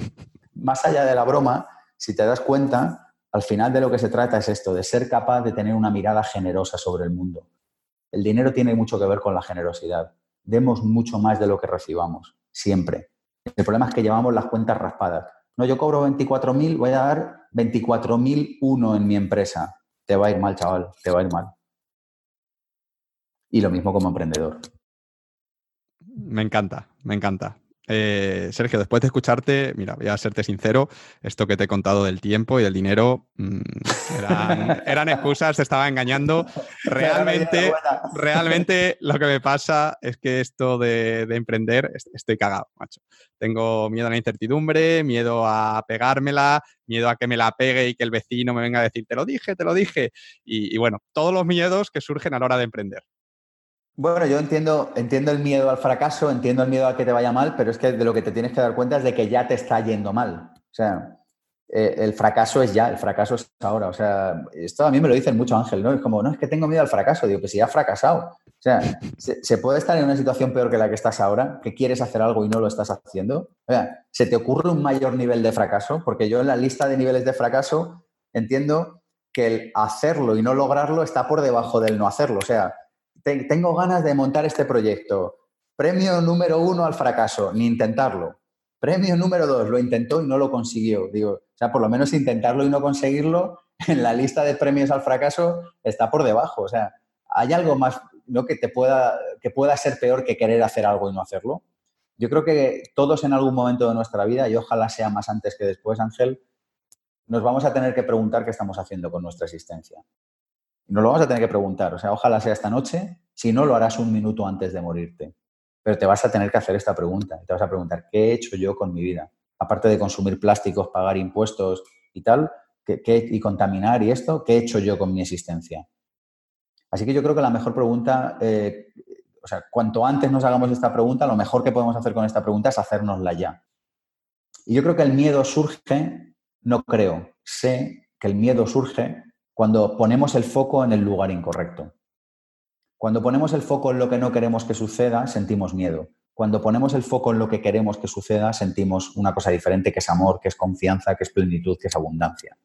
Más allá de la broma, si te das cuenta, al final de lo que se trata es esto, de ser capaz de tener una mirada generosa sobre el mundo. El dinero tiene mucho que ver con la generosidad. Demos mucho más de lo que recibamos, siempre. El problema es que llevamos las cuentas raspadas. No, yo cobro 24.000, voy a dar 24.001 en mi empresa. Te va a ir mal, chaval, te va a ir mal. Y lo mismo como emprendedor. Me encanta, me encanta. Eh, Sergio, después de escucharte, mira, voy a serte sincero, esto que te he contado del tiempo y del dinero mm, eran, (laughs) excusas, te estaba engañando. (laughs) Realmente, (laughs) realmente lo que me pasa es que esto de, emprender, estoy cagado, macho. Tengo miedo a la incertidumbre, miedo a pegármela, miedo a que me la pegue y que el vecino me venga a decir, te lo dije, te lo dije. y bueno, todos los miedos que surgen a la hora de emprender. Bueno, yo entiendo, entiendo el miedo al fracaso, entiendo el miedo a que te vaya mal, pero es que de lo que te tienes que dar cuenta es de que ya te está yendo mal. O sea, eh, el fracaso es ya, el fracaso es ahora. O sea, esto a mí me lo dicen mucho Ángel, ¿no? Es como, no, es que tengo miedo al fracaso. Digo, que si ya has fracasado. O sea, ¿se, puede estar en una situación peor que la que estás ahora? Que quieres hacer algo y no lo estás haciendo. O sea, ¿se te ocurre un mayor nivel de fracaso? Porque yo en la lista de niveles de fracaso entiendo que el hacerlo y no lograrlo está por debajo del no hacerlo. O sea, tengo ganas de montar este proyecto. Premio número uno al fracaso, ni intentarlo. Premio número dos, lo intentó y no lo consiguió. Digo, o sea, por lo menos intentarlo y no conseguirlo (laughs) en la lista de premios al fracaso está por debajo. O sea, hay algo más ¿no? que te pueda, que pueda ser peor que querer hacer algo y no hacerlo. Yo creo que todos en algún momento de nuestra vida, y ojalá sea más antes que después, Ángel, nos vamos a tener que preguntar qué estamos haciendo con nuestra existencia. Nos lo vamos a tener que preguntar. O sea, ojalá sea esta noche, si no, lo harás un minuto antes de morirte. Pero te vas a tener que hacer esta pregunta. Te vas a preguntar, ¿qué he hecho yo con mi vida? Aparte de consumir plásticos, pagar impuestos y tal, y contaminar y esto, ¿qué he hecho yo con mi existencia? Así que yo creo que la mejor pregunta, eh, o sea, cuanto antes nos hagamos esta pregunta, lo mejor que podemos hacer con esta pregunta es hacérnosla ya. Y yo creo que el miedo surge, no creo, sé que el miedo surge cuando ponemos el foco en el lugar incorrecto. Cuando ponemos el foco en lo que no queremos que suceda, sentimos miedo. Cuando ponemos el foco en lo que queremos que suceda, sentimos una cosa diferente, que es amor, que es confianza, que es plenitud, que es abundancia.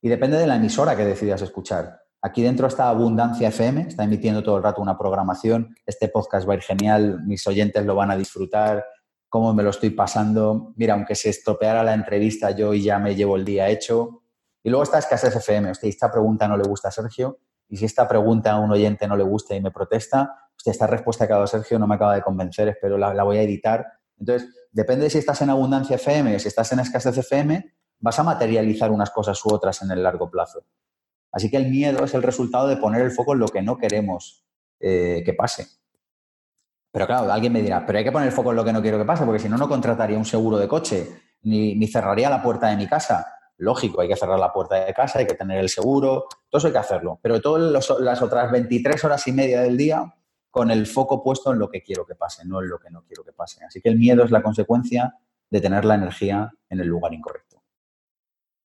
Y depende de la emisora que decidas escuchar. Aquí dentro está Abundancia FM, está emitiendo todo el rato una programación. Este podcast va a ir genial, mis oyentes lo van a disfrutar, cómo me lo estoy pasando. Mira, aunque se estropeara la entrevista, yo ya me llevo el día hecho. Y luego está Escasez FM. Hostia, esta pregunta no le gusta a Sergio. Y si esta pregunta a un oyente no le gusta y me protesta, hostia, esta respuesta que ha dado Sergio no me acaba de convencer, espero la, la voy a editar. Entonces, depende de si estás en Abundancia FM si estás en Escasez FM, vas a materializar unas cosas u otras en el largo plazo. Así que el miedo es el resultado de poner el foco en lo que no queremos eh, que pase. Pero claro, alguien me dirá, pero hay que poner el foco en lo que no quiero que pase, porque si no, no contrataría un seguro de coche, ni, cerraría la puerta de mi casa. Lógico, hay que cerrar la puerta de casa, hay que tener el seguro, todo eso hay que hacerlo. Pero todas las otras 23 horas y media del día con el foco puesto en lo que quiero que pase, no en lo que no quiero que pase. Así que el miedo es la consecuencia de tener la energía en el lugar incorrecto.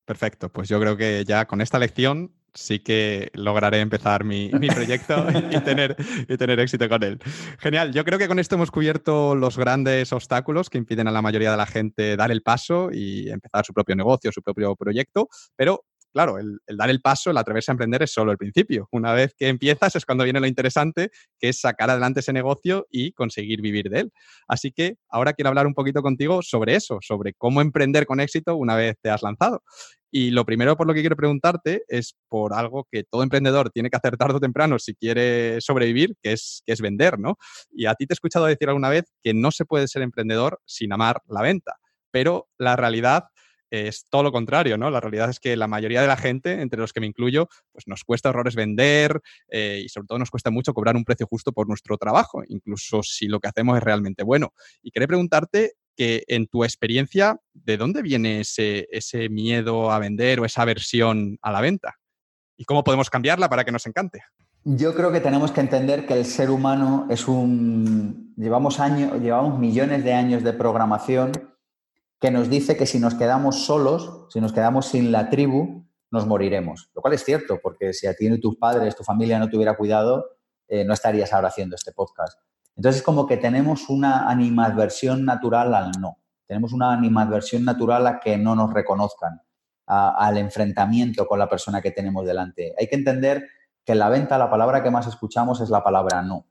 Perfecto, pues yo creo que ya con esta lección sí que lograré empezar mi, proyecto y, tener, y tener éxito con él. Genial, yo creo que con esto hemos cubierto los grandes obstáculos que impiden a la mayoría de la gente dar el paso y empezar su propio negocio, su propio proyecto, pero claro, el, dar el paso, el atreverse a emprender es solo el principio. Una vez que empiezas es cuando viene lo interesante, que es sacar adelante ese negocio y conseguir vivir de él. Así que ahora quiero hablar un poquito contigo sobre eso, sobre cómo emprender con éxito una vez te has lanzado. Y lo primero por lo que quiero preguntarte es por algo que todo emprendedor tiene que hacer tarde o temprano si quiere sobrevivir, que es, que es vender, ¿no? Y a ti te he escuchado decir alguna vez que no se puede ser emprendedor sin amar la venta, pero la realidad es todo lo contrario, ¿no? La realidad es que la mayoría de la gente, entre los que me incluyo, pues nos cuesta horrores vender eh, y sobre todo nos cuesta mucho cobrar un precio justo por nuestro trabajo, incluso si lo que hacemos es realmente bueno. Y quería preguntarte que en tu experiencia, ¿de dónde viene ese, ese miedo a vender o esa aversión a la venta? ¿Y cómo podemos cambiarla para que nos encante? Yo creo que tenemos que entender que el ser humano es un... Llevamos años, llevamos millones de años de programación que nos dice que si nos quedamos solos, si nos quedamos sin la tribu, nos moriremos. Lo cual es cierto, porque si a ti y tus padres, tu familia no te hubiera cuidado, eh, no estarías ahora haciendo este podcast. Entonces, como que tenemos una animadversión natural al no. Tenemos una animadversión natural a que no nos reconozcan, al enfrentamiento con la persona que tenemos delante. Hay que entender que en la venta la palabra que más escuchamos es la palabra no.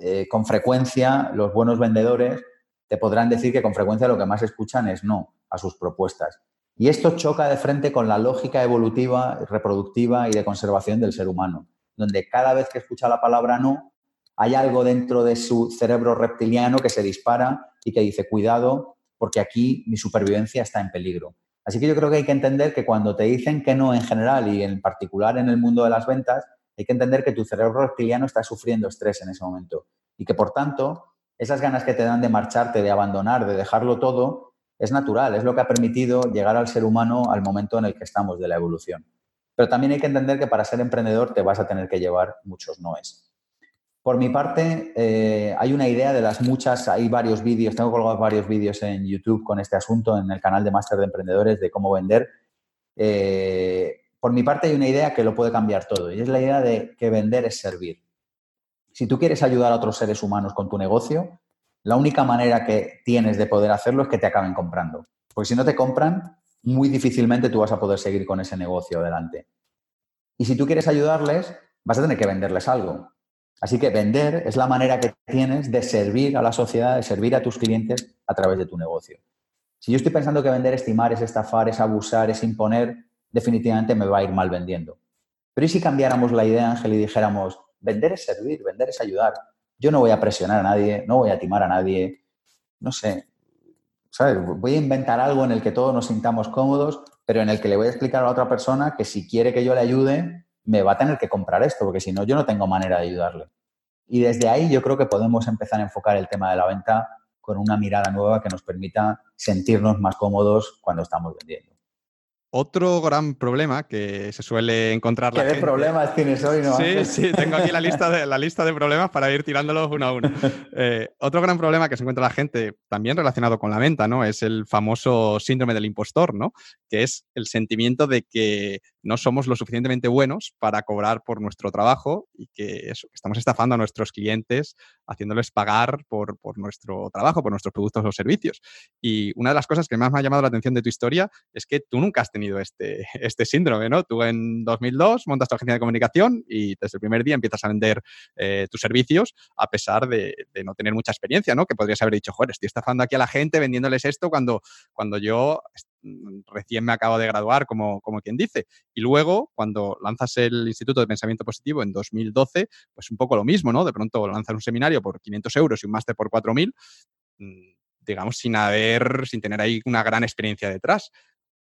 Eh, con frecuencia, los buenos vendedores te podrán decir que con frecuencia lo que más escuchan es no a sus propuestas. Y esto choca de frente con la lógica evolutiva, reproductiva y de conservación del ser humano, donde cada vez que escucha la palabra no, hay algo dentro de su cerebro reptiliano que se dispara y que dice, cuidado, porque aquí mi supervivencia está en peligro. Así que yo creo que hay que entender que cuando te dicen que no en general y en particular en el mundo de las ventas, hay que entender que tu cerebro reptiliano está sufriendo estrés en ese momento y que por tanto esas ganas que te dan de marcharte, de abandonar, de dejarlo todo, es natural, es lo que ha permitido llegar al ser humano al momento en el que estamos de la evolución. Pero también hay que entender que para ser emprendedor te vas a tener que llevar muchos noes. Por mi parte, eh, hay una idea de las muchas, hay varios vídeos, tengo colgados varios vídeos en YouTube con este asunto, en el canal de Máster de Emprendedores, de cómo vender. Eh, por mi parte, hay una idea que lo puede cambiar todo, y es la idea de que vender es servir. Si tú quieres ayudar a otros seres humanos con tu negocio, la única manera que tienes de poder hacerlo es que te acaben comprando. Porque si no te compran, muy difícilmente tú vas a poder seguir con ese negocio adelante. Y si tú quieres ayudarles, vas a tener que venderles algo. Así que vender es la manera que tienes de servir a la sociedad, de servir a tus clientes a través de tu negocio. Si yo estoy pensando que vender es timar, es estafar, es abusar, es imponer, definitivamente me va a ir mal vendiendo. Pero ¿y si cambiáramos la idea, Ángel, y dijéramos, vender es servir, vender es ayudar? Yo no voy a presionar a nadie, no voy a timar a nadie. no sé, ¿sabes? Voy a inventar algo en el que todos nos sintamos cómodos, pero en el que le voy a explicar a otra persona que si quiere que yo le ayude, me va a tener que comprar esto, porque si no, yo no tengo manera de ayudarle. Y desde ahí yo creo que podemos empezar a enfocar el tema de la venta con una mirada nueva que nos permita sentirnos más cómodos cuando estamos vendiendo. Otro gran problema que se suele encontrar ¿Qué de problemas tienes hoy, no? Sí, sí, tengo aquí la lista de, (laughs) la lista de problemas para ir tirándolos uno a uno. Eh, otro gran problema que se encuentra la gente, también relacionado con la venta, ¿no? Es el famoso síndrome del impostor, ¿no? Que es el sentimiento de que no somos lo suficientemente buenos para cobrar por nuestro trabajo y que eso, estamos estafando a nuestros clientes haciéndoles pagar por, por nuestro trabajo, por nuestros productos o servicios. Y una de las cosas que más me ha llamado la atención de tu historia es que tú nunca has tenido este, (laughs) este síndrome, ¿no? Tú en 2002 montas tu agencia de comunicación y desde el primer día empiezas a vender eh, tus servicios a pesar de, no tener mucha experiencia, ¿no? Que podrías haber dicho, joder, estoy estafando aquí a la gente vendiéndoles esto cuando, cuando yo recién me acabo de graduar, como, como quien dice. Y luego, cuando lanzas el Instituto de Pensamiento Positivo en 2012, pues un poco lo mismo, ¿no? De pronto lanzas un seminario por 500 euros y un máster por 4.000, mm, digamos, sin haber, sin tener ahí una gran experiencia detrás.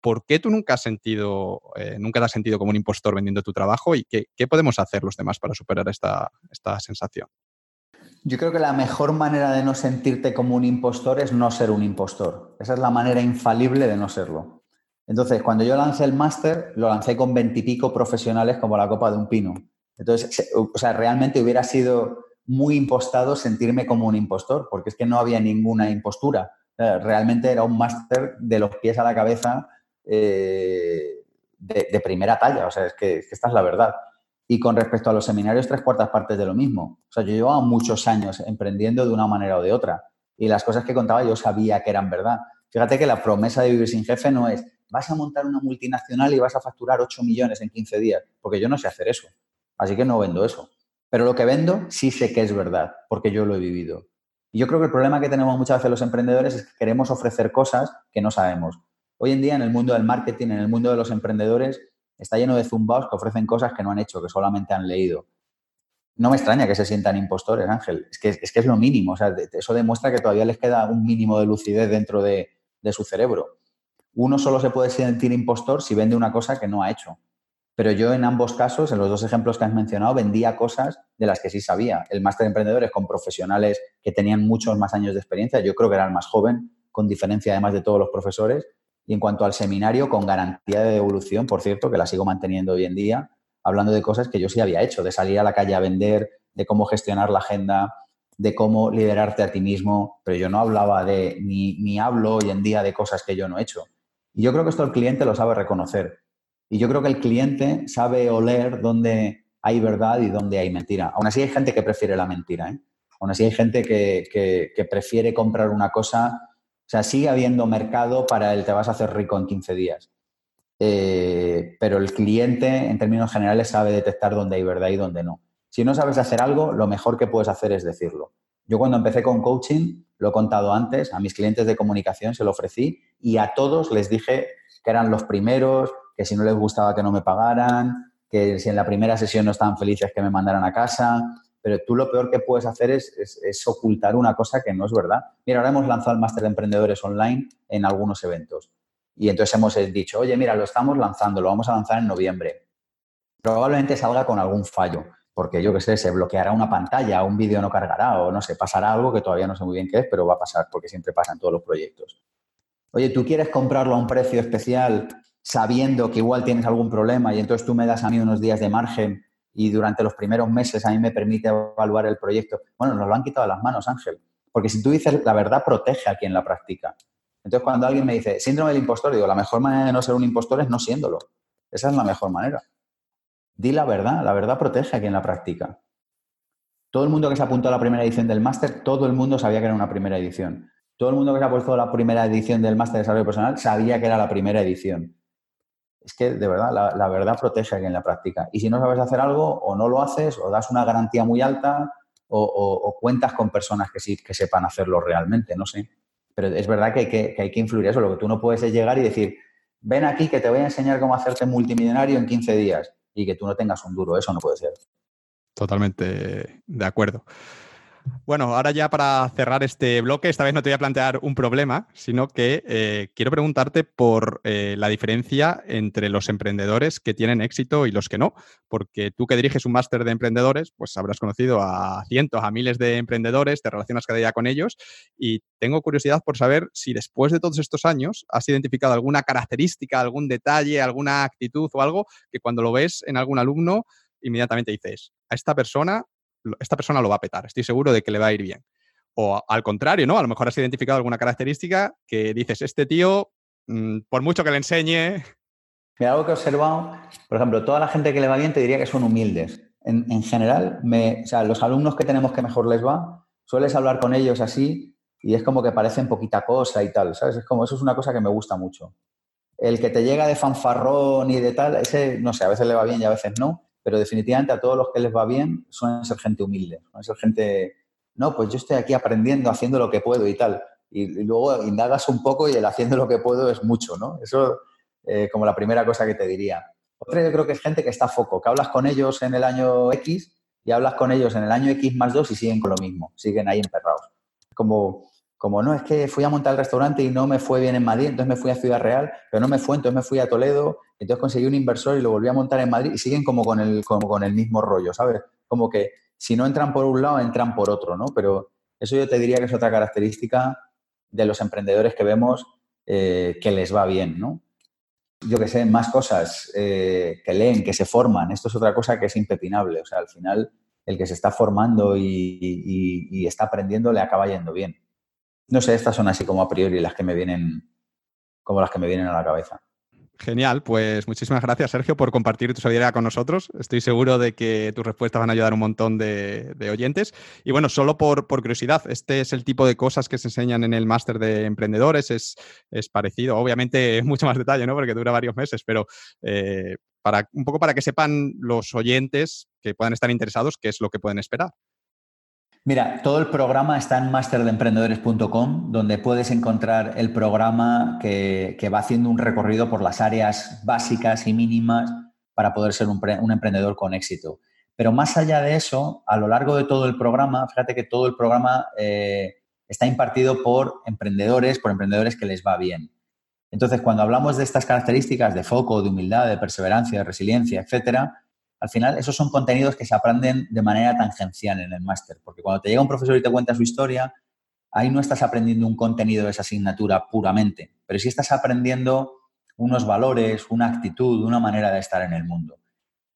¿Por qué tú nunca has sentido, eh, nunca te has sentido como un impostor vendiendo tu trabajo y qué, qué podemos hacer los demás para superar esta, esta sensación? Yo creo que la mejor manera de no sentirte como un impostor es no ser un impostor. Esa es la manera infalible de no serlo. Entonces, cuando yo lancé el máster, lo lancé con veintipico profesionales como la copa de un pino. Entonces, o sea, realmente hubiera sido muy impostado sentirme como un impostor, porque es que no había ninguna impostura. Realmente era un máster de los pies a la cabeza eh, de, primera talla. O sea, es que, es que esta es la verdad. Y con respecto a los seminarios, tres cuartas partes de lo mismo. O sea, yo llevaba muchos años emprendiendo de una manera o de otra. Y las cosas que contaba yo sabía que eran verdad. Fíjate que la promesa de vivir sin jefe no es vas a montar una multinacional y vas a facturar 8 millones en 15 días, porque yo no sé hacer eso. Así que no vendo eso. Pero lo que vendo sí sé que es verdad, porque yo lo he vivido. Y yo creo que el problema que tenemos muchas veces los emprendedores es que queremos ofrecer cosas que no sabemos. Hoy en día en el mundo del marketing, en el mundo de los emprendedores, está lleno de zumbaos que ofrecen cosas que no han hecho, que solamente han leído. No me extraña que se sientan impostores, Ángel. Es que es, que es lo mínimo. O sea, eso demuestra que todavía les queda un mínimo de lucidez dentro de, su cerebro. Uno solo se puede sentir impostor si vende una cosa que no ha hecho. Pero yo en ambos casos, en los dos ejemplos que has mencionado, vendía cosas de las que sí sabía. El máster de emprendedores con profesionales que tenían muchos más años de experiencia. Yo creo que era más joven, con diferencia además de todos los profesores. Y en cuanto al seminario, con garantía de devolución, por cierto, que la sigo manteniendo hoy en día, hablando de cosas que yo sí había hecho, de salir a la calle a vender, de cómo gestionar la agenda, de cómo liderarte a ti mismo, pero yo no hablaba de, ni, ni hablo hoy en día de cosas que yo no he hecho. Y yo creo que esto el cliente lo sabe reconocer. Y yo creo que el cliente sabe oler dónde hay verdad y dónde hay mentira. Aún así hay gente que prefiere la mentira. ¿eh? Aún así hay gente que, que, que prefiere comprar una cosa o sea, sigue habiendo mercado para el te vas a hacer rico en 15 días. Eh, pero el cliente, en términos generales, sabe detectar dónde hay verdad y dónde no. Si no sabes hacer algo, lo mejor que puedes hacer es decirlo. Yo cuando empecé con coaching, lo he contado antes, a mis clientes de comunicación se lo ofrecí y a todos les dije que eran los primeros, que si no les gustaba que no me pagaran, que si en la primera sesión no estaban felices que me mandaran a casa, pero tú lo peor que puedes hacer es, ocultar una cosa que no es verdad. Mira, ahora hemos lanzado el máster de emprendedores online en algunos eventos y entonces hemos dicho, oye, mira, lo estamos lanzando, lo vamos a lanzar en noviembre. Probablemente salga con algún fallo, porque yo qué sé, se bloqueará una pantalla, un vídeo no cargará o no sé, pasará algo que todavía no sé muy bien qué es, pero va a pasar porque siempre pasa en todos los proyectos. Oye, ¿tú quieres comprarlo a un precio especial sabiendo que igual tienes algún problema y entonces tú me das a mí unos días de margen y durante los primeros meses a mí me permite evaluar el proyecto. Bueno, nos lo han quitado las manos, Ángel. Porque si tú dices la verdad, protege a quien la practica. Entonces, cuando alguien me dice síndrome del impostor, digo, la mejor manera de no ser un impostor es no siéndolo. Esa es la mejor manera. Di la verdad, la verdad protege a quien la practica. Todo el mundo que se apuntó a la primera edición del máster, todo el mundo sabía que era una primera edición. Todo el mundo que se ha puesto a la primera edición del máster de desarrollo personal sabía que era la primera edición es que de verdad la, verdad protege a quien la practica. Y si no sabes hacer algo, o no lo haces, o das una garantía muy alta, o, cuentas con personas que sí que sepan hacerlo realmente, no sé. Pero es verdad que hay que, que hay que influir eso. Lo que tú no puedes es llegar y decir, ven aquí que te voy a enseñar cómo hacerte multimillonario en 15 días y que tú no tengas un duro. Eso no puede ser. Totalmente de acuerdo. Bueno, ahora ya para cerrar este bloque, esta vez no te voy a plantear un problema, sino que eh, quiero preguntarte por eh, la diferencia entre los emprendedores que tienen éxito y los que no, porque tú que diriges un máster de emprendedores, pues habrás conocido a cientos, a miles de emprendedores, te relacionas cada día con ellos y tengo curiosidad por saber si después de todos estos años has identificado alguna característica, algún detalle, alguna actitud o algo que cuando lo ves en algún alumno inmediatamente dices, a esta persona esta persona lo va a petar, estoy seguro de que le va a ir bien. O al contrario, ¿no? A lo mejor has identificado alguna característica que dices, este tío, mm, por mucho que le enseñe... Mira, algo que he observado, por ejemplo, toda la gente que le va bien te diría que son humildes. En, general, me, los alumnos que tenemos que mejor les va, sueles hablar con ellos así y es como que parecen poquita cosa y tal, ¿sabes? Es como, eso es una cosa que me gusta mucho. El que te llega de fanfarrón y de tal, ese, no sé, a veces le va bien y a veces no, pero definitivamente a todos los que les va bien suelen ser gente humilde, suelen ser gente, no, pues yo estoy aquí aprendiendo, haciendo lo que puedo y tal. Y, luego indagas un poco y el haciendo lo que puedo es mucho, ¿no? Eso eh, como la primera cosa que te diría. Otra yo creo que es gente que está foco, que hablas con ellos en el año X y hablas con ellos en el año X más 2 y siguen con lo mismo, siguen ahí emperrados. Como, como no, es que fui a montar el restaurante y no me fue bien en Madrid, entonces me fui a Ciudad Real, pero no me fue, entonces me fui a Toledo entonces conseguí un inversor y lo volví a montar en Madrid y siguen como con el, con el mismo rollo, ¿sabes? Como que si no entran por un lado, entran por otro, ¿no? Pero eso yo te diría que es otra característica de los emprendedores que vemos eh, que les va bien, ¿no? Yo que sé, más cosas eh, que leen, que se forman. Esto es otra cosa que es impepinable. O sea, al final, el que se está formando y, y está aprendiendo le acaba yendo bien. No sé, estas son así como a priori las que me vienen, como las que me vienen a la cabeza. Genial, pues muchísimas gracias Sergio por compartir tu sabiduría con nosotros. Estoy seguro de que tus respuestas van a ayudar a un montón de, oyentes. Y bueno, solo por, curiosidad, este es el tipo de cosas que se enseñan en el máster de emprendedores, es, parecido, obviamente mucho más detalle, ¿no? Porque dura varios meses, pero eh, para, un poco para que sepan los oyentes que puedan estar interesados qué es lo que pueden esperar. Mira, todo el programa está en masterdeemprendedores.com, donde puedes encontrar el programa que, va haciendo un recorrido por las áreas básicas y mínimas para poder ser un, emprendedor con éxito. Pero más allá de eso, a lo largo de todo el programa, fíjate que todo el programa eh, está impartido por emprendedores, por emprendedores que les va bien. Entonces, cuando hablamos de estas características de foco, de humildad, de perseverancia, de resiliencia, etcétera, al final esos son contenidos que se aprenden de manera tangencial en el máster, porque cuando te llega un profesor y te cuenta su historia, ahí no estás aprendiendo un contenido de esa asignatura puramente, pero sí estás aprendiendo unos valores, una actitud, una manera de estar en el mundo.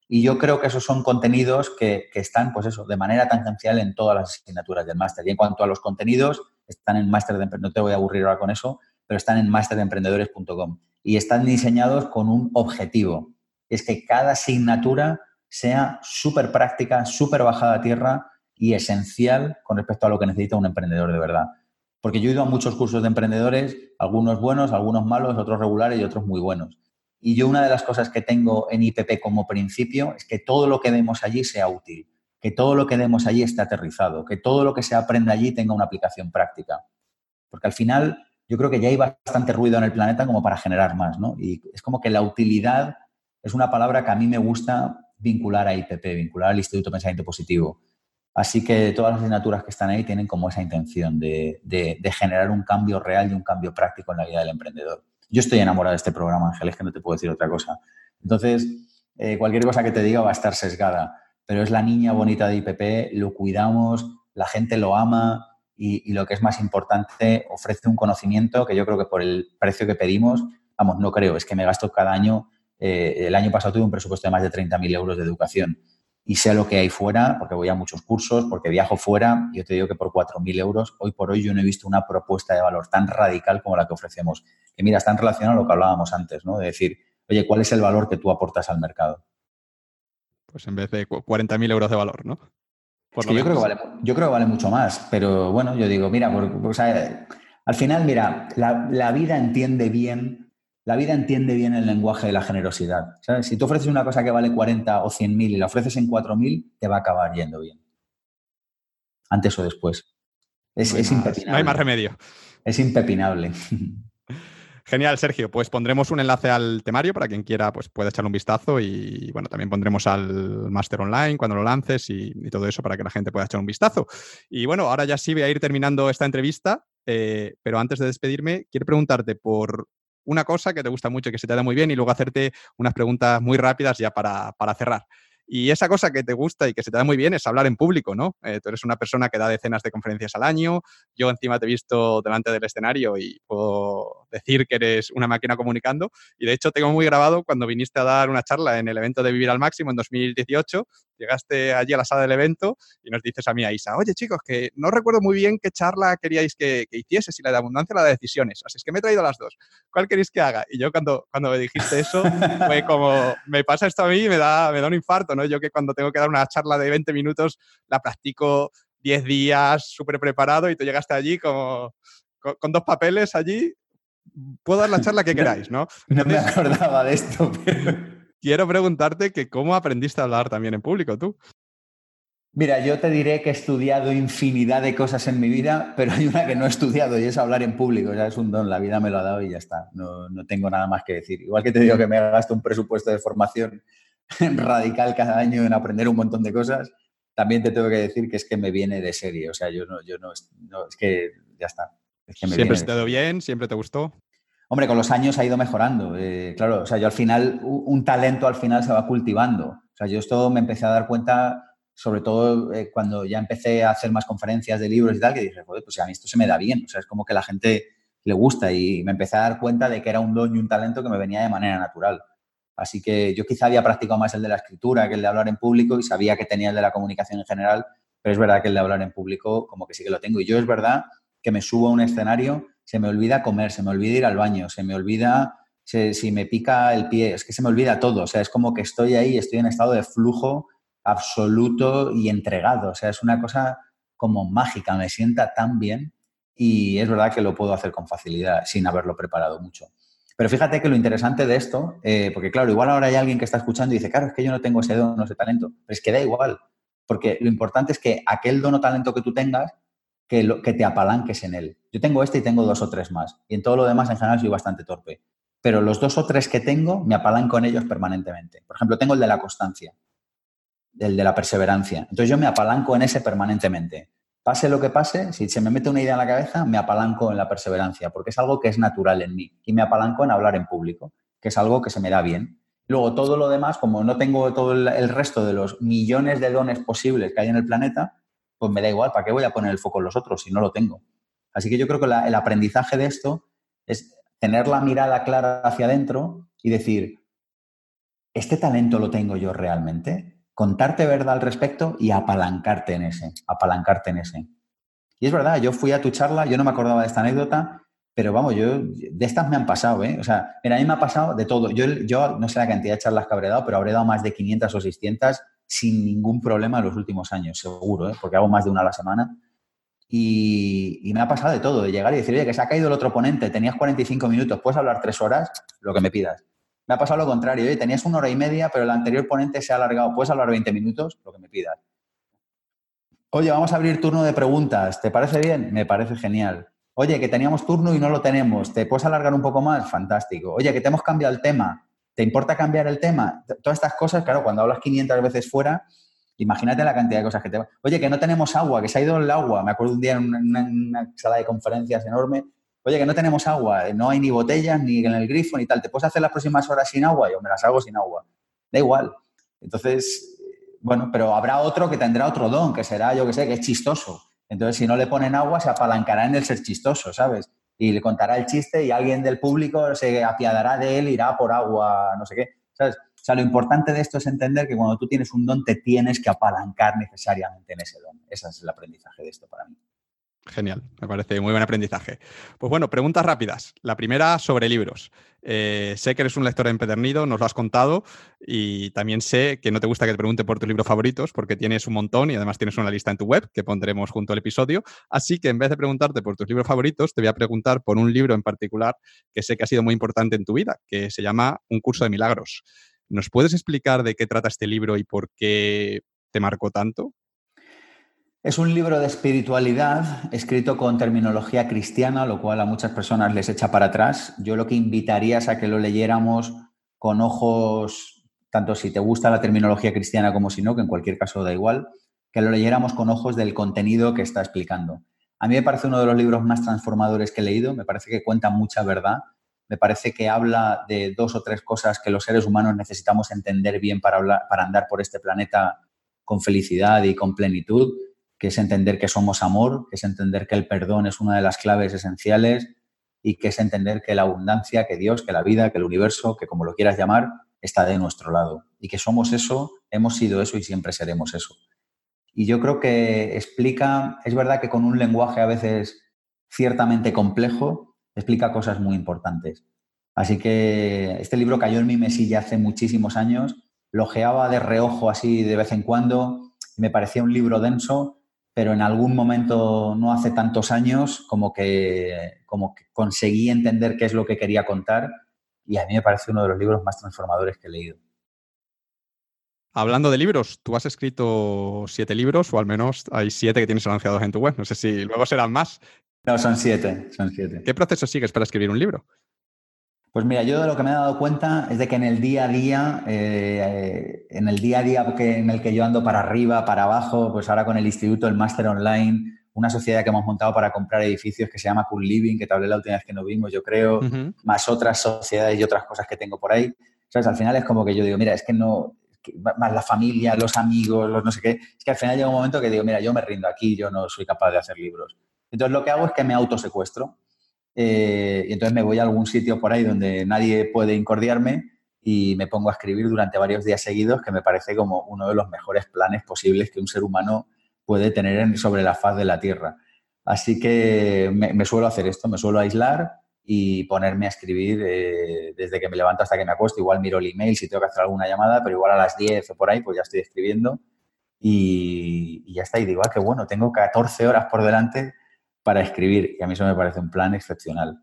Y yo creo que esos son contenidos que, están, pues eso, de manera tangencial en todas las asignaturas del máster. Y en cuanto a los contenidos, están en máster de no te voy a aburrir ahora con eso, pero están en masterdeemprendedores.com y están diseñados con un objetivo. Es que cada asignatura sea súper práctica, súper bajada a tierra y esencial con respecto a lo que necesita un emprendedor de verdad. Porque yo he ido a muchos cursos de emprendedores, algunos buenos, algunos malos, otros regulares y otros muy buenos. Y yo una de las cosas que tengo en IPP como principio es que todo lo que demos allí sea útil, que todo lo que demos allí esté aterrizado, que todo lo que se aprenda allí tenga una aplicación práctica. Porque al final yo creo que ya hay bastante ruido en el planeta como para generar más, ¿no? Y es como que la utilidad es una palabra que a mí me gusta vincular a IPP, vincular al Instituto Pensamiento Positivo. Así que todas las asignaturas que están ahí tienen como esa intención de, generar un cambio real y un cambio práctico en la vida del emprendedor. Yo estoy enamorado de este programa, Ángeles, que no te puedo decir otra cosa. Entonces, eh, cualquier cosa que te diga va a estar sesgada, pero es la niña bonita de IPP, lo cuidamos, la gente lo ama y, lo que es más importante, ofrece un conocimiento que yo creo que por el precio que pedimos, vamos, no creo, es que me gasto cada año eh, el año pasado tuve un presupuesto de más de 30.000 euros de educación y sé lo que hay fuera, porque voy a muchos cursos, porque viajo fuera, y yo te digo que por 4.000 euros, hoy por hoy yo no he visto una propuesta de valor tan radical como la que ofrecemos. Que mira, está en relación a lo que hablábamos antes, ¿no? De decir, oye, ¿cuál es el valor que tú aportas al mercado? Pues en vez de 40.000 euros de valor, ¿no? yo, creo que vale, mucho más, pero bueno, yo digo, mira, al final, mira, la, la vida entiende bien la vida entiende bien el lenguaje de la generosidad. Si tú ofreces una cosa que vale 40 o 100 mil y la ofreces en 4 mil, te va a acabar yendo bien. Antes o después. Es, impepinable. No hay más remedio. Es impepinable. (laughs) Genial, Sergio. Pues pondremos un enlace al temario para quien quiera, pues pueda echarle un vistazo y bueno, también pondremos al máster online cuando lo lances y, todo eso para que la gente pueda echar un vistazo. Y bueno, ahora ya sí voy a ir terminando esta entrevista, eh, pero antes de despedirme, quiero preguntarte por una cosa que te gusta mucho, que se te da muy bien y luego hacerte unas preguntas muy rápidas ya para, para cerrar. Y esa cosa que te gusta y que se te da muy bien es hablar en público, ¿no? Eh, tú eres una persona que da decenas de conferencias al año. Yo encima te he visto delante del escenario y puedo decir que eres una máquina comunicando. Y de hecho tengo muy grabado cuando viniste a dar una charla en el evento de Vivir al Máximo en 2018 llegaste allí a la sala del evento y nos dices a mí, a Isa, oye chicos, que no recuerdo muy bien qué charla queríais que, hiciese, si la de abundancia o la de decisiones. Así es que me he traído las dos. ¿Cuál queréis que haga? Y yo cuando, cuando me dijiste eso, fue (laughs) como, me pasa esto a mí y me da, me da un infarto, ¿no? Yo que cuando tengo que dar una charla de 20 minutos, la practico 10 días súper preparado y tú llegaste allí como con, dos papeles allí. Puedo dar la charla que (laughs) queráis, ¿no? no me acordaba de esto, (laughs) pero quiero preguntarte que cómo aprendiste a hablar también en público tú. Mira, yo te diré que he estudiado infinidad de cosas en mi vida, pero hay una que no he estudiado y es hablar en público. Ya es un don, la vida me lo ha dado y ya está. No, tengo nada más que decir. Igual que te digo que me gasto un presupuesto de formación (laughs) radical cada año en aprender un montón de cosas, también te tengo que decir que es que me viene de serie. O sea, yo no, yo no, es que ya está. ¿Siempre se te dio bien? ¿Siempre te gustó? Hombre, con los años ha ido mejorando. Eh, claro, o sea, yo al final, un talento al final se va cultivando. O sea, yo esto me empecé a dar cuenta, sobre todo eh, cuando ya empecé a hacer más conferencias de libros y tal, que dije, joder, pues a mí esto se me da bien. O sea, es como que la gente le gusta y me empecé a dar cuenta de que era un don y un talento que me venía de manera natural. Así que yo quizá había practicado más el de la escritura que el de hablar en público y sabía que tenía el de la comunicación en general, pero es verdad que el de hablar en público como que sí que lo tengo. Y yo es verdad que me subo a un escenario se me olvida comer, se me olvida ir al baño, se me olvida si me pica el pie, es que se me olvida todo, o sea, es como que estoy ahí, estoy en estado de flujo absoluto y entregado, o sea, es una cosa como mágica, me sienta tan bien y es verdad que lo puedo hacer con facilidad sin haberlo preparado mucho. Pero fíjate que lo interesante de esto, eh, porque claro, igual ahora hay alguien que está escuchando y dice, claro, es que yo no tengo ese don, ese talento, pero es que da igual, porque lo importante es que aquel don o talento que tú tengas que, lo, que te apalanques en él. Yo tengo este y tengo dos o tres más. Y en todo lo demás, en general, soy bastante torpe. Pero los dos o tres que tengo, me apalanco en ellos permanentemente. Por ejemplo, tengo el de la constancia, el de la perseverancia. Entonces yo me apalanco en ese permanentemente. Pase lo que pase, si se me mete una idea en la cabeza, me apalanco en la perseverancia, porque es algo que es natural en mí. Y me apalanco en hablar en público, que es algo que se me da bien. Luego, todo lo demás, como no tengo todo el resto de los millones de dones posibles que hay en el planeta, pues me da igual, ¿para qué voy a poner el foco en los otros si no lo tengo? Así que yo creo que el aprendizaje de esto es tener la mirada clara hacia adentro y decir, ¿este talento lo tengo yo realmente? Contarte verdad al respecto y apalancarte en ese, apalancarte en ese. Y es verdad, yo fui a tu charla, yo no me acordaba de esta anécdota, pero vamos, yo, de estas me han pasado, ¿eh? O sea, a mí me ha pasado de todo. Yo, yo no sé la cantidad de charlas que habré dado, pero habré dado más de 500 o 600 sin ningún problema en los últimos años, seguro, ¿eh? porque hago más de una a la semana. Y, me ha pasado de todo, de llegar y decir, oye, que se ha caído el otro ponente, tenías 45 minutos, puedes hablar tres horas, lo que me pidas. Me ha pasado lo contrario, oye, tenías una hora y media, pero el anterior ponente se ha alargado, puedes hablar 20 minutos, lo que me pidas. Oye, vamos a abrir turno de preguntas, ¿te parece bien? Me parece genial. Oye, que teníamos turno y no lo tenemos, ¿te puedes alargar un poco más? Fantástico. Oye, que te hemos cambiado el tema, ¿Te importa cambiar el tema? Todas estas cosas, claro, cuando hablas 500 veces fuera, imagínate la cantidad de cosas que te... Oye, que no tenemos agua, que se ha ido el agua. Me acuerdo un día en una, sala de conferencias enorme. Oye, que no tenemos agua, no hay ni botellas, ni en el grifo, ni tal. ¿Te puedes hacer las próximas horas sin agua? Yo me las hago sin agua. Da igual. Entonces, bueno, pero habrá otro que tendrá otro don, que será, yo que sé, que es chistoso. Entonces, si no le ponen agua, se apalancará en el ser chistoso, ¿sabes? Y le contará el chiste y alguien del público se apiadará de él, irá por agua, no sé qué. ¿Sabes? O sea, lo importante de esto es entender que cuando tú tienes un don te tienes que apalancar necesariamente en ese don. Ese es el aprendizaje de esto para mí. Genial, me parece muy buen aprendizaje. Pues bueno, preguntas rápidas. La primera sobre libros. Eh, sé que eres un lector empedernido, nos lo has contado, y también sé que no te gusta que te pregunte por tus libros favoritos, porque tienes un montón y además tienes una lista en tu web que pondremos junto al episodio. Así que en vez de preguntarte por tus libros favoritos, te voy a preguntar por un libro en particular que sé que ha sido muy importante en tu vida, que se llama Un curso de milagros. ¿Nos puedes explicar de qué trata este libro y por qué te marcó tanto? Es un libro de espiritualidad escrito con terminología cristiana, lo cual a muchas personas les echa para atrás. Yo lo que invitaría es a que lo leyéramos con ojos, tanto si te gusta la terminología cristiana como si no, que en cualquier caso da igual, que lo leyéramos con ojos del contenido que está explicando. A mí me parece uno de los libros más transformadores que he leído, me parece que cuenta mucha verdad, me parece que habla de dos o tres cosas que los seres humanos necesitamos entender bien para, para andar por este planeta con felicidad y con plenitud que es entender que somos amor, que es entender que el perdón es una de las claves esenciales y que es entender que la abundancia, que Dios, que la vida, que el universo, que como lo quieras llamar, está de nuestro lado. Y que somos eso, hemos sido eso y siempre seremos eso. Y yo creo que explica, es verdad que con un lenguaje a veces ciertamente complejo, explica cosas muy importantes. Así que este libro cayó en mi mesilla hace muchísimos años, lo geaba de reojo así de vez en cuando, me parecía un libro denso, pero en algún momento, no hace tantos años, como que, como que conseguí entender qué es lo que quería contar y a mí me parece uno de los libros más transformadores que he leído. Hablando de libros, tú has escrito siete libros, o al menos hay siete que tienes anunciados en tu web. No sé si luego serán más. No, son siete, son siete. ¿Qué proceso sigues para escribir un libro? Pues mira, yo de lo que me he dado cuenta es de que en el día a día, eh, en el día a día que, en el que yo ando para arriba, para abajo, pues ahora con el instituto, el máster online, una sociedad que hemos montado para comprar edificios que se llama Cool Living, que te hablé la última vez que nos vimos, yo creo, más otras sociedades y otras cosas que tengo por ahí. ¿Sabes? Al final es como que yo digo, mira, es que no, más la familia, los amigos, los no sé qué, es que al final llega un momento que digo, mira, yo me rindo aquí, yo no soy capaz de hacer libros. Entonces lo que hago es que me autosecuestro. Eh, y entonces me voy a algún sitio por ahí donde nadie puede incordiarme y me pongo a escribir durante varios días seguidos, que me parece como uno de los mejores planes posibles que un ser humano puede tener sobre la faz de la Tierra. Así que me, suelo hacer esto, me suelo aislar y ponerme a escribir eh, desde que me levanto hasta que me acuesto. Igual miro el email si tengo que hacer alguna llamada, pero igual a las 10 o por ahí, pues ya estoy escribiendo y, y ya está. Y digo, ah, qué bueno, tengo 14 horas por delante para escribir y a mí eso me parece un plan excepcional.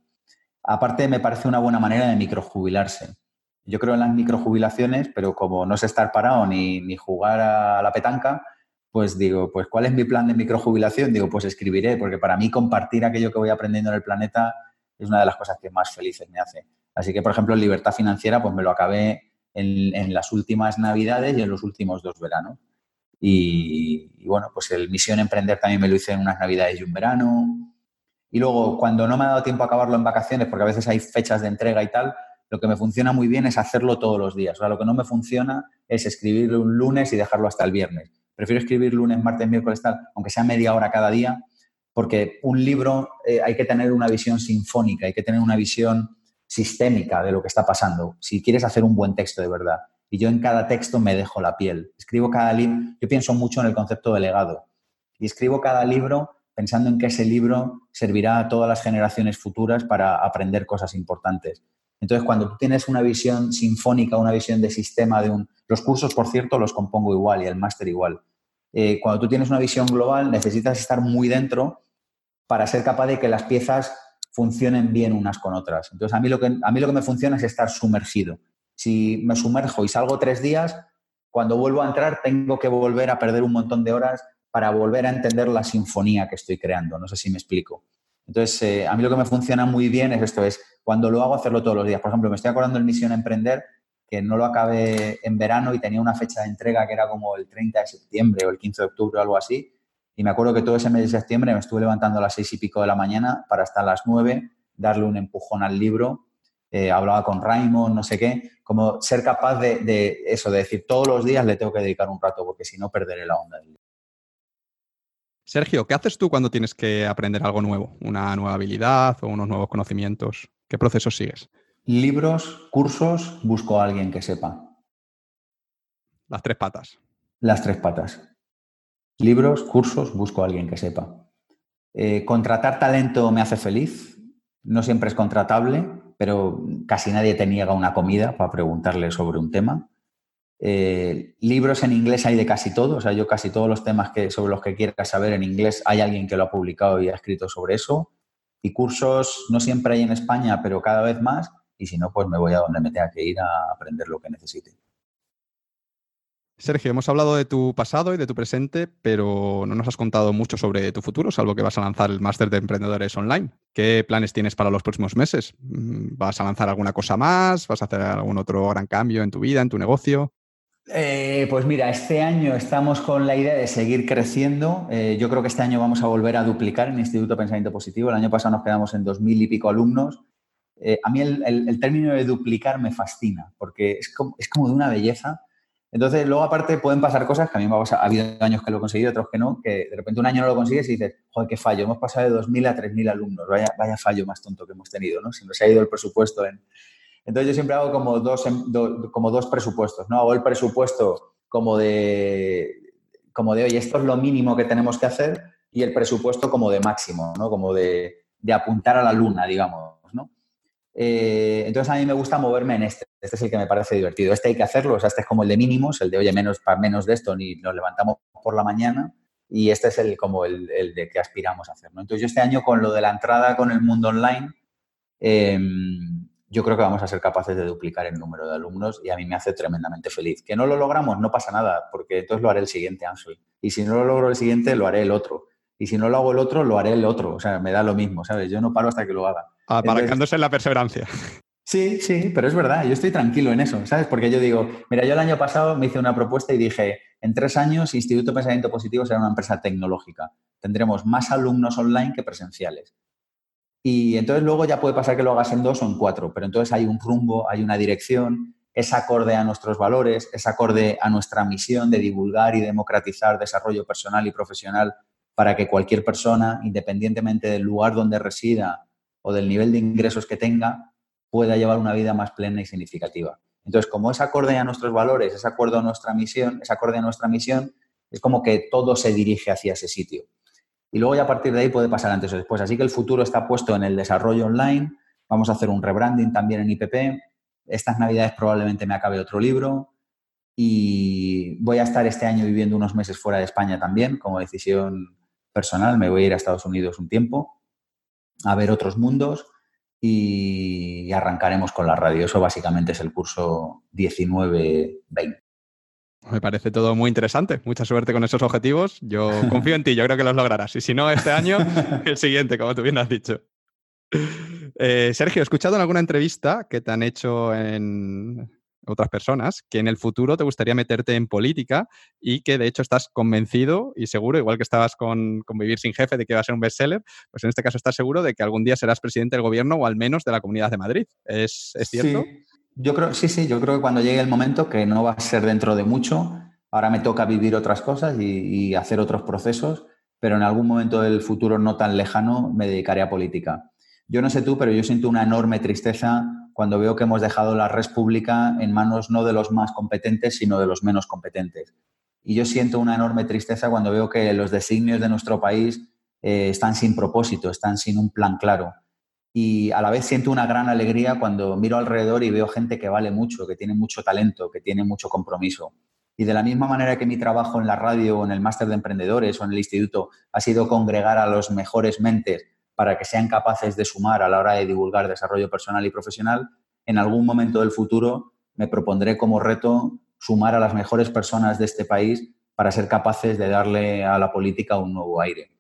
Aparte, me parece una buena manera de microjubilarse. Yo creo en las microjubilaciones, pero como no sé estar parado ni, ni jugar a la petanca, pues digo, pues ¿cuál es mi plan de microjubilación? Digo, pues escribiré, porque para mí compartir aquello que voy aprendiendo en el planeta es una de las cosas que más felices me hace. Así que, por ejemplo, libertad financiera, pues me lo acabé en, en las últimas navidades y en los últimos dos veranos. Y, bueno, pues el Misión Emprender también me lo hice en unas navidades y un verano. Y luego, cuando no me ha dado tiempo a acabarlo en vacaciones, porque a veces hay fechas de entrega y tal, lo que me funciona muy bien es hacerlo todos los días. O sea, lo que no me funciona es escribirlo un lunes y dejarlo hasta el viernes. Prefiero escribir lunes, martes, miércoles, tal, aunque sea media hora cada día, porque un libro eh, hay que tener una visión sinfónica, hay que tener una visión sistémica de lo que está pasando, si quieres hacer un buen texto de verdad y yo en cada texto me dejo la piel. Escribo cada libro, yo pienso mucho en el concepto de legado y escribo cada libro pensando en que ese libro servirá a todas las generaciones futuras para aprender cosas importantes. Entonces, cuando tú tienes una visión sinfónica, una visión de sistema de un... Los cursos, por cierto, los compongo igual y el máster igual. Eh, cuando tú tienes una visión global, necesitas estar muy dentro para ser capaz de que las piezas funcionen bien unas con otras. Entonces, a mí lo que, a mí lo que me funciona es estar sumergido. Si me sumerjo y salgo tres días, cuando vuelvo a entrar tengo que volver a perder un montón de horas para volver a entender la sinfonía que estoy creando. No sé si me explico. Entonces, eh, a mí lo que me funciona muy bien es esto, es cuando lo hago hacerlo todos los días. Por ejemplo, me estoy acordando del Misión Emprender, que no lo acabé en verano y tenía una fecha de entrega que era como el 30 de septiembre o el 15 de octubre o algo así. Y me acuerdo que todo ese mes de septiembre me estuve levantando a las seis y pico de la mañana para hasta las nueve darle un empujón al libro eh, hablaba con Raymond, no sé qué, como ser capaz de, eso, de decir todos los días le tengo que dedicar un rato porque si no perderé la onda. Sergio, ¿qué haces tú cuando tienes que aprender algo nuevo? ¿Una nueva habilidad o unos nuevos conocimientos? ¿Qué procesos sigues? Libros, cursos, busco a alguien que sepa. Las tres patas. Las tres patas. Libros, cursos, busco a alguien que sepa. Eh, contratar talento me hace feliz. No siempre es contratable, pero casi nadie te niega una comida para preguntarle sobre un tema. Eh, libros en inglés hay de casi todo, o sea, yo casi todos los temas que, sobre los que quieras saber en inglés hay alguien que lo ha publicado y ha escrito sobre eso. Y cursos no siempre hay en España, pero cada vez más. Y si no, pues me voy a donde me tenga que ir a aprender lo que necesite. Sergio, hemos hablado de tu pasado y de tu presente, pero no nos has contado mucho sobre tu futuro, salvo que vas a lanzar el máster de emprendedores online. ¿Qué planes tienes para los próximos meses? Mm, ¿Vas a lanzar alguna cosa más? ¿Vas a hacer algún otro gran cambio en tu vida, en tu negocio? Eh, pues mira, este año estamos con la idea de seguir creciendo. Eh, yo creo que este año vamos a volver a duplicar en Instituto Pensamiento Positivo. El año pasado nos quedamos en dos mil y pico alumnos. Eh, a mí el, término de duplicar me fascina porque es es como de una belleza entonces, luego aparte pueden pasar cosas que a mí me ha pasado, ha habido años que lo he conseguido, otros que no, que de repente un año no lo consigues y dices, joder, qué fallo, hemos pasado de 2.000 a 3.000 alumnos, vaya, vaya fallo más tonto que hemos tenido, ¿no? Si nos ha ido el presupuesto en... Entonces yo siempre hago como dos, como dos presupuestos, ¿no? Hago el presupuesto como de, como de, oye, esto es lo mínimo que tenemos que hacer y el presupuesto como de máximo, ¿no? Como de, de apuntar a la luna, digamos. Eh, entonces a mí me gusta moverme en este. Este es el que me parece divertido. Este hay que hacerlo, o sea, este es como el de mínimos, el de, oye, menos, menos de esto ni nos levantamos por la mañana. Y este es el como el, de que aspiramos a hacer. Entonces yo este año con lo de la entrada con el mundo online, em, yo creo que vamos a ser capaces de duplicar el número de alumnos y a mí me hace tremendamente feliz. Que no lo logramos, no pasa nada, porque entonces lo haré el siguiente, Ansel. Y si no lo logro el siguiente, lo haré el otro. Y si no lo hago el otro, lo haré el otro. O sea, me da lo mismo, ¿sabes? Yo no paro hasta que lo haga. Apalancándose en la perseverancia. Sí, sí, pero es verdad, yo estoy tranquilo en eso, ¿sabes? Porque yo digo, mira, yo el año pasado me hice una propuesta y dije, en tres años Instituto Pensamiento Positivo será una empresa tecnológica. Tendremos más alumnos online que presenciales. Y entonces luego ya puede pasar que lo hagas en dos o en cuatro, pero entonces hay un rumbo, hay una dirección, es acorde a nuestros valores, es acorde a nuestra misión de divulgar y democratizar desarrollo personal y profesional para que cualquier persona, independientemente del lugar donde resida o del nivel de ingresos que tenga, pueda llevar una vida más plena y significativa. Entonces, como es acorde a nuestros valores, es acorde a nuestra misión, es acorde a nuestra misión, es como que todo se dirige hacia ese sitio. Y luego ya a partir de ahí puede pasar antes o después. Así que el futuro está puesto en el desarrollo online. Vamos a hacer un rebranding también en IPP. Estas navidades probablemente me acabe otro libro. Y voy a estar este año viviendo unos meses fuera de España también, como decisión personal. Me voy a ir a Estados Unidos un tiempo a ver otros mundos y arrancaremos con la radio. Eso básicamente es el curso 19-20. Me parece todo muy interesante. Mucha suerte con esos objetivos. Yo confío en ti, yo creo que los lograrás. Y si no, este año, (laughs) el siguiente, como tú bien has dicho. Eh, Sergio, he escuchado en alguna entrevista que te han hecho en, otras personas, que en el futuro te gustaría meterte en política y que de hecho estás convencido y seguro, igual que estabas con, Vivir sin Jefe, de que va a ser un bestseller, pues en este caso estás seguro de que algún día serás presidente del gobierno o al menos de la Comunidad de Madrid. ¿Es, cierto? Sí. Yo creo, sí, sí, yo creo que cuando llegue el momento, que no va a ser dentro de mucho, ahora me toca vivir otras cosas y hacer otros procesos, pero en algún momento del futuro no tan lejano me dedicaré a política. Yo no sé tú, pero yo siento una enorme tristeza cuando veo que hemos dejado la red pública en manos no de los más competentes, sino de los menos competentes. Y yo siento una enorme tristeza cuando veo que los designios de nuestro país eh, están sin propósito, están sin un plan claro. Y a la vez siento una gran alegría cuando miro alrededor y veo gente que vale mucho, que tiene mucho talento, que tiene mucho compromiso. Y de la misma manera que mi trabajo en la radio o en el máster de emprendedores o en el instituto ha sido congregar a los mejores mentes para que sean capaces de sumar a la hora de divulgar desarrollo personal y profesional, en algún momento del futuro me propondré como reto sumar a las mejores personas de este país para ser capaces de darle a la política un nuevo aire.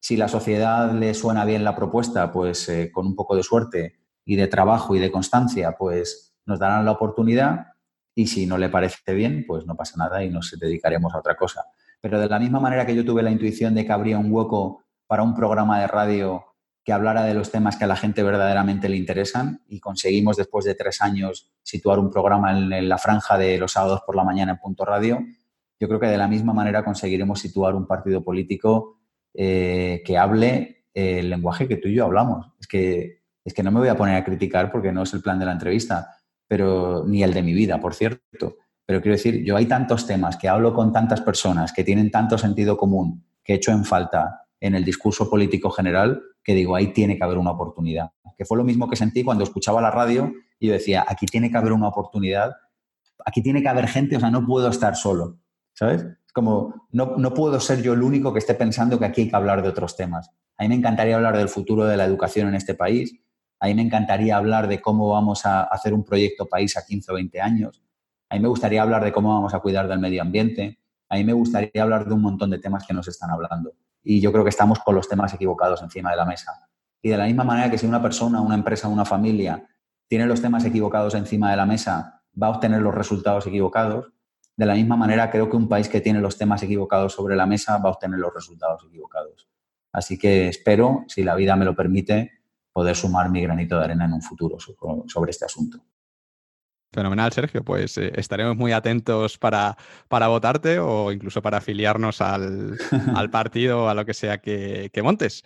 Si la sociedad le suena bien la propuesta, pues eh, con un poco de suerte y de trabajo y de constancia, pues nos darán la oportunidad y si no le parece bien, pues no pasa nada y nos dedicaremos a otra cosa. Pero de la misma manera que yo tuve la intuición de que habría un hueco para un programa de radio que hablara de los temas que a la gente verdaderamente le interesan y conseguimos después de tres años situar un programa en, la franja de los sábados por la mañana en Punto Radio. Yo creo que de la misma manera conseguiremos situar un partido político eh, que hable el lenguaje que tú y yo hablamos. Es que, es que no me voy a poner a criticar porque no es el plan de la entrevista, pero ni el de mi vida, por cierto. Pero quiero decir, yo hay tantos temas que hablo con tantas personas que tienen tanto sentido común que he hecho en falta en el discurso político general que digo, ahí tiene que haber una oportunidad. Que fue lo mismo que sentí cuando escuchaba la radio y yo decía, aquí tiene que haber una oportunidad, aquí tiene que haber gente, o sea, no puedo estar solo, ¿sabes? Es como, no, no puedo ser yo el único que esté pensando que aquí hay que hablar de otros temas. A mí me encantaría hablar del futuro de la educación en este país, a mí me encantaría hablar de cómo vamos a hacer un proyecto país a 15 o 20 años, A mí me gustaría hablar de cómo vamos a cuidar del medio ambiente. A mí me gustaría hablar de un montón de temas que nos están hablando. Y yo creo que estamos con los temas equivocados encima de la mesa. Y de la misma manera que si una persona, una empresa, una familia tiene los temas equivocados encima de la mesa, va a obtener los resultados equivocados. De la misma manera, creo que un país que tiene los temas equivocados sobre la mesa va a obtener los resultados equivocados. Así que espero, si la vida me lo permite, poder sumar mi granito de arena en un futuro sobre este asunto. Fenomenal, Sergio. Pues eh, estaremos muy atentos para, para, votarte o incluso para afiliarnos al, (laughs) al partido o a lo que sea que, que montes.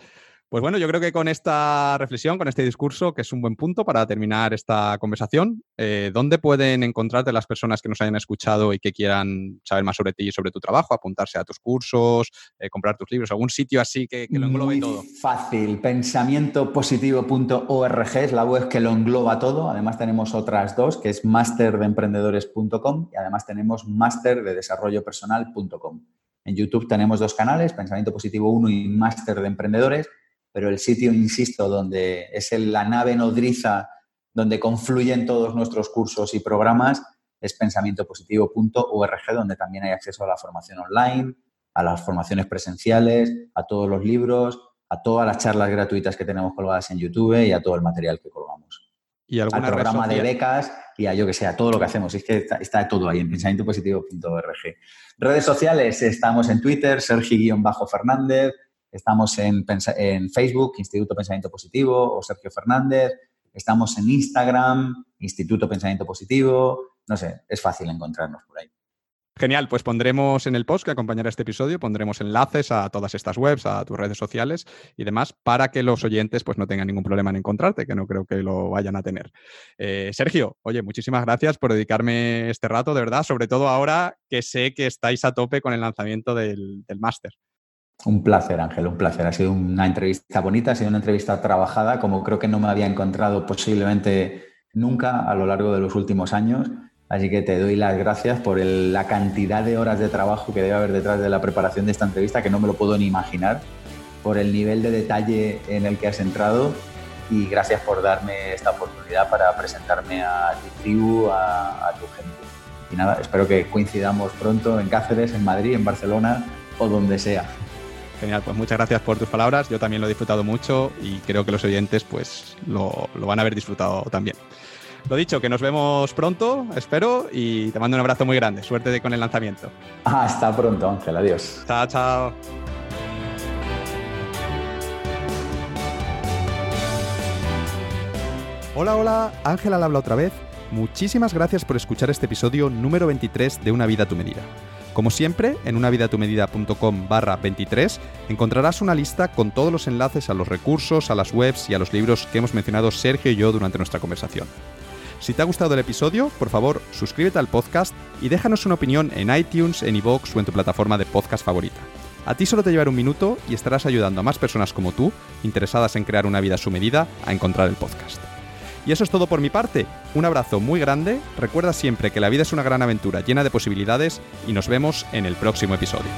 Pues bueno, yo creo que con esta reflexión, con este discurso, que es un buen punto para terminar esta conversación, eh, ¿dónde pueden encontrarte las personas que nos hayan escuchado y que quieran saber más sobre ti y sobre tu trabajo, apuntarse a tus cursos, eh, comprar tus libros, algún sitio así que, lo englobe Muy todo? Fácil, pensamientopositivo.org es la web que lo engloba todo. Además tenemos otras dos, que es masterdeemprendedores.com y además tenemos masterdedesarrollopersonal.com. En YouTube tenemos dos canales, Pensamiento Positivo 1 y Máster de Emprendedores pero el sitio, insisto, donde es la nave nodriza donde confluyen todos nuestros cursos y programas es pensamientopositivo.org, donde también hay acceso a la formación online, a las formaciones presenciales, a todos los libros, a todas las charlas gratuitas que tenemos colgadas en YouTube y a todo el material que colgamos. ¿Y al programa de becas y a yo que sé, a todo lo que hacemos. Es que está, todo ahí en pensamientopositivo.org. Redes sociales, estamos en Twitter, Sergi-Fernández, Estamos en, Facebook, Instituto Pensamiento Positivo o Sergio Fernández. Estamos en Instagram, Instituto Pensamiento Positivo. No sé, es fácil encontrarnos por ahí. Genial, pues pondremos en el post que acompañará este episodio, pondremos enlaces a todas estas webs, a tus redes sociales y demás, para que los oyentes pues no tengan ningún problema en encontrarte, que no creo que lo vayan a tener. Eh, Sergio, oye, muchísimas gracias por dedicarme este rato, de verdad, sobre todo ahora que sé que estáis a tope con el lanzamiento del, del máster. Un placer, Ángel, un placer. Ha sido una entrevista bonita, ha sido una entrevista trabajada, como creo que no me había encontrado posiblemente nunca a lo largo de los últimos años. Así que te doy las gracias por la cantidad de horas de trabajo que debe haber detrás de la preparación de esta entrevista, que no me lo puedo ni imaginar, por el nivel de detalle en el que has entrado y gracias por darme esta oportunidad para presentarme a tu tribu, a, a tu gente. Y nada, espero que coincidamos pronto en Cáceres, en Madrid, en Barcelona o donde sea. Genial, pues muchas gracias por tus palabras. Yo también lo he disfrutado mucho y creo que los oyentes pues lo, van a haber disfrutado también. Lo dicho, que nos vemos pronto, espero, y te mando un abrazo muy grande. Suerte con el lanzamiento. Hasta pronto, Ángel. Adiós. Chao, chao. Hola, hola, Ángel al habla otra vez. Muchísimas gracias por escuchar este episodio número 23 de Una vida a tu medida. Como siempre, en unavidatumedida.com barra 23 encontrarás una lista con todos los enlaces a los recursos, a las webs y a los libros que hemos mencionado Sergio y yo durante nuestra conversación. Si te ha gustado el episodio, por favor, suscríbete al podcast y déjanos una opinión en iTunes, en iVoox o en tu plataforma de podcast favorita. A ti solo te llevará un minuto y estarás ayudando a más personas como tú, interesadas en crear una vida a su medida, a encontrar el podcast. Y eso es todo por mi parte. Un abrazo muy grande, recuerda siempre que la vida es una gran aventura llena de posibilidades y nos vemos en el próximo episodio.